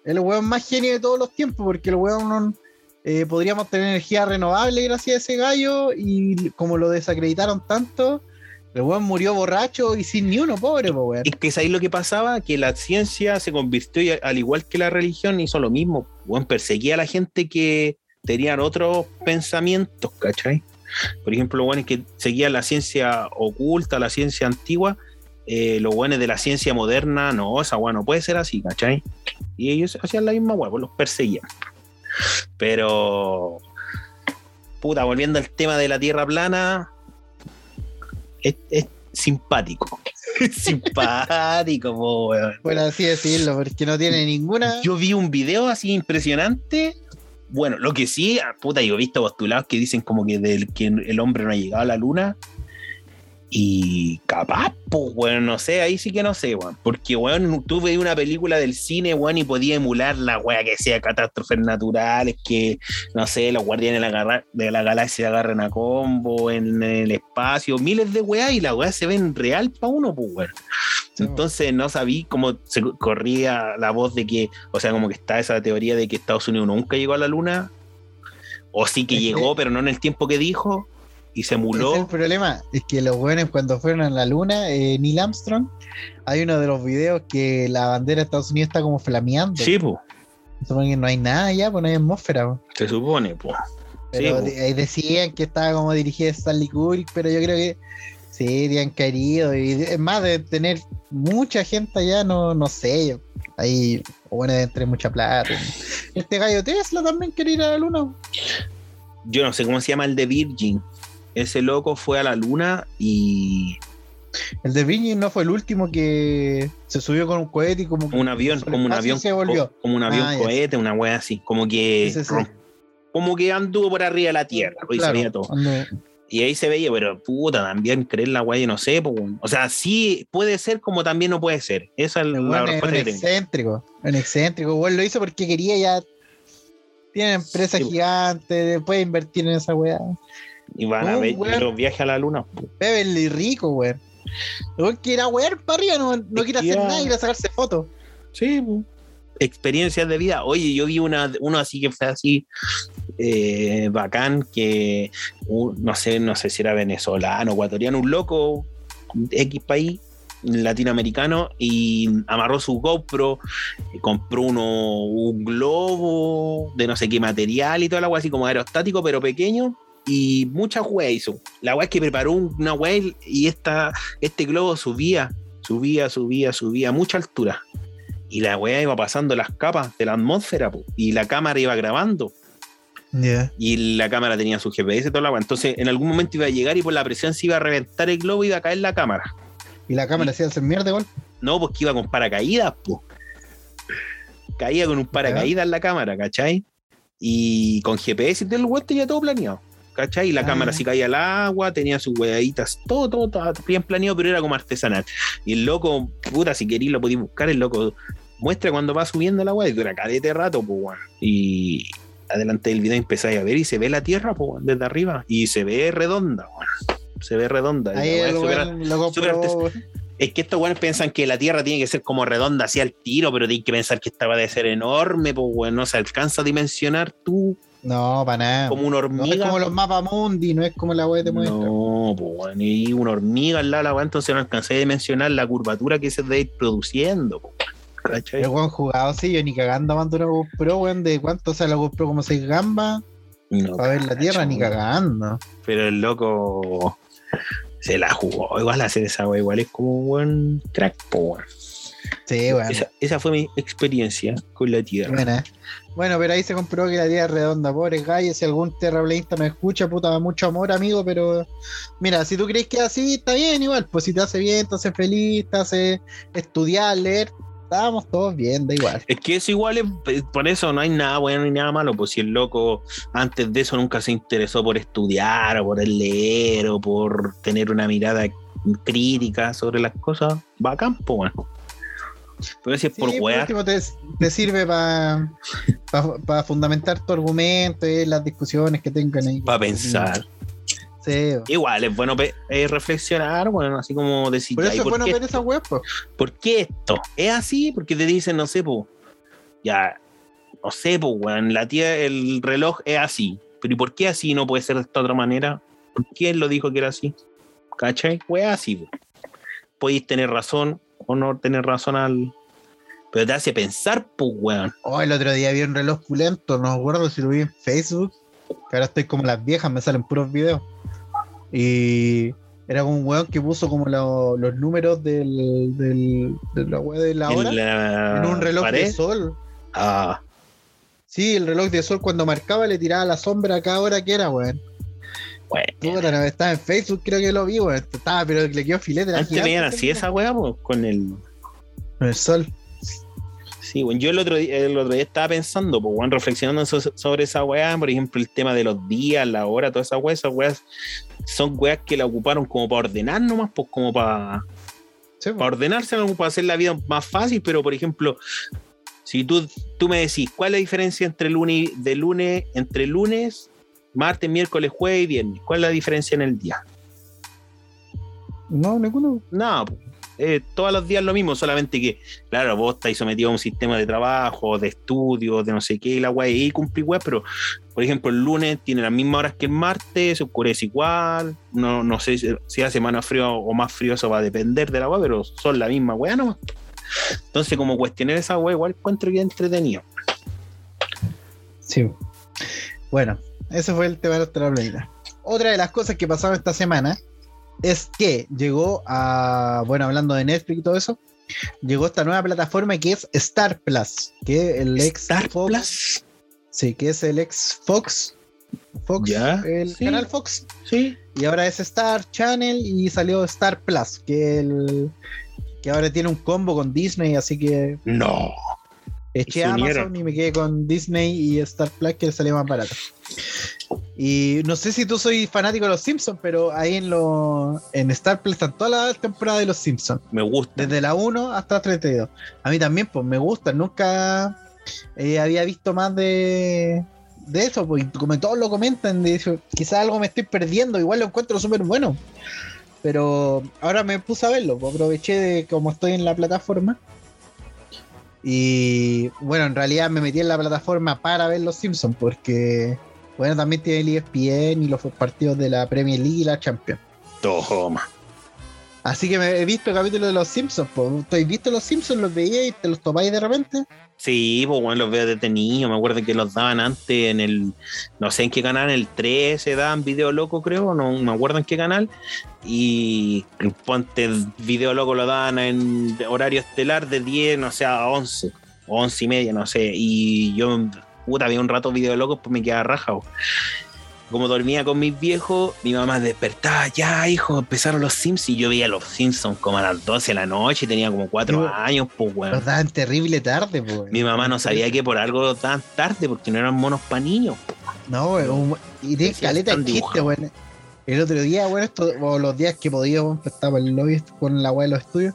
el weón más genio de todos los tiempos, porque el weón eh, podríamos tener energía renovable gracias a ese gallo, y como lo desacreditaron tanto, el weón murió borracho y sin ni uno, pobre, po, weón. Es que es ahí lo que pasaba, que la ciencia se convirtió, y al igual que la religión, hizo lo mismo. Bueno, perseguía a la gente que tenían otros pensamientos, ¿cachai? Por ejemplo, los buenos que seguían la ciencia oculta, la ciencia antigua, eh, los buenos de la ciencia moderna, no, esa weá no puede ser así, ¿cachai? Y ellos hacían la misma weá, pues los perseguían. Pero puta, volviendo al tema de la Tierra plana, es, es simpático. simpático, po, weón. Por así decirlo, porque no tiene ninguna. Yo vi un video así impresionante. Bueno, lo que sí, ah, puta, yo he visto postulados que dicen como que, del, que el hombre no ha llegado a la luna. Y capaz, pues, weón, no sé, ahí sí que no sé, weón. Porque, weón, tú veías una película del cine, weón, y podía emular la weá que sea catástrofes naturales, que, no sé, los guardianes de la galaxia agarren a combo en el espacio, miles de weá, y la weá se ven real para uno, pues, weón. Sí, Entonces no sabí cómo se corría la voz de que, o sea, como que está esa teoría de que Estados Unidos nunca llegó a la luna, o sí que llegó, pero no en el tiempo que dijo, y se es el emuló. problema, es que los buenos cuando fueron a la luna, eh, Neil Armstrong, hay uno de los videos que la bandera de Estados Unidos está como flameando. Sí, pues, Supongo que no hay nada ya, pues no hay atmósfera. po. se supone, pues. Pero po. decían que estaba como dirigida Stanley Kubrick, pero yo creo que sí, habían querido. Y es más, de tener mucha gente allá, no, no sé. yo- Ahí, bueno, de entre mucha plata. Este gallo Tesla también quiere ir a la luna. Yo no sé cómo se llama el de Virgin. Ese loco fue a la luna y El de Virgin no fue el último que se subió con un cohete y como un avión, el como un avión, se volvió. co- como un avión Ah, cohete, una wea así, como que Sí, sí, sí. rom- como que anduvo por arriba de la tierra, y se Claro, veía todo. Y ahí se veía, pero puta, también creer la weá, yo no sé. po, weón. o sea, sí puede ser como también no puede ser. Esa es el la weón es un respuesta que tengo. excéntrico. Un excéntrico. Weón lo hizo porque quería ya. Tiene empresa Sí, gigante, puede invertir en esa weá. Y van a ver weón. los viajes a la luna. Beverly rico, weón. El weón quiere ir a wear para arriba, no, no quiere hacer nada, quiere sacarse fotos. Sí, po. Experiencias de vida. Oye, yo vi una, uno así que fue así eh, bacán, que no sé, no sé si era venezolano, ecuatoriano, un loco, X país latinoamericano, y amarró su GoPro, compró uno, un globo de no sé qué material y toda la agua así como aerostático, pero pequeño. Y mucha weá hizo. La weá es que preparó una weá y esta, este globo subía, subía, subía, subía a mucha altura. Y la weá iba pasando las capas de la atmósfera po, y la cámara iba grabando. Y la cámara tenía su GPS y toda la weá. Entonces en algún momento iba a llegar y por la presión se iba a reventar el globo y iba a caer la cámara. Y la cámara se hace mierda igual. No, porque iba con paracaídas, po. Caía con un paracaídas en la cámara, ¿cachai? Y con GPS y todo el weón tenía todo planeado. ¿Cachai? Y la Ah. cámara si caía al agua, tenía sus hueaditas, todo, todo, todo bien planeado, pero era como artesanal. Y el loco, puta, si queréis lo podéis buscar, el loco muestra cuando va subiendo la weá y dura cadete rato, pues, weón. Y adelante del video empezáis a ver y se ve la tierra, pues, desde arriba. Y se ve redonda, weón. Se ve redonda. Ahí es el es que estos weones piensan que la Tierra tiene que ser como redonda hacia el tiro, pero tienes que pensar que esta va a ser enorme, pues weón, no se alcanza a dimensionar tú No, para nada. como una No es hormiga. como los mapas mundi, no es como la web te muestra. no, pues y una hormiga al lado de la weá, entonces no alcancé a dimensionar la curvatura que se debe ir produciendo, pues, ¿cachai? Weón jugado, sí, yo ni cagando mando una GoPro, weón, de cuánto, sea, la GoPro como 6 gambas No, para ver la tierra, ni cagando. Pero el loco se la jugó, igual hacer esa weá, igual es como un buen crack, pues weón. Sí. Esa, esa fue mi experiencia con la Tierra. Buena. Bueno, pero ahí se comprobó que la tierra es redonda, pobre gallo. Si algún terraplanista me escucha, puta, mucho amor, amigo, pero mira, si tú crees que es así, está bien igual. Pues si te hace bien, te hace feliz, te hace estudiar, leer, estábamos todos bien, da igual. Es que eso igual es, eh, por eso no hay nada bueno ni nada malo, pues si el loco antes de eso nunca se interesó por estudiar o por leer o por tener una mirada crítica sobre las cosas, bacán, pues bueno. Pero si es Sí, por weá, te, te sirve para fundamentar tu argumento y las discusiones que tengan ahí. para pensar. Sí, Igual es bueno eh, reflexionar, bueno, así como decir, por ya, eso ¿y es bueno ver esa web, pues. por qué esto? ¿Es así? Porque te dicen, no sé, pues, ya, no sé, pues, weón, la tía, el reloj es así. Pero ¿y por qué así no puede ser de esta otra manera? ¿Por qué él lo dijo que era así? ¿Cachai? Es así, pues. Podéis tener razón o no tener razón al. Pero te hace pensar, pues, weón. Oh, el otro día vi un reloj pulento, no me acuerdo si lo vi en Facebook, que ahora estoy como las viejas, me salen puros videos. Y era como un weón que puso como lo- los números del, del, de la de la hora en, la en un reloj pared. de sol. Ah, Sí, el reloj de sol cuando marcaba le tiraba la sombra a cada hora que era, weón. Bueno. Puta, no, estaba en Facebook, creo que lo vi, weón. Estaba, pero le quedó filete. era Antes veían así esa weá, con el. Con el sol. Sí, bueno, yo el otro, día, el otro día estaba pensando, pues, bueno, reflexionando so- sobre esa weá, por ejemplo, el tema de los días, la hora, todas esas weas, esas weas son weas que la ocuparon como para ordenar nomás, pues como para, Sí, para ordenarse, para hacer la vida más fácil, pero por ejemplo, si tú, tú me decís, ¿cuál es la diferencia entre lunes, de lunes, entre lunes, martes, miércoles, jueves y viernes? ¿Cuál es la diferencia en el día? No, ninguno. No. Eh, todos los días lo mismo, solamente que, claro, vos estáis sometido a un sistema de trabajo, de estudio, de no sé qué, y la weá, y cumplí weá, pero, por ejemplo, el lunes tiene las mismas horas que el martes, se oscurece igual, no, no sé si- hace más frío o más frío, eso va a depender de la weá, pero son la misma weá nomás. Entonces, como cuestionar esa weá, igual encuentro que entretenido. Sí. Bueno, ese fue el tema de nuestra planeta. Otra de las cosas que pasaron esta semana es que llegó a, bueno, hablando de Netflix y todo eso, llegó esta nueva plataforma que es Star Plus, que el ex Star Fox, Plus. sí, que es el ex Fox, Fox, Ya, el sí. canal Fox, Sí. y ahora es Star Channel y salió Star Plus, que el que ahora tiene un combo con Disney, así que No. Eché a. Amazon y me quedé con Disney y Star Plus que salió más barato. Y no sé si tú soy fanático de los Simpsons, pero ahí en lo, en Star Plus están todas las temporadas de los Simpsons, Me gusta. desde la 1 hasta la 32. A mí también, pues me gusta, nunca eh, había visto más de, de eso, y como todos lo comentan, quizás algo me estoy perdiendo, igual lo encuentro súper bueno. Pero ahora me puse a verlo, pues, aproveché de como estoy en la plataforma. Y bueno, en realidad me metí en la plataforma para ver los Simpsons, porque bueno, también tiene el ESPN y los partidos de la Premier League y la Champions. Toma. Así que me he visto capítulos de los Simpsons. ¿Tú has visto los Simpsons? ¿Los veíais? ¿Te los topáis de repente? Sí, pues bueno, los veo desde niño. Me acuerdo que los daban antes en el, no sé en qué canal, en el 13 daban Video Loco, creo, no me acuerdo en qué canal. Y ponte el Video Loco lo daban en horario estelar de 10, no sé, a 11, o 11 y media, no sé. Y yo, puta, había un rato Video Loco, pues me quedaba raja. po. Como dormía con mis viejos, mi mamá despertaba, ya hijo, empezaron los Simpsons. Y yo veía los Simpsons como a las 12 de la noche, tenía como 4 Yo- años, pues bueno. Los daban terrible tarde, pues. Mi mamá no sabía que por algo tan tarde, porque no eran monos para niños. No, un- y caleta de están chiste, güey. El otro día, bueno, esto, o los días que podía, pues, estaba en el lobby con la weá de los estudios.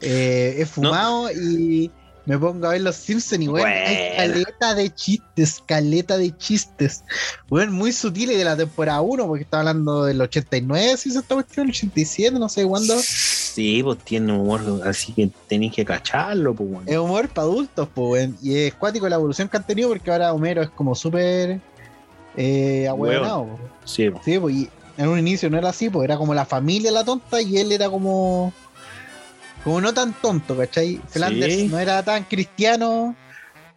eh, he fumado y me pongo a ver los Simpsons y, güey, hay Buena. caleta de chistes, caleta de chistes. Güey, muy sutiles de la temporada 1, porque estaba hablando del 89, si se está cuestión, el 87, no sé cuándo. Sí, pues tiene humor, así que tenéis que cacharlo, pues bueno. Es humor para adultos, pues, güey. Y es cuático la evolución que han tenido, porque ahora Homero es como súper eh, ahueonado, po. Sí, pues. Sí, pues y en un inicio no era así, pues era como la familia la tonta y él era como. Como no tan tonto, ¿cachai? Flanders Sí. no era tan cristiano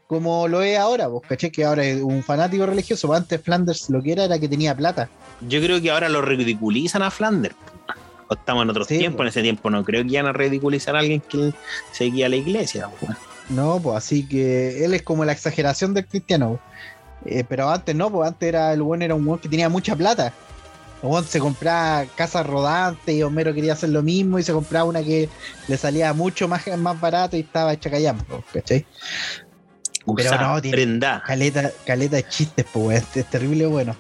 como lo es ahora, pues, ¿cachai? Que ahora es un fanático religioso. pues Antes Flanders lo que era era que tenía plata. Yo creo que ahora lo ridiculizan a Flanders. O estamos en otros Sí, tiempos, pues. en ese tiempo no creo que iban a ridiculizar a alguien que seguía la iglesia. pues. No, pues así que él es como la exageración del cristiano. Eh, pero antes no, pues antes era el bueno era un weón que tenía mucha plata. Weón se compraba casas rodantes y Homero quería hacer lo mismo y se compraba una que le salía mucho más, más barato y estaba hecha callampa, ¿cachai? Pero Usar, no, tiene- prenda. Caleta, caleta de chistes, pues, es, es terrible bueno.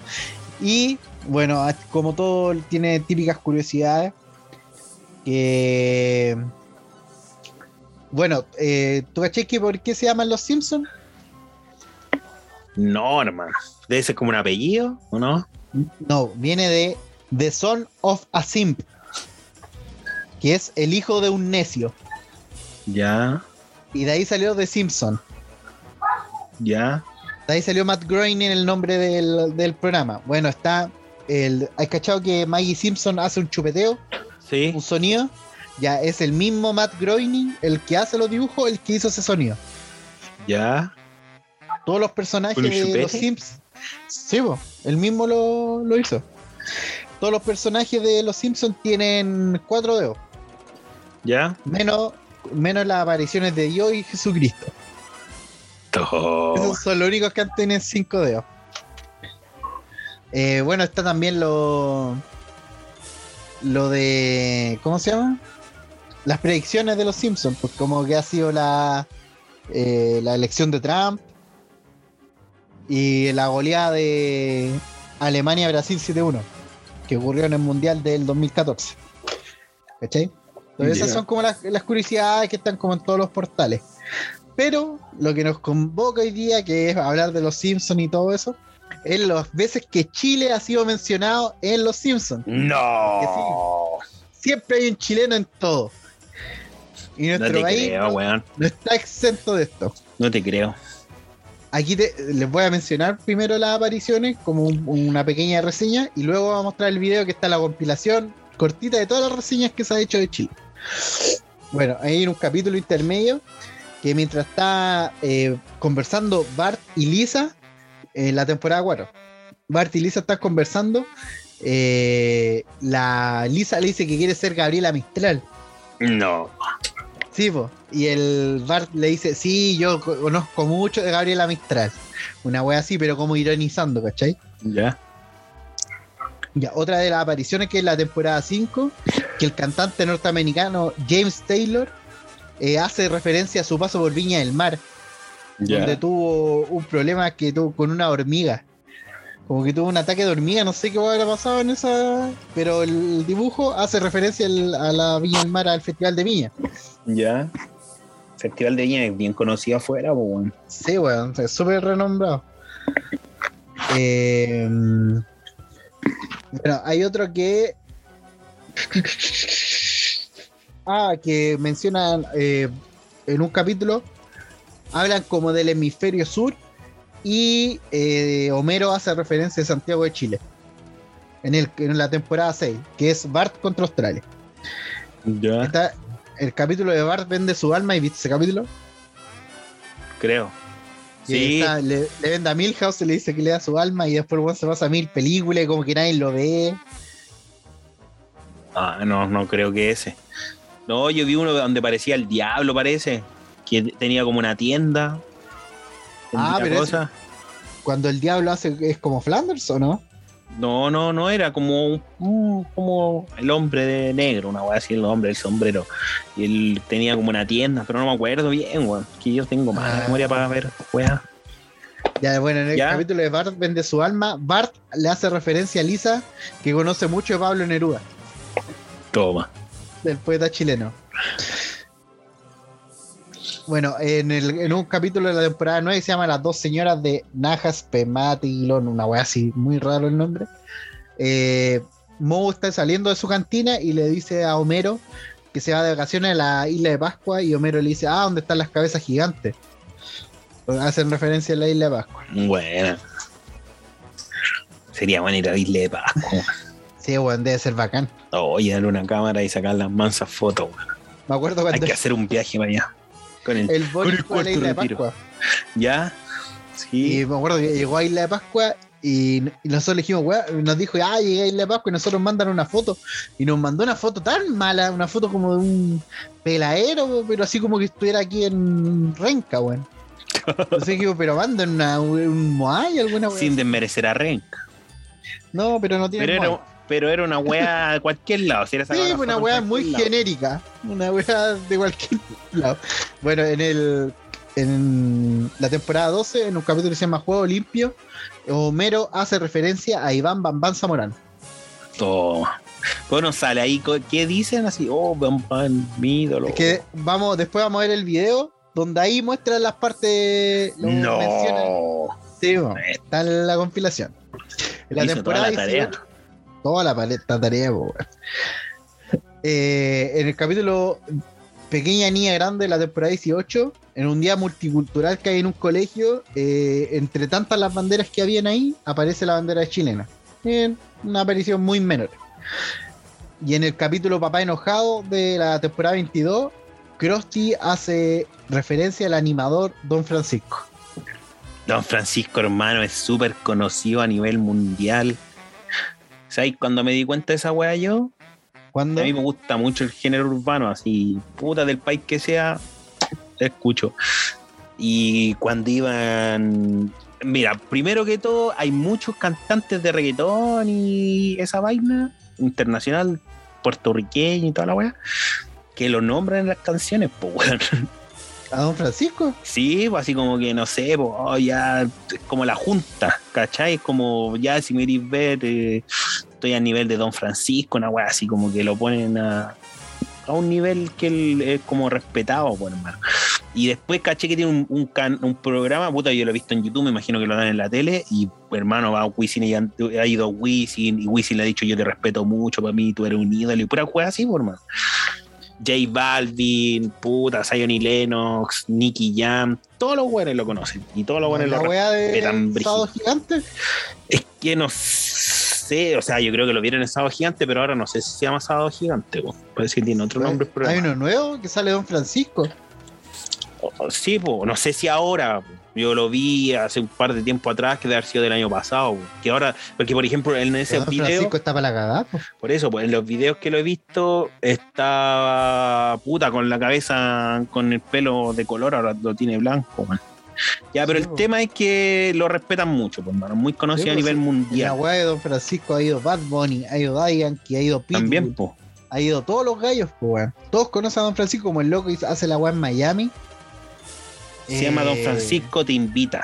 Y bueno, como todo tiene típicas curiosidades. Que. Bueno, eh, ¿tú caché que por qué se llaman los Simpsons? No, hermano. Debe ser como un apellido, ¿o no? No, viene de The Son of a Simp, que es el hijo de un necio. Ya, Y de ahí salió The Simpson. ya. De ahí salió Matt Groening el nombre del, del programa. Bueno, está el. ¿Has cachado que Maggie Simpson hace un chupeteo? Sí, un sonido, ya es el mismo Matt Groening, el que hace los dibujos, el que hizo ese sonido. ya. Todos los personajes ¿Con un de los Sims, sí, po, el mismo lo, lo hizo. Todos los personajes de los Simpsons tienen cuatro dedos, Ya. menos, menos las apariciones de Dios y Jesucristo. Toma. Esos son los únicos que han tenido cinco dedos. Eh, bueno, está también lo. Lo de. ¿Cómo se llama? Las predicciones de los Simpsons, pues como que ha sido la. eh, la elección de Trump. Y la goleada de Alemania-Brasil 7-1. Que ocurrió en el Mundial del 2014. ¿Cachai? Entonces esas son como las, las curiosidades que están como en todos los portales. Pero lo que nos convoca hoy día, que es hablar de los Simpsons y todo eso, es las veces que Chile ha sido mencionado en los Simpsons. No. Siempre hay un chileno en todo. Y No nuestro te país creo, no, no está exento de esto. No te creo. Aquí te- les voy a mencionar primero las apariciones como un- una pequeña reseña y luego voy a mostrar el video que está la compilación cortita de todas las reseñas que se ha hecho de Chile. Bueno, hay un capítulo intermedio que mientras está eh, conversando Bart y Lisa en la temporada 4, Bart y Lisa están conversando, eh, la Lisa le dice que quiere ser Gabriela Mistral. No. Sí, po. y el Bart le dice, sí, yo co- conozco mucho de Gabriela Mistral. Una wea así, pero como ironizando, ¿cachai? Ya. Ya, otra de las apariciones que es la temporada 5, que el cantante norteamericano James Taylor eh, hace referencia a su paso por Viña del Mar, donde Ya. tuvo un problema que tuvo con una hormiga. Como que tuvo un ataque de hormiga, no sé qué habrá pasado en esa. Pero el dibujo hace referencia al- a la Viña del Mar, al Festival de Viña. Ya. Festival de Viña es bien conocido afuera, pues, weón. Sí, weón, es súper renombrado. Eh, bueno, hay otro que. Ah, que mencionan eh, en un capítulo. Hablan como del hemisferio sur. Y eh, Homero hace referencia a Santiago de Chile. En, el, en la temporada 6, que es Bart contra Australia. Ya. Está, el capítulo de Bart vende su alma. ¿Y viste ese capítulo? Creo. Y Sí. está- le, le vende a Milhouse y le dice que le da su alma y después bueno, se pasa a mil películas y como que nadie lo ve. Ah, no, no creo que ese. No, yo vi uno donde parecía el diablo, parece. Que tenía como una tienda. Ah, pero. Cuando el diablo hace, ¿es como Flanders o no? No, no, no era como un- como el hombre de negro, una weá así, el hombre del sombrero. Y él tenía como una tienda, pero no me acuerdo bien, weón. Que yo tengo mala Ah. memoria para ver, weá. Ya, bueno, en el ¿Ya? capítulo de Bart vende su alma, Bart le hace referencia a Lisa, que conoce mucho de Pablo Neruda, Toma. del poeta chileno. Bueno, en, el- en un capítulo de la temporada 9 se llama Las dos señoras de Najas Pematilon, una wea así, muy raro el nombre. Eh, Moe está saliendo de su cantina y le dice a Homero que se va de vacaciones a la isla de Pascua y Homero le dice, ah, ¿dónde están las cabezas gigantes? Hacen referencia a la isla de Pascua. Buena. Sería buena ir a Isla de Pascua. Sí, weón, debe ser bacán. Oye, darle una cámara y sacar las mansas fotos, weón. Me acuerdo Hay cuando que hacer un viaje para allá. Con el, el con Boris el fue a la cuarto isla de. Pascua. ¿Ya? Sí. Y me acuerdo que llegó a Isla de Pascua y, y nosotros le dijimos, weón, nos dijo, ah, llegué a Isla de Pascua y nosotros mandan una foto. Y nos mandó una foto tan mala, una foto como de un peladero, pero así como que estuviera aquí en Renca, weón. Entonces dijimos, pero mandan una, un Moai, alguna weón. Sin desmerecer a Renca. No, pero no tiene Pero pero era una weá de cualquier lado. Si era Sí, una cualquier muy lado. genérica. Una weá de cualquier lado. Bueno, en el en la temporada 12, en un capítulo que se llama Juego Limpio, Homero hace referencia a Iván Bambán Zamorano. Toma. Bueno, sale ahí. ¿Qué dicen así? Oh, Bam Bam, mi ídolo. Es que vamos, después vamos a ver el video donde ahí muestran las partes. lo mencionan. No. Sí, bueno, está en la compilación. En la Hizo temporada toda la tarea. 18, Toda la paleta tarea, po. Eh, en el capítulo Pequeña Niña Grande de la temporada 18, en un día multicultural que hay en un colegio, eh, entre tantas las banderas que habían ahí, aparece la bandera chilena. En una aparición muy menor. Y en el capítulo Papá Enojado de la temporada 22, Krusty hace referencia al animador Don Francisco. Don Francisco, hermano, es súper conocido a nivel mundial. ¿Sabes? Cuando me di cuenta de esa weá yo, Cuando a mí me gusta mucho el género urbano, así, puta del país que sea, escucho. Y cuando iban Mira, primero que todo, hay muchos cantantes de reggaetón y esa vaina internacional, puertorriqueño y toda la weá, que lo nombran en las canciones, pues weón. ¿A Don Francisco? Sí, pues así como que no sé, pues oh, ya como la junta, ¿cachai? Es como ya si me queréis ver, eh, estoy a nivel de Don Francisco, una weá así como que lo ponen a, a un nivel que él es como respetado, pues hermano. Y después caché que tiene un, un, can- un programa, puta, yo lo he visto en YouTube, me imagino que lo dan en la tele, y hermano va a Wisin y ha ido Wisin, y Wisin le ha dicho yo te respeto mucho, para mí tú eres un ídolo, y pura juega así, pues, hermano. J Balvin, puta, Zion y Lennox, Nicky Jam, todos los buenos lo conocen, y todos los buenos lo respetan. Gigante. Es que no sé, o sea, yo creo que lo vieron en Sábado Gigante, pero ahora no sé si se llama Sábado Gigante, po. parece que tiene otro nombre. Hay uno nuevo que sale Don Francisco. Sí, po, no sé si ahora. Po. Yo lo vi hace un par de tiempo atrás, que debe haber sido del año pasado. po. Que ahora, porque por ejemplo, en ese Don video, Francisco está para la cagada. po. por eso, pues en los videos que lo he visto, está puta con la cabeza, con el pelo de color, ahora lo tiene blanco, man. Ya, pero Sí, el po. tema es que lo respetan mucho, pues, hermano. Muy conocido Sí, a pues, nivel sí. La mundial. weá de Don Francisco ha ido Bad Bunny, ha ido Daddy Yankee, ha ido Pitbull, También, pues. ha ido todos los gallos, pues. Todos conocen a Don Francisco como el loco y hace la weá en Miami. Se llama Don Eh, Francisco Te Invita.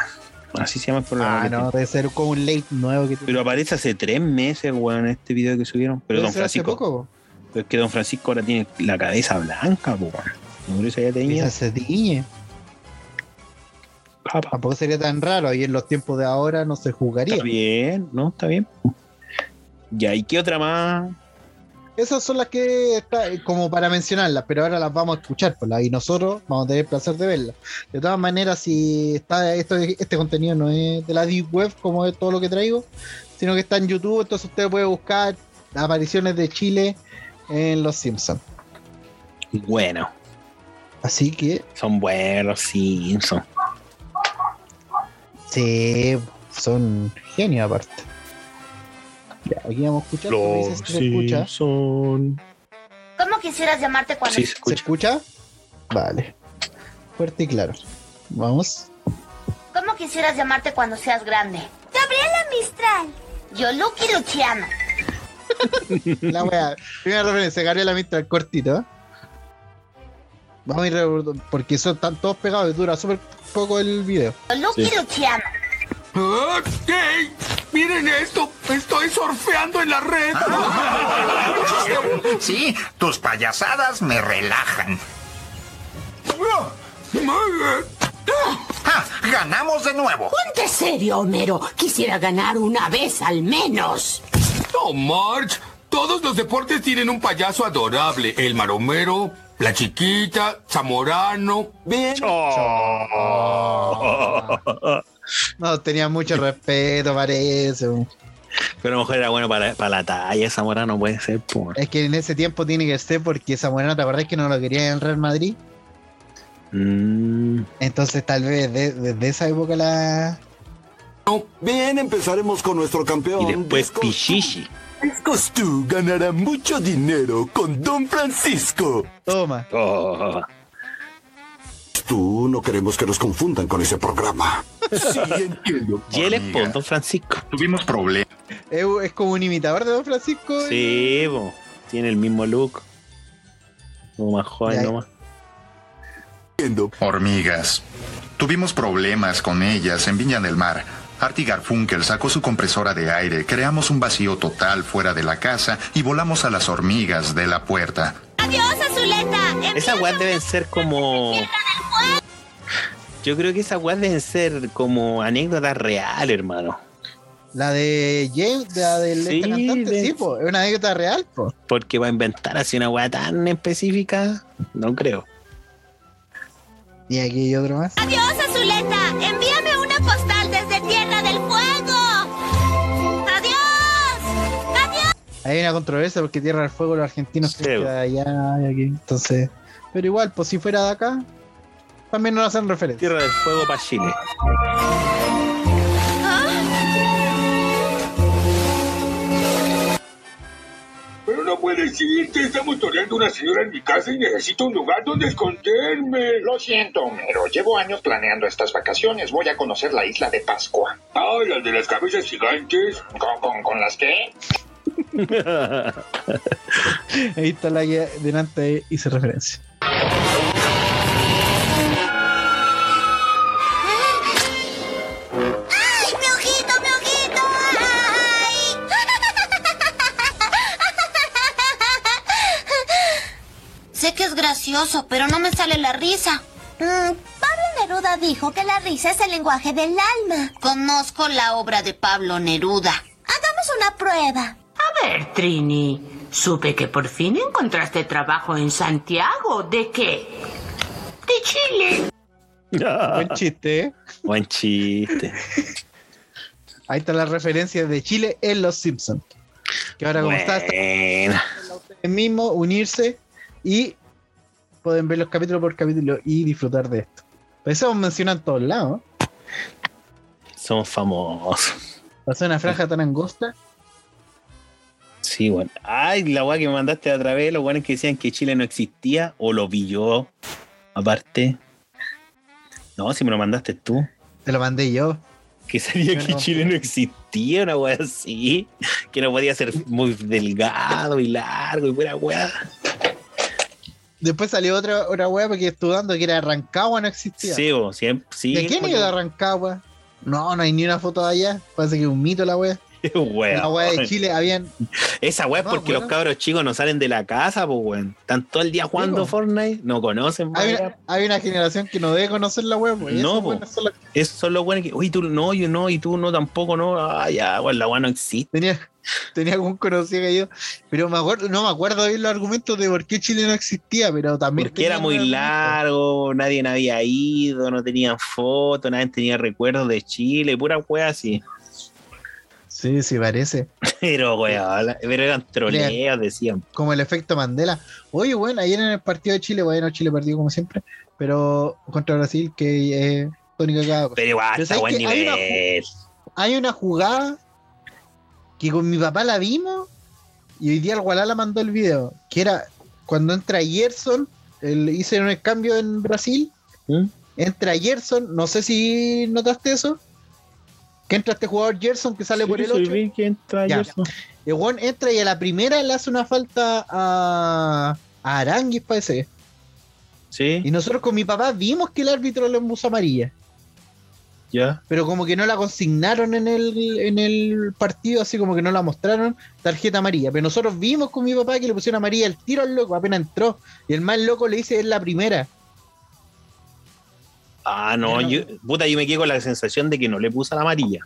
Así se llama el programa. Ah, no, tiene. debe ser como un late nuevo que Pero aparece hace tres meses, weón, en este video que subieron. Pero Don ser hace Francisco. poco. Pero es que Don Francisco ahora tiene la cabeza blanca, weón. No creo que se haya teñido. Quizás se tiñe. Papa. Tampoco sería tan raro. Y en los tiempos de ahora no se jugaría. Está bien, ¿no? Está bien. Ya, ¿y qué otra más? Esas son las que está eh, como para mencionarlas, pero ahora las vamos a escuchar por y nosotros vamos a tener el placer de verlas. De todas maneras, si está esto, este contenido no es de la Deep Web como es todo lo que traigo, sino que está en YouTube, entonces usted puede buscar apariciones de Chile en Los Simpsons. Bueno, Así que, son buenos, Simpsons. sí, son genios aparte. Ya, aquí vamos a escuchar. ¿tú me dices si se escucha? ¿Cómo quisieras llamarte cuando Sí, se ¿Se escucha. escucha? Vale. Fuerte y claro. Vamos. ¿Cómo quisieras llamarte cuando seas grande? Gabriela Mistral. Yo Lucky Luciano. La wea. Primera referencia, Gabriela Mistral, cortito. Vamos a ir re- porque son están todos pegados y dura súper poco el video. Yo Lucky Sí. Luciano. ¡Ah! ¡Ey! ¡Miren esto! ¡Estoy surfeando en la red! Sí, tus payasadas me relajan. ¡Ah! ¡Ganamos de nuevo! Ponte serio, Homero. Quisiera ganar una vez al menos. ¡No, Marge! Todos los deportes tienen un payaso adorable. El maromero, la chiquita, Zamorano. Bien. No, tenía mucho respeto, parece. Pero a lo mejor era bueno para, para la talla, Zamorano puede ser, por. Es que en ese tiempo tiene que ser porque Zamorano, ¿te acordás que no lo quería en el Real Madrid? Mm, Entonces tal vez de- desde esa época la... Bien, empezaremos con nuestro campeón. y después Disco- Pichichi. Discos tú ganará mucho dinero con Don Francisco. Toma. Oh, Tú no queremos que nos confundan con ese programa. Sí, entiendo. y él es por Don Francisco. Tuvimos problemas. Es, como un imitador de Don Francisco. Sí, tiene el mismo look. Como más joven nomás. Entiendo. Hormigas. Tuvimos problemas con ellas en Viña del Mar. Artie Garfunkel sacó su compresora de aire, creamos un vacío total fuera de la casa y volamos a las hormigas de la puerta. Adiós, Azuleta. Esas weas deben ser como. Yo creo que esas weas deben ser como anécdotas reales, hermano. La de James, la del Sí, este cantante, de- sí, po, es una anécdota real, po. Porque va a inventar así una wea tan específica, no creo. Y aquí hay otro más. Adiós, Azuleta. Envíame una postal desde Tierra del Fuego. Hay una controversia porque Tierra del Fuego los argentinos Sí, creen que allá y aquí. Entonces, pero igual, pues si fuera de acá, también nos hacen referencia. Tierra del Fuego para Chile. Pero no puede decirte, estamos toreando una señora en mi casa y necesito un lugar donde esconderme. Lo siento, Homero. Llevo años planeando estas vacaciones. Voy a conocer la isla de Pascua. Ah, la de las cabezas gigantes. ¿Con, con, con las qué? Ahí está la que delante hice referencia. ¡Ay, mi ojito, mi ojito! ¡Ay! Sé que es gracioso, pero no me sale la risa. Mm, Pablo Neruda dijo que la risa es el lenguaje del alma. Conozco la obra de Pablo Neruda. Hagamos una prueba. A ver, Trini, supe que por fin encontraste trabajo en Santiago. ¿De qué? De Chile. Buen chiste, ¿eh? Buen chiste. Ahí está la referencia de Chile en Los Simpsons. Que ahora como está, ustedes mismos, unirse y pueden ver los capítulos por capítulo y disfrutar de esto. Pero eso menciona en todos lados. ¿eh? Somos famosos. Pasó una franja tan angosta. Sí, bueno. Ay, la weá que me mandaste a través, los buenos que decían que Chile no existía, o lo vi yo, aparte. No, si me lo mandaste tú. Te lo mandé yo. Que sabía que no. Chile no existía, una weá así. Que no podía ser muy delgado y largo y buena weá. Después salió otra, otra wea porque estudiando que era Rancagua no existía. Sí, bo, siempre, sí. ¿De quién era Rancagua? No, no hay ni una foto de allá. Parece que es un mito la wea. Wea de Chile habían. Esa weá es No, porque bueno. los cabros chicos no salen de la casa, pues weón. Están todo el día jugando. Fortnite, no conocen, Hay una, hay una generación que no debe conocer la wea. Pues, No, po. son los- Esos son los buenos que, uy, tú no, yo no, y tú no tampoco, no. Ah, ya, weón, la weá no existe. Tenía, tenía algún conocido que yo. Pero me acuerdo, no me acuerdo bien los argumentos de por qué Chile no existía, pero también. Porque era muy largo, nadie había ido, no tenían fotos, nadie tenía recuerdos de Chile, pura weá así. Sí, sí, parece. Pero weón, pero eran troleos, decían. Como el efecto Mandela. Oye, bueno, ayer en el partido de Chile, bueno, Chile partido como siempre, pero contra Brasil, que es tónica cada cosa. Pero igual, Pero está ¿sabes buen qué? Hay una nivel. Hay una jugada que con mi papá la vimos y hoy día el Gualala mandó el video, que era cuando entra Gerson, el, hice un cambio en Brasil, ¿Mm? entra Gerson, no sé si notaste eso, que entra este jugador Gerson que sale Sí, por el sí, 8. vi que entra Ya. Gerson. El weón entra y a la primera le hace una falta a, a Aranguis, parece. Sí, Y nosotros con mi papá vimos que el árbitro le puso amarilla, ya. pero como que no la consignaron en el, en el partido, así como que no la mostraron, tarjeta amarilla. Pero nosotros vimos con mi papá que le pusieron amarilla el tiro al loco, apenas entró. Y el más loco le dice es la primera. Ah, no, yo, puta, yo me quedé con la sensación de que no le puso la amarilla.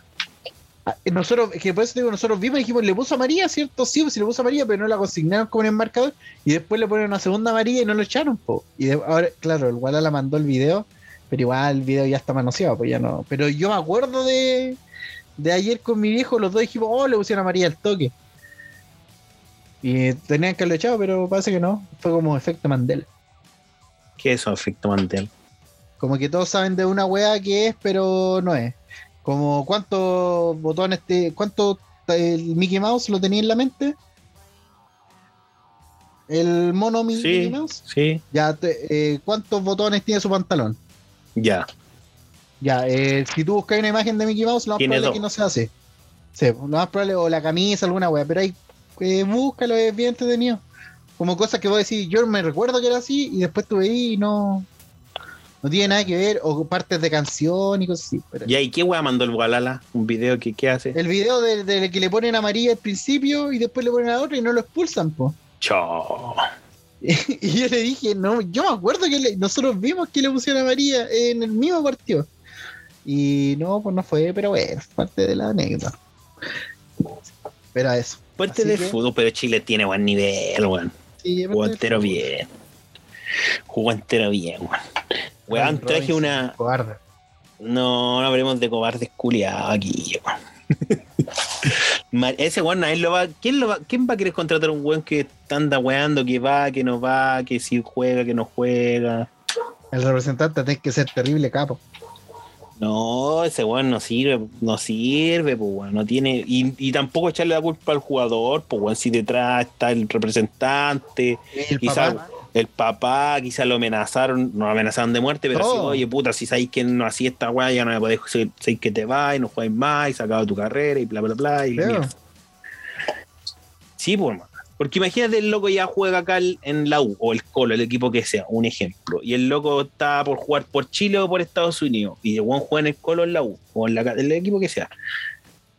Ah, Nosotros, es que por eso digo, nosotros vimos y dijimos, le puso amarilla, ¿cierto? Sí, pues sí le puso amarilla, pero no la consignaron como en el marcador. Y después le ponen una segunda amarilla y no lo echaron, po. Y de- ahora, claro, el Guala mandó el video, pero igual el video ya está manoseado, pues ya no. Pero yo me acuerdo de, de ayer con mi viejo, los dos dijimos, oh, le pusieron amarilla al toque. Y tenían que haberlo echado, pero parece que no. Fue como efecto Mandela. ¿Qué es eso, efecto mantel? Como que todos saben de una weá que es, pero no es. Como cuántos botones te. ¿Cuánto el Mickey Mouse lo tenía en la mente? El mono Mi- Mickey Sí, Mouse. sí, Ya, te- eh, ¿cuántos botones tiene su pantalón? ya. Ya, eh, si tú buscas una imagen de Mickey Mouse, lo más probable es que no se hace. Sí, lo más probable, o la camisa, alguna weá, pero ahí eh, búscalo, es bien entretenido. Como cosas que vos decís, yo me recuerdo que era así, y después tú veís y no. No tiene nada que ver, o partes de canción y cosas así. Pero ¿Y ahí qué weá mandó el Gualala? ¿Un video que qué hace? el video del de que le ponen amarilla al principio y después le ponen a otra y no lo expulsan, po. Chao. y yo le dije, no, yo me acuerdo que le- nosotros vimos que le pusieron amarilla en el mismo partido. Y no, pues no fue, pero bueno, parte de la anécdota. Pero eso. Parte de que- fútbol, pero Chile tiene buen nivel, weón. Sí, Jugó entero bien. Jugó entero bien, weón. Weón, traje Robinson, una. cobarde. No, no hablemos de cobardes culiados aquí, weón. Ese weón nadie lo va. ¿Quién, lo va, ¿Quién va a querer contratar a un weón que anda weando, que va, que no va, que si juega, que no juega? El representante tiene que ser terrible capo. No, ese weón no sirve, no sirve, pues weón, no tiene, y, y tampoco echarle la culpa al jugador, pues weón, si detrás está el representante, El quizás papá. El papá, quizás lo amenazaron, no lo amenazaron de muerte, pero Todo. sí, oye puta, si sabéis que no hacía esta weá, ya no me podéis decir que te vas y no juegas más, y se acaba tu carrera y bla bla bla. Y mierda. Sí, pues. Porque imagínate el loco ya juega acá en la U o el Colo, el equipo que sea, un ejemplo. Y el loco está por jugar por Chile o por Estados Unidos. Y el Juan juega en el Colo en la U o en la, el equipo que sea.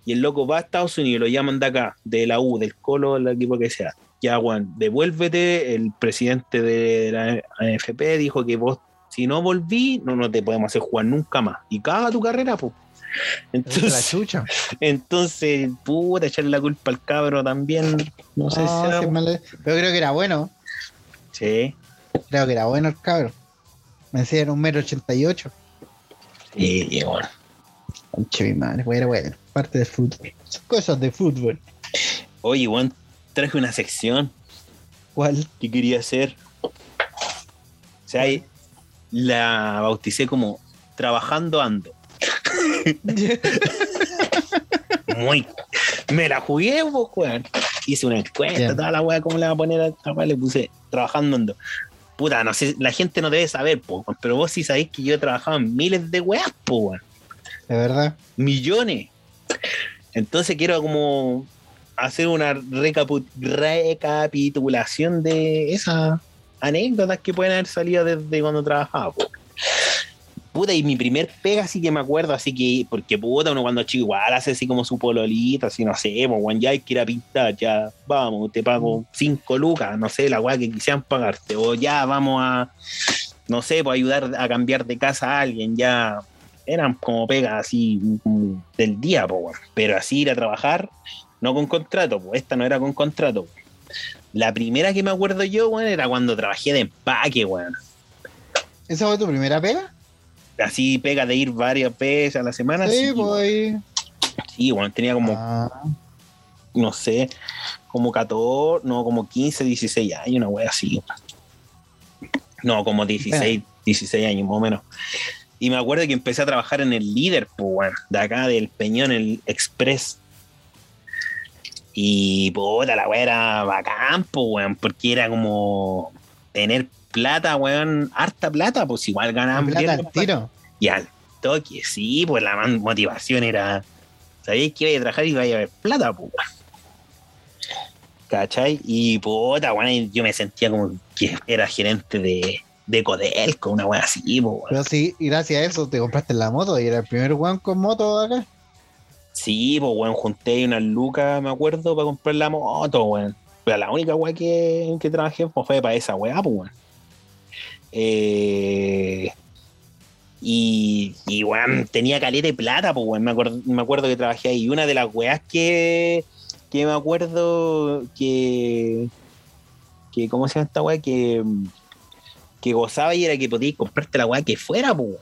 Y el loco va a Estados Unidos, lo llaman de acá, de la U, del Colo, del equipo que sea. Ya, Juan, devuélvete. El presidente de la AFP dijo que vos, si no volví, no, no te podemos hacer jugar nunca más. Y caga tu carrera, pues. Es la Entonces, chucha. entonces, puta, echarle la culpa al cabro también. No sé No, si sí, mal- Pero creo que era bueno. Sí, Creo que era bueno el cabro. Me decía era un y ocho. sí, bueno. Conche mi madre, era bueno. Parte del fútbol. Son cosas de fútbol. Oye, Juan, traje una sección ¿Cuál? que quería hacer. O sea, ahí la bauticé como Trabajando Ando. Muy. Me la jugué, pues, weón. Hice una encuesta, toda la weá, ¿cómo le va a poner a weá? Le puse Trabajando Ando. Puta, no sé, la gente no debe saber, po, pero vos sí sabéis que yo he trabajado en miles de weas, po, weón. De verdad. millones. Entonces quiero como hacer una recapitulación de esas anécdotas que pueden haber salido desde cuando trabajaba. Puta, y mi primer pega sí que me acuerdo, así que, porque puta, uno cuando chico igual hace así como su pololita, así no sé, pues, weón, ya hay que ir a pintar, ya, vamos, te pago cinco lucas, no sé, la weá que quisieran pagarte, o ya vamos a, no sé, pues ayudar a cambiar de casa a alguien, ya, eran como pegas así del día, po, pero así ir a trabajar, no con contrato, pues esta no era con contrato. po. La primera que me acuerdo yo, weón, era cuando trabajé de empaque, weón. ¿Esa fue tu primera pega? Así pega de ir varias veces a la semana. Sí, pues. sí, weón, tenía como, Ah, no sé, como 14, no, como 15, 16 años, una wea así. No, como 16, 16 años más o menos. Y me acuerdo que empecé a trabajar en el líder, pues, weón, de acá del Peñón, el Express. Y puta, la weá era bacán, pues, weón, porque era como tener plata, weón, harta plata, pues igual ganaban plata al tiro. Y al toque, sí, pues la motivación era. Sabíais que iba a trabajar y iba a haber plata, pues. weón. ¿Cachai? Y puta, weón, yo me sentía como que era gerente de, de Codelco, una weá así, pues, weón. Pero sí, y gracias a eso te compraste la moto y era el primer weón con moto acá. Sí, pues, weón, junté unas lucas, me acuerdo, para comprar la moto, weón. Pero la única weá que, que trabajé pues, fue para esa weá, pues, weón. Eh, y, y, weón, tenía caleta de plata, pues, weón. Me acuerdo, me acuerdo que trabajé ahí. Y una de las weás que, que me acuerdo que, que. ¿Cómo se llama esta weá? Que, que gozaba y era que podías comprarte la weá que fuera, pues.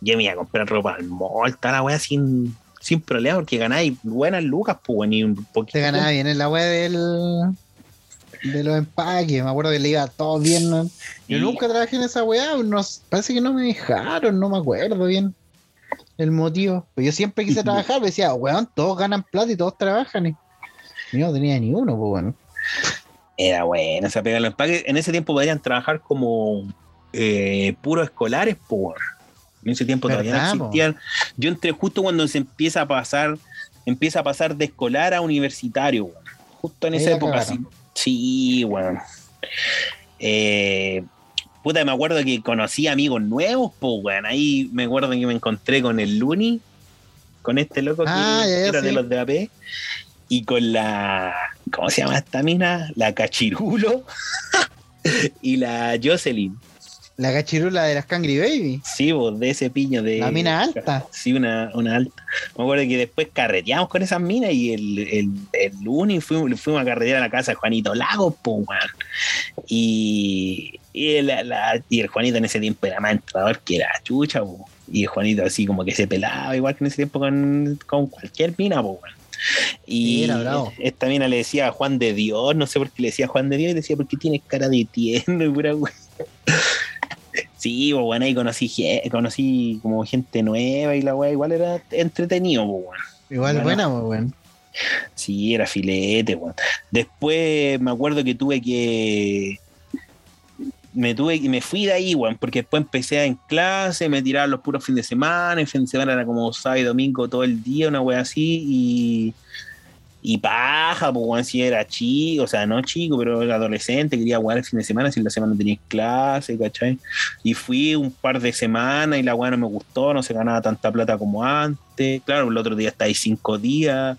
Yo me iba a comprar ropa al mall, toda la weá sin, sin problema, porque ganáis buenas lucas, pues. Y un poquito. Te ganaba bien en la web del. De los empaques, me acuerdo que le iba todo bien. ¿no? Yo nunca trabajé en esa weá, parece que no me dejaron, no me acuerdo bien el motivo. Pero yo siempre quise trabajar, decía, weón, todos ganan plata y todos trabajan. Y yo no tenía ni uno, pues bueno. Era bueno, esa pega en los empaques. En ese tiempo podían trabajar como eh, puros escolares, weón. En ese tiempo todavía no existían. Yo entré justo cuando se empieza a pasar, empieza a pasar de escolar a universitario, weón. Justo en esa época, cagaron. sí. Weón. Eh, puta, me acuerdo que conocí amigos nuevos, pues, weón. Ahí me acuerdo que me encontré con el Luni, con este loco que Ah, era de los de AP, y con la. ¿Cómo se llama esta mina? La Cachirulo y la Jocelyn. La cachirula de las Cangri Baby. Sí, vos, de ese piño de. La mina alta. Sí, una, una alta. Me acuerdo que después carreteamos con esas minas y el, el, el Luni fuimos, fuimos a carretear a la casa de Juanito Lagos, pues. Y, y, el, la- y el Juanito en ese tiempo era más entrador que era chucha, po. Y el Juanito así como que se pelaba, igual que en ese tiempo con, con cualquier mina, pues, weón. Y bravo. esta mina le decía Juan de Dios, no sé por qué le decía Juan de Dios, y le decía, porque tienes cara de tierno y pura. Sí, pues bueno, ahí conocí, conocí como gente nueva y la weá igual era entretenido, pues bueno. Igual Bueno. buena, pues, weón. Sí, era filete, weón. Después me acuerdo que tuve que. Me tuve y me fui de ahí, weón, porque después empecé en clase, me tiraban los puros fines de semana, el fin de semana era como sábado y domingo todo el día, una wea así, y. Y paja, pues weón, si era chico, o sea, no chico, pero era adolescente, quería jugar el fin de semana, si en la semana tenía clase, ¿cachai? Y fui un par de semanas y la weá no me gustó, no se ganaba tanta plata como antes. Claro, el otro día estáis cinco días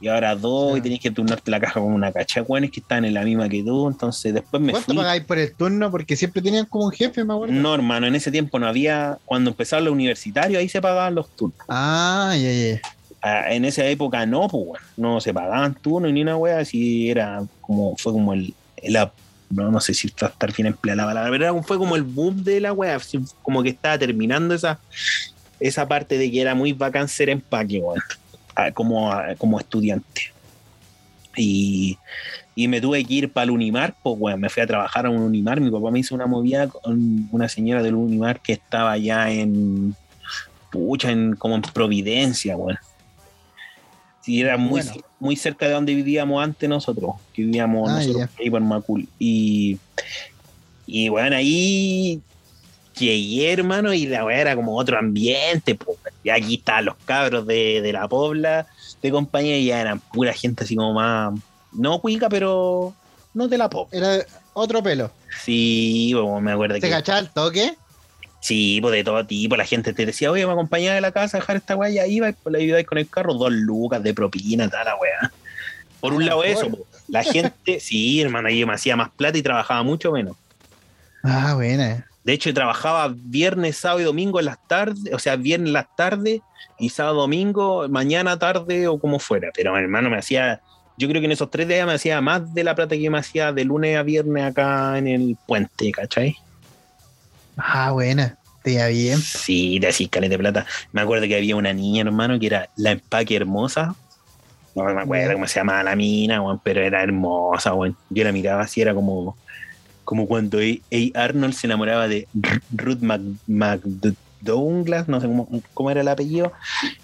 y ahora dos y tenías que turnarte la caja con una cacha de que están en la misma que tú. Entonces después me ¿Cuánto fui. pagáis por el turno? Porque siempre tenían como un jefe, me acuerdo. No, hermano, en ese tiempo no había. Cuando empezaron los universitarios, ahí se pagaban los turnos. Ah, ya, ya. Ah, en esa época no, pues bueno, no se pagaban turnos ni una wea, así era como, fue como el, el no, no sé si está estar bien empleada la palabra, pero fue como el boom de la así como que estaba terminando esa, esa parte de que era muy bacán ser empaque, weón, como, como estudiante. Y, y me tuve que ir para el Unimar, pues weón, me fui a trabajar a un Unimar, mi papá me hizo una movida con una señora del Unimar que estaba allá en, pucha, en, como en Providencia, weón. Sí, era muy, Bueno. muy cerca de donde vivíamos antes nosotros, que vivíamos Ah, nosotros ahí por Macul. Y, y bueno, ahí llegué, hermano, y la weá era como otro ambiente, pues. Y aquí estaban los cabros de, de la pobla de compañía y ya eran pura gente así como más, no cuica, pero no de la pop. Era otro pelo. Sí, pues, me acuerdo ¿Te que... cachaba el toque? Sí, pues de todo tipo, la gente te decía, oye, me acompañaba de la casa a dejar esta weá, y ahí iba, la ayudáis con el carro, dos lucas de propina, tal la weá. Por un lado eso, po. la gente, sí, hermano, yo me hacía más plata y trabajaba mucho menos. Ah, buena. De hecho, trabajaba viernes, sábado y domingo en las tardes, o sea, viernes en las tardes y sábado, domingo, mañana, tarde o como fuera. Pero hermano, me hacía, yo creo que en esos tres días me hacía más de la plata que me hacía de lunes a viernes acá en el puente, ¿cachai? Ah, buena. Te iba bien. Sí, de así, caleta de plata. Me acuerdo que había una niña, hermano, que era la empaque hermosa. No me acuerdo cómo se llamaba la mina, weón, pero era hermosa, weón. Yo la miraba así, era como, como cuando A. Arnold se enamoraba de Ruth Mac, McDouglas, no sé cómo, cómo era el apellido,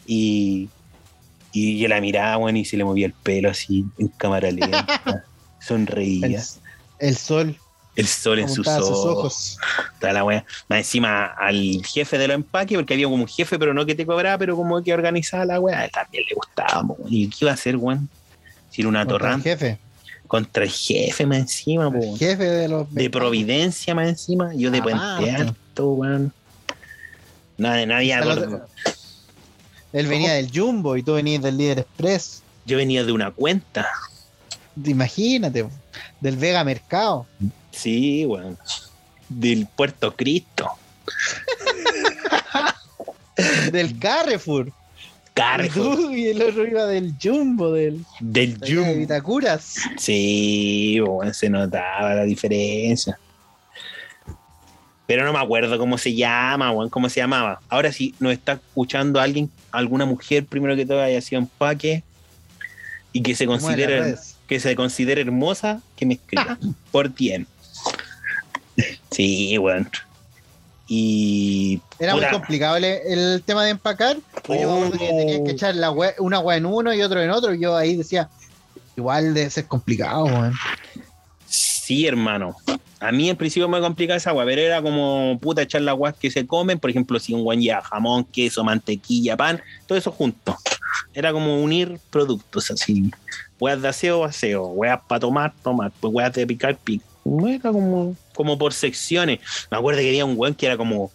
y, y yo la miraba, weón, y se le movía el pelo así, en cámara lenta, sonreía, El, el sol. el sol en sus ojos. sus ojos. Toda la wea. Más encima al jefe de los empaques, porque había como un jefe, pero no que te cobraba, pero como que organizaba la wea, también le gustaba. ¿Y qué iba a hacer, weón? Si era una torrante jefe. Contra el jefe más encima, El jefe de los. de Providencia más encima, yo de Puente Aparte. Alto, weón. Nada, acuerdo. lo- Él venía del Jumbo y tú venías del Líder Express. Yo venía de una cuenta. Imagínate. Del Vega Mercado. Sí, weón. Del Puerto Cristo. Del Carrefour. Carrefour. Y tú y el otro iba del Jumbo, del Del de Jumbo. Vitacuras. Sí, weón, se notaba la diferencia. Pero no me acuerdo cómo se llama, weón, cómo se llamaba. Ahora si nos está escuchando alguien, alguna mujer, primero que todo, haya sido empaque y que se considere, que se considere hermosa, que me escriba por DM. Sí, weón. Y Era muy complicado el, el tema de empacar. Pues yo que tenía que echar la una agua en uno y otro en otro. Y yo ahí decía, igual debe ser complicado, weón. Sí, hermano. A mí en principio me complicaba esa agua, pero era como puta echar las aguas que se comen. Por ejemplo, si un guan lleva jamón, queso, mantequilla, pan, todo eso junto. Era como unir productos así. Hueas de aseo, aseo. Hueas para tomar, tomar. Pues hueas de picar, picar. Era como, como por secciones. Me acuerdo que había un weón que era como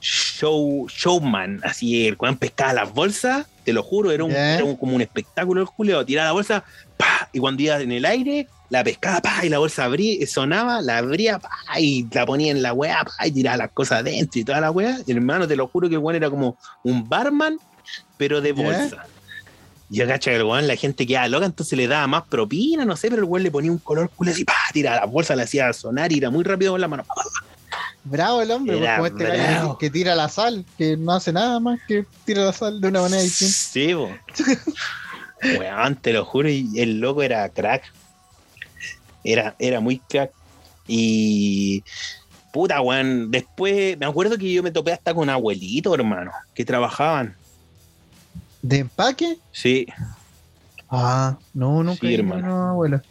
show, showman. Así, el weón pescaba las bolsas, te lo juro, era, un, era un- como un espectáculo el Julio. Tiraba la bolsa, pa, y cuando iba en el aire, la pescaba, pa, y la bolsa abría, sonaba, la abría, pa, y la ponía en la weá, y tiraba las cosas adentro y toda la weá. Hermano, te lo juro que el weón era como un barman, pero de bolsa. Yo cacho que el weón, la gente quedaba loca, entonces le daba más propina, no sé, pero el weón le ponía un color culo así, pa, tiraba las bolsas, le hacía sonar y era muy rápido con la mano. Bravo el hombre, Era como este gallo que, tira la sal, que no hace nada más que tira la sal de una manera distinta. Sí. Weón, te lo juro, y el loco era crack. Era, era muy crack. Y, Puta, weón. Después, me acuerdo que yo me topé hasta con abuelitos, hermano, que trabajaban. ¿De empaque? Sí. Ah, no, nunca Sí, hermano. una abuela.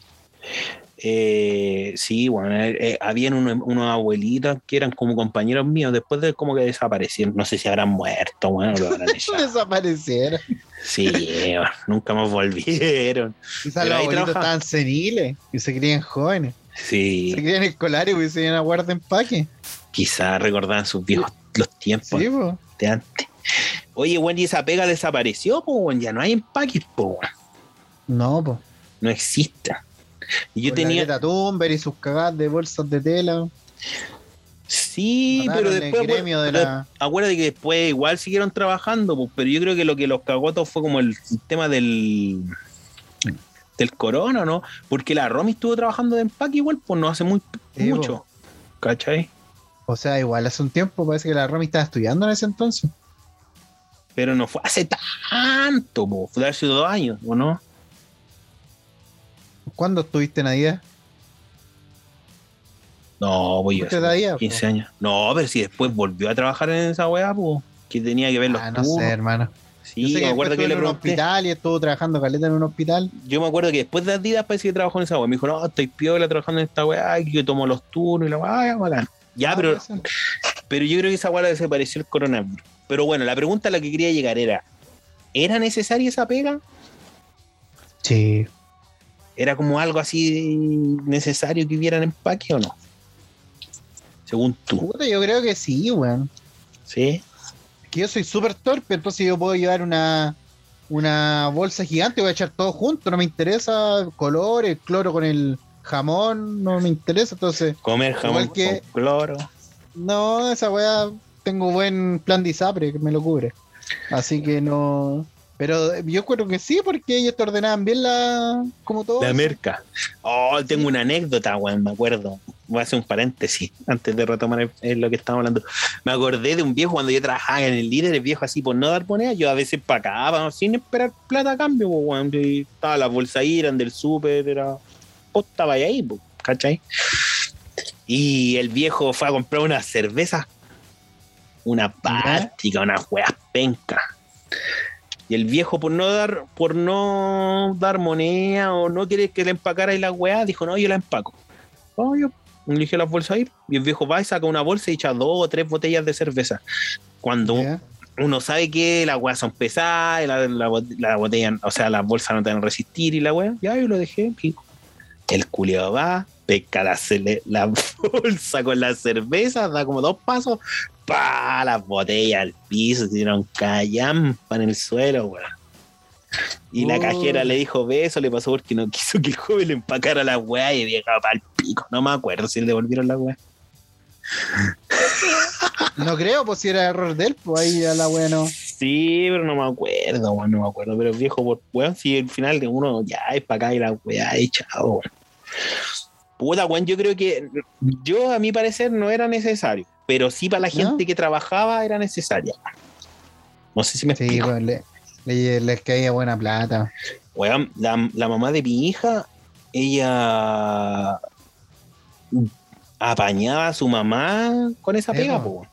Eh, sí, bueno, eh, eh, habían unos, unos abuelitos que eran como compañeros míos, después de como que desaparecieron. No sé si habrán muerto, bueno, lo habrán echado. Desapareciera. Sí, bueno, nunca más volvieron. Quizás los abuelitos estaban seniles y se creían jóvenes. Sí, Se creían escolares y se iban a guardar empaque. quizás recordaban sus viejos los tiempos Sí, de antes. Oye, bueno, y esa pega desapareció, pues, ya no hay empaques, pues, bueno, No, pues. no existe. Y yo Con tenía, La Thunberg y sus cagadas de bolsas de tela. Sí, Mataron pero después. de la- Acuérdate que después igual siguieron trabajando, pues, pero yo creo que lo que los cagó fue como el tema del. del corona, ¿no? Porque la Romy estuvo trabajando de empaque igual, pues no hace muy Sí, mucho. ¿Cachai? O sea, igual hace un tiempo parece que la Romy estaba estudiando en ese entonces. Pero no fue hace tanto, pues, fue hace dos años, ¿o no? ¿Cuándo estuviste en Navidad? No, pues yo ¿Fuiste hace de ahí, po? 15 años. No, pero si después volvió a trabajar en esa weá, pues, que tenía que ver los Ah, no sé, hermano. Sí, Yo sé me acuerdo que le estuvo en un pregunté. hospital y estuvo trabajando caleta en un hospital. Yo me acuerdo que después de Adidas parece que trabajó en esa weá. Me dijo, no, estoy piola trabajando en esta weá, que tomo los turnos y la weá, ya, Ah, pero, pero yo creo que esa weá le desapareció el coronavirus. Pero bueno, la pregunta a la que quería llegar era: ¿era necesaria esa pega? Sí. ¿Era como algo así necesario que hubieran empaque o no? Según tú, yo creo que sí, weón. ¿sí? Es que yo soy súper torpe, entonces yo puedo llevar una, una bolsa gigante, voy a echar todo junto, no me interesa color, el cloro con el jamón, no me interesa, entonces, Comer jamón que- con cloro. no, esa weá, tengo buen plan de ISAPRE que me lo cubre. Así que no. Pero yo creo que sí, porque ellos te ordenaban bien la. como todo. La merca. Oh, tengo una anécdota, weón, me acuerdo. Voy a hacer un paréntesis antes de retomar lo que estábamos hablando. Me acordé de un viejo cuando yo trabajaba en el líder, el viejo así por no dar moneda, yo a veces pagaba sin esperar plata a cambio, weón. Estaba las bolsas ahí, eran del súper, era. Estaba ahí, ¿cachai? Y el viejo fue a comprar unas cervezas, una plástica, unas weas pencas. Y el viejo, por no dar, por no dar moneda o no querer que le empacara ahí la weá, dijo, no, yo la empaco. Oh, yo dije las bolsas ahí. Y el viejo va y saca una bolsa y echa dos o tres botellas de cerveza. Cuando uno sabe que las weas son pesadas, la, la, bot- la botella, o sea, las bolsas no te van a resistir y la wea, ya yo lo dejé. El culiao va, pesca la, la bolsa con la cerveza, da como dos pasos, pa las botellas al piso, dieron callampa en el suelo, weón. Y la Oh. cajera le dijo, ve, eso le pasó porque no quiso que el joven le empacara la weá y dejaba para el pico. No me acuerdo si le devolvieron la weá. No creo, pues si era error de él, pues ahí a la weá no. Sí, pero no me acuerdo, weón, no me acuerdo. Pero viejo, por weón, si al final de uno ya es para acá y la weá y chao. weón. Puta, weón, yo creo que yo, a mi parecer, no era necesario. Pero sí para la gente que trabajaba era necesaria. No sé si me Sí, explico. pues le, le- les caía buena plata. Weón, la, la mamá de mi hija, ella apañaba a su mamá con esa pega, po,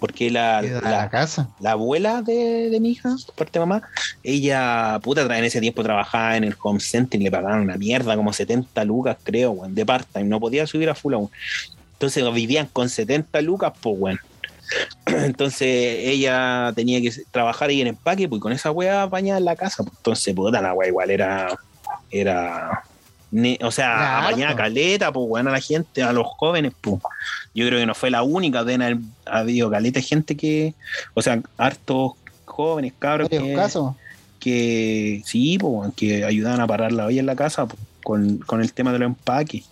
porque la, la- la casa. la abuela de, de mi hija, parte de mamá, ella, puta, en ese tiempo trabajaba en el home center y le pagaban una mierda, como 70 lucas, creo, weón, de part-time, no podía subir a full aún. Entonces vivían con 70 lucas, pues, weón. Entonces ella tenía que trabajar ahí en empaque, pues y con esa weá apañada en la casa. pues. Entonces, puta, la weá igual era. Era. Ne- o sea, apañada harto. caleta, pues, weón, a la gente, a los jóvenes, pues. Yo creo que no fue la única, de haber ha habido caleta de gente que. O sea, hartos jóvenes, cabros que, casos. que sí, pues, que ayudaban a parar la olla en la casa pues, con, con el tema de los empaques.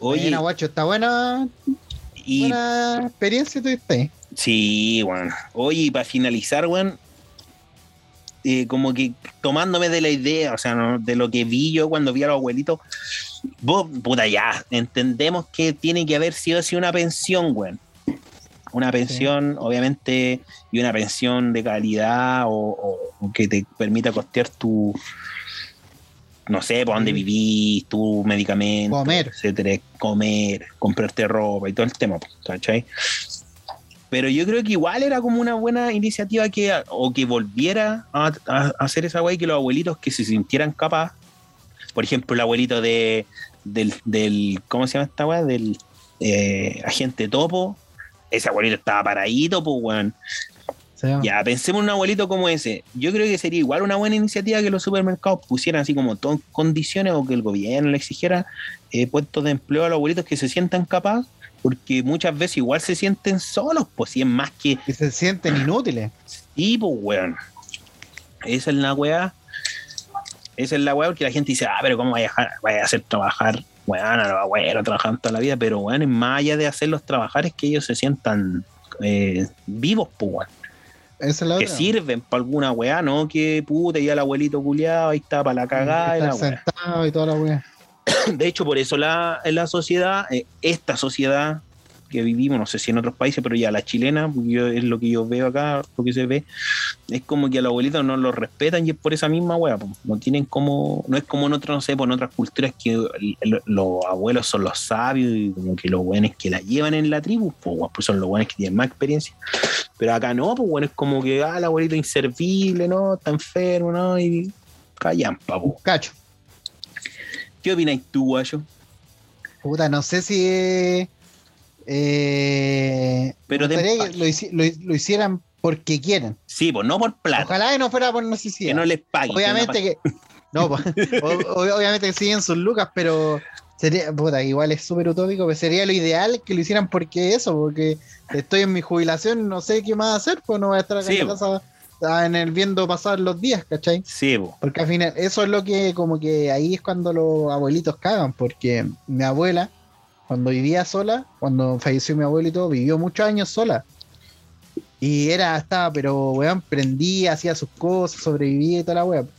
Oye, Buena, guacho, está buena, y buena experiencia tuviste. Sí, weón. Oye, para finalizar, weón, eh, como que tomándome de la idea, o sea, ¿no? de lo que vi yo cuando vi a los abuelitos, vos, puta, ya, entendemos que tiene que haber sido así una pensión, weón. Una pensión, obviamente, y una pensión de calidad o, que te permita costear tu no sé, por dónde vivís, tu medicamento, Comer. etcétera, comer, comprarte ropa y todo el tema, ¿cachai? Pero yo creo que igual era como una buena iniciativa que, o que volviera a, hacer esa wey que los abuelitos que se sintieran capaz. Por ejemplo, el abuelito de del, del ¿cómo se llama esta weá? Del eh, agente topo. Ese abuelito estaba paradito, pues weón. Ya, pensemos en un abuelito como ese. Yo creo que sería igual una buena iniciativa que los supermercados pusieran así como condiciones o que el gobierno le exigiera eh, puestos de empleo a los abuelitos que se sientan capaz, porque muchas veces igual se sienten solos, pues si es más que Que se sienten inútiles. Sí, pues, weón. Esa es la weá. Esa es la weá porque la gente dice, ah, pero ¿cómo vaya a, dejar- vaya a hacer trabajar, weón, a los abuelos trabajando toda la vida? Pero, weón, es más allá de hacerlos trabajar es que ellos se sientan eh, vivos, pues, weón. Esa es la Que otra. sirven para alguna weá, ¿no? Que puta, ya el abuelito culiado, ahí está para la cagada. y la Estar weá. sentado y toda la wea. De hecho, por eso la, la sociedad, eh, esta sociedad que vivimos, no sé si en otros países, pero ya la chilena, yo- es lo que yo veo acá, lo que se ve, es como que a los abuelitos no los respetan y es por esa misma wea, po. no tienen como, no es como en otras, no sé, por otras culturas que los abuelos son los sabios y como que los buenos que la llevan en la tribu, pues, pues son los buenos que tienen más experiencia. Pero acá no, pues bueno, es como que, ah, el abuelito inservible, ¿no? Está enfermo, ¿no? Y callampa, po. Cacho. ¿Qué opináis tú, guayo? Puta, no sé si. eh, eh, Pero gustaría que lo, hici- lo- lo hicieran porque quieren. Sí, pues no por plata. Ojalá que no fuera por necesidad. que no les paguen. Obviamente que. No, pues, obviamente que siguen sus lucas, pero sería, puta, igual es súper utópico, pero sería lo ideal que lo hicieran porque eso, porque estoy en mi jubilación, no sé qué más hacer, pues no voy a estar acá Sí, en la casa ah, en el viendo pasar los días, ¿cachai? Sí, po. Porque al final, eso es lo que, como que ahí es cuando los abuelitos cagan, porque mi abuela, cuando vivía sola, cuando falleció mi abuelo y todo, vivió muchos años sola. Y era, estaba, pero weón, prendía, hacía sus cosas, sobrevivía y toda la weón.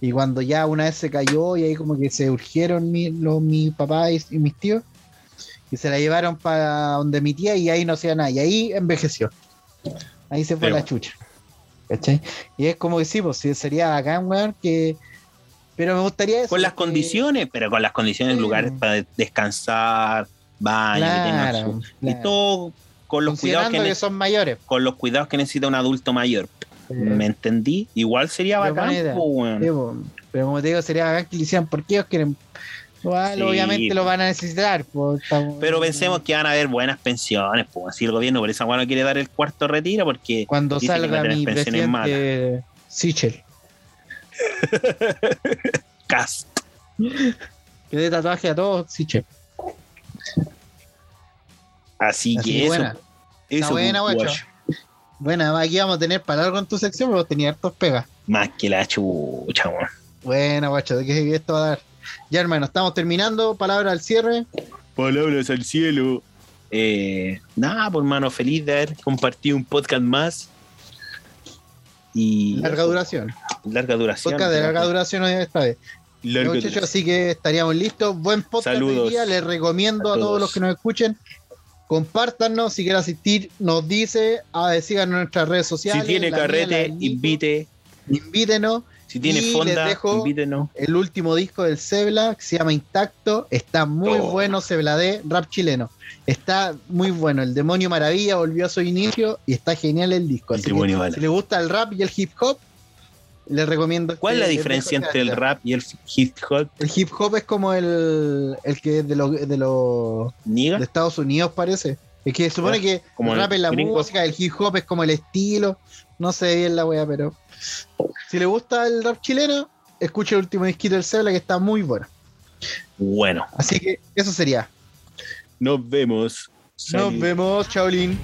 Y cuando ya una vez se cayó y ahí como que se urgieron mi, los, mi papá y, y mis tíos, y se la llevaron para donde mi tía y ahí no hacía nada. Y ahí envejeció. Ahí se fue la chucha. ¿Cachai? Y es como sí, pues sí, sería bacán, weón, que. Pero me gustaría eso. Con las que- condiciones, pero con las condiciones, Sí. lugares para descansar, baño, Claro, y todo con los cuidados que, que, son mayores. con los cuidados que necesita un adulto mayor. ¿Me entendí? Igual sería Pero bacán, po. Sí, po. Pero como te digo, sería bacán que lo hicieran porque ellos quieren. Igual, Sí, obviamente lo van a necesitar. estamos- Pero pensemos que van a haber buenas pensiones, pues si el gobierno por esa no quiere dar el cuarto retiro, porque Cuando salga mi pensiones malas. presidente Sichel, Cast. que dé tatuaje a todos, Sichel. Así, Así que que eso, buena. eso buena, pues. Bueno, aquí vamos a tener para algo en tu sección, pero tenía hartos pegas. Más que la chucha. Bueno, guacho, ¿de qué esto va a dar? Ya, hermano, estamos terminando. Palabra al cierre. Palabras al cielo. Eh, nada, por hermano, feliz de haber compartido un podcast más. Y Larga duración. larga duración. Podcast de larga duración hoy esta vez. Larga duración. así que estaríamos listos. Buen podcast Saludos. hoy día. Les recomiendo a, A todos todos. los que nos escuchen. Compártanos si quieren asistir, nos dice, a síganos en nuestras redes sociales. Si tiene mía, carrete, invite. Invítenos. Si tiene Y fonda, invítenos. El último disco del Cebla, que se llama Intacto, está muy Oh. bueno, Cebla de rap chileno. Está muy bueno. El Demonio Maravilla volvió a su inicio y está genial el disco. Así que, Maravilla. si le gusta el rap y el hip hop, les recomiendo. ¿Cuál es la diferencia entre el rap y el hip hop? El hip hop es como el, el que es de los de, los- ¿Niga? de Estados Unidos, parece. Es que supone que como el rap es la música, el hip hop es como el estilo. No sé bien la wea, pero. Si le gusta el rap chileno, escuche el último disquito del Cebla que está muy bueno. Bueno, Así que eso sería. nos vemos. Nos Salud. vemos, Chaolín.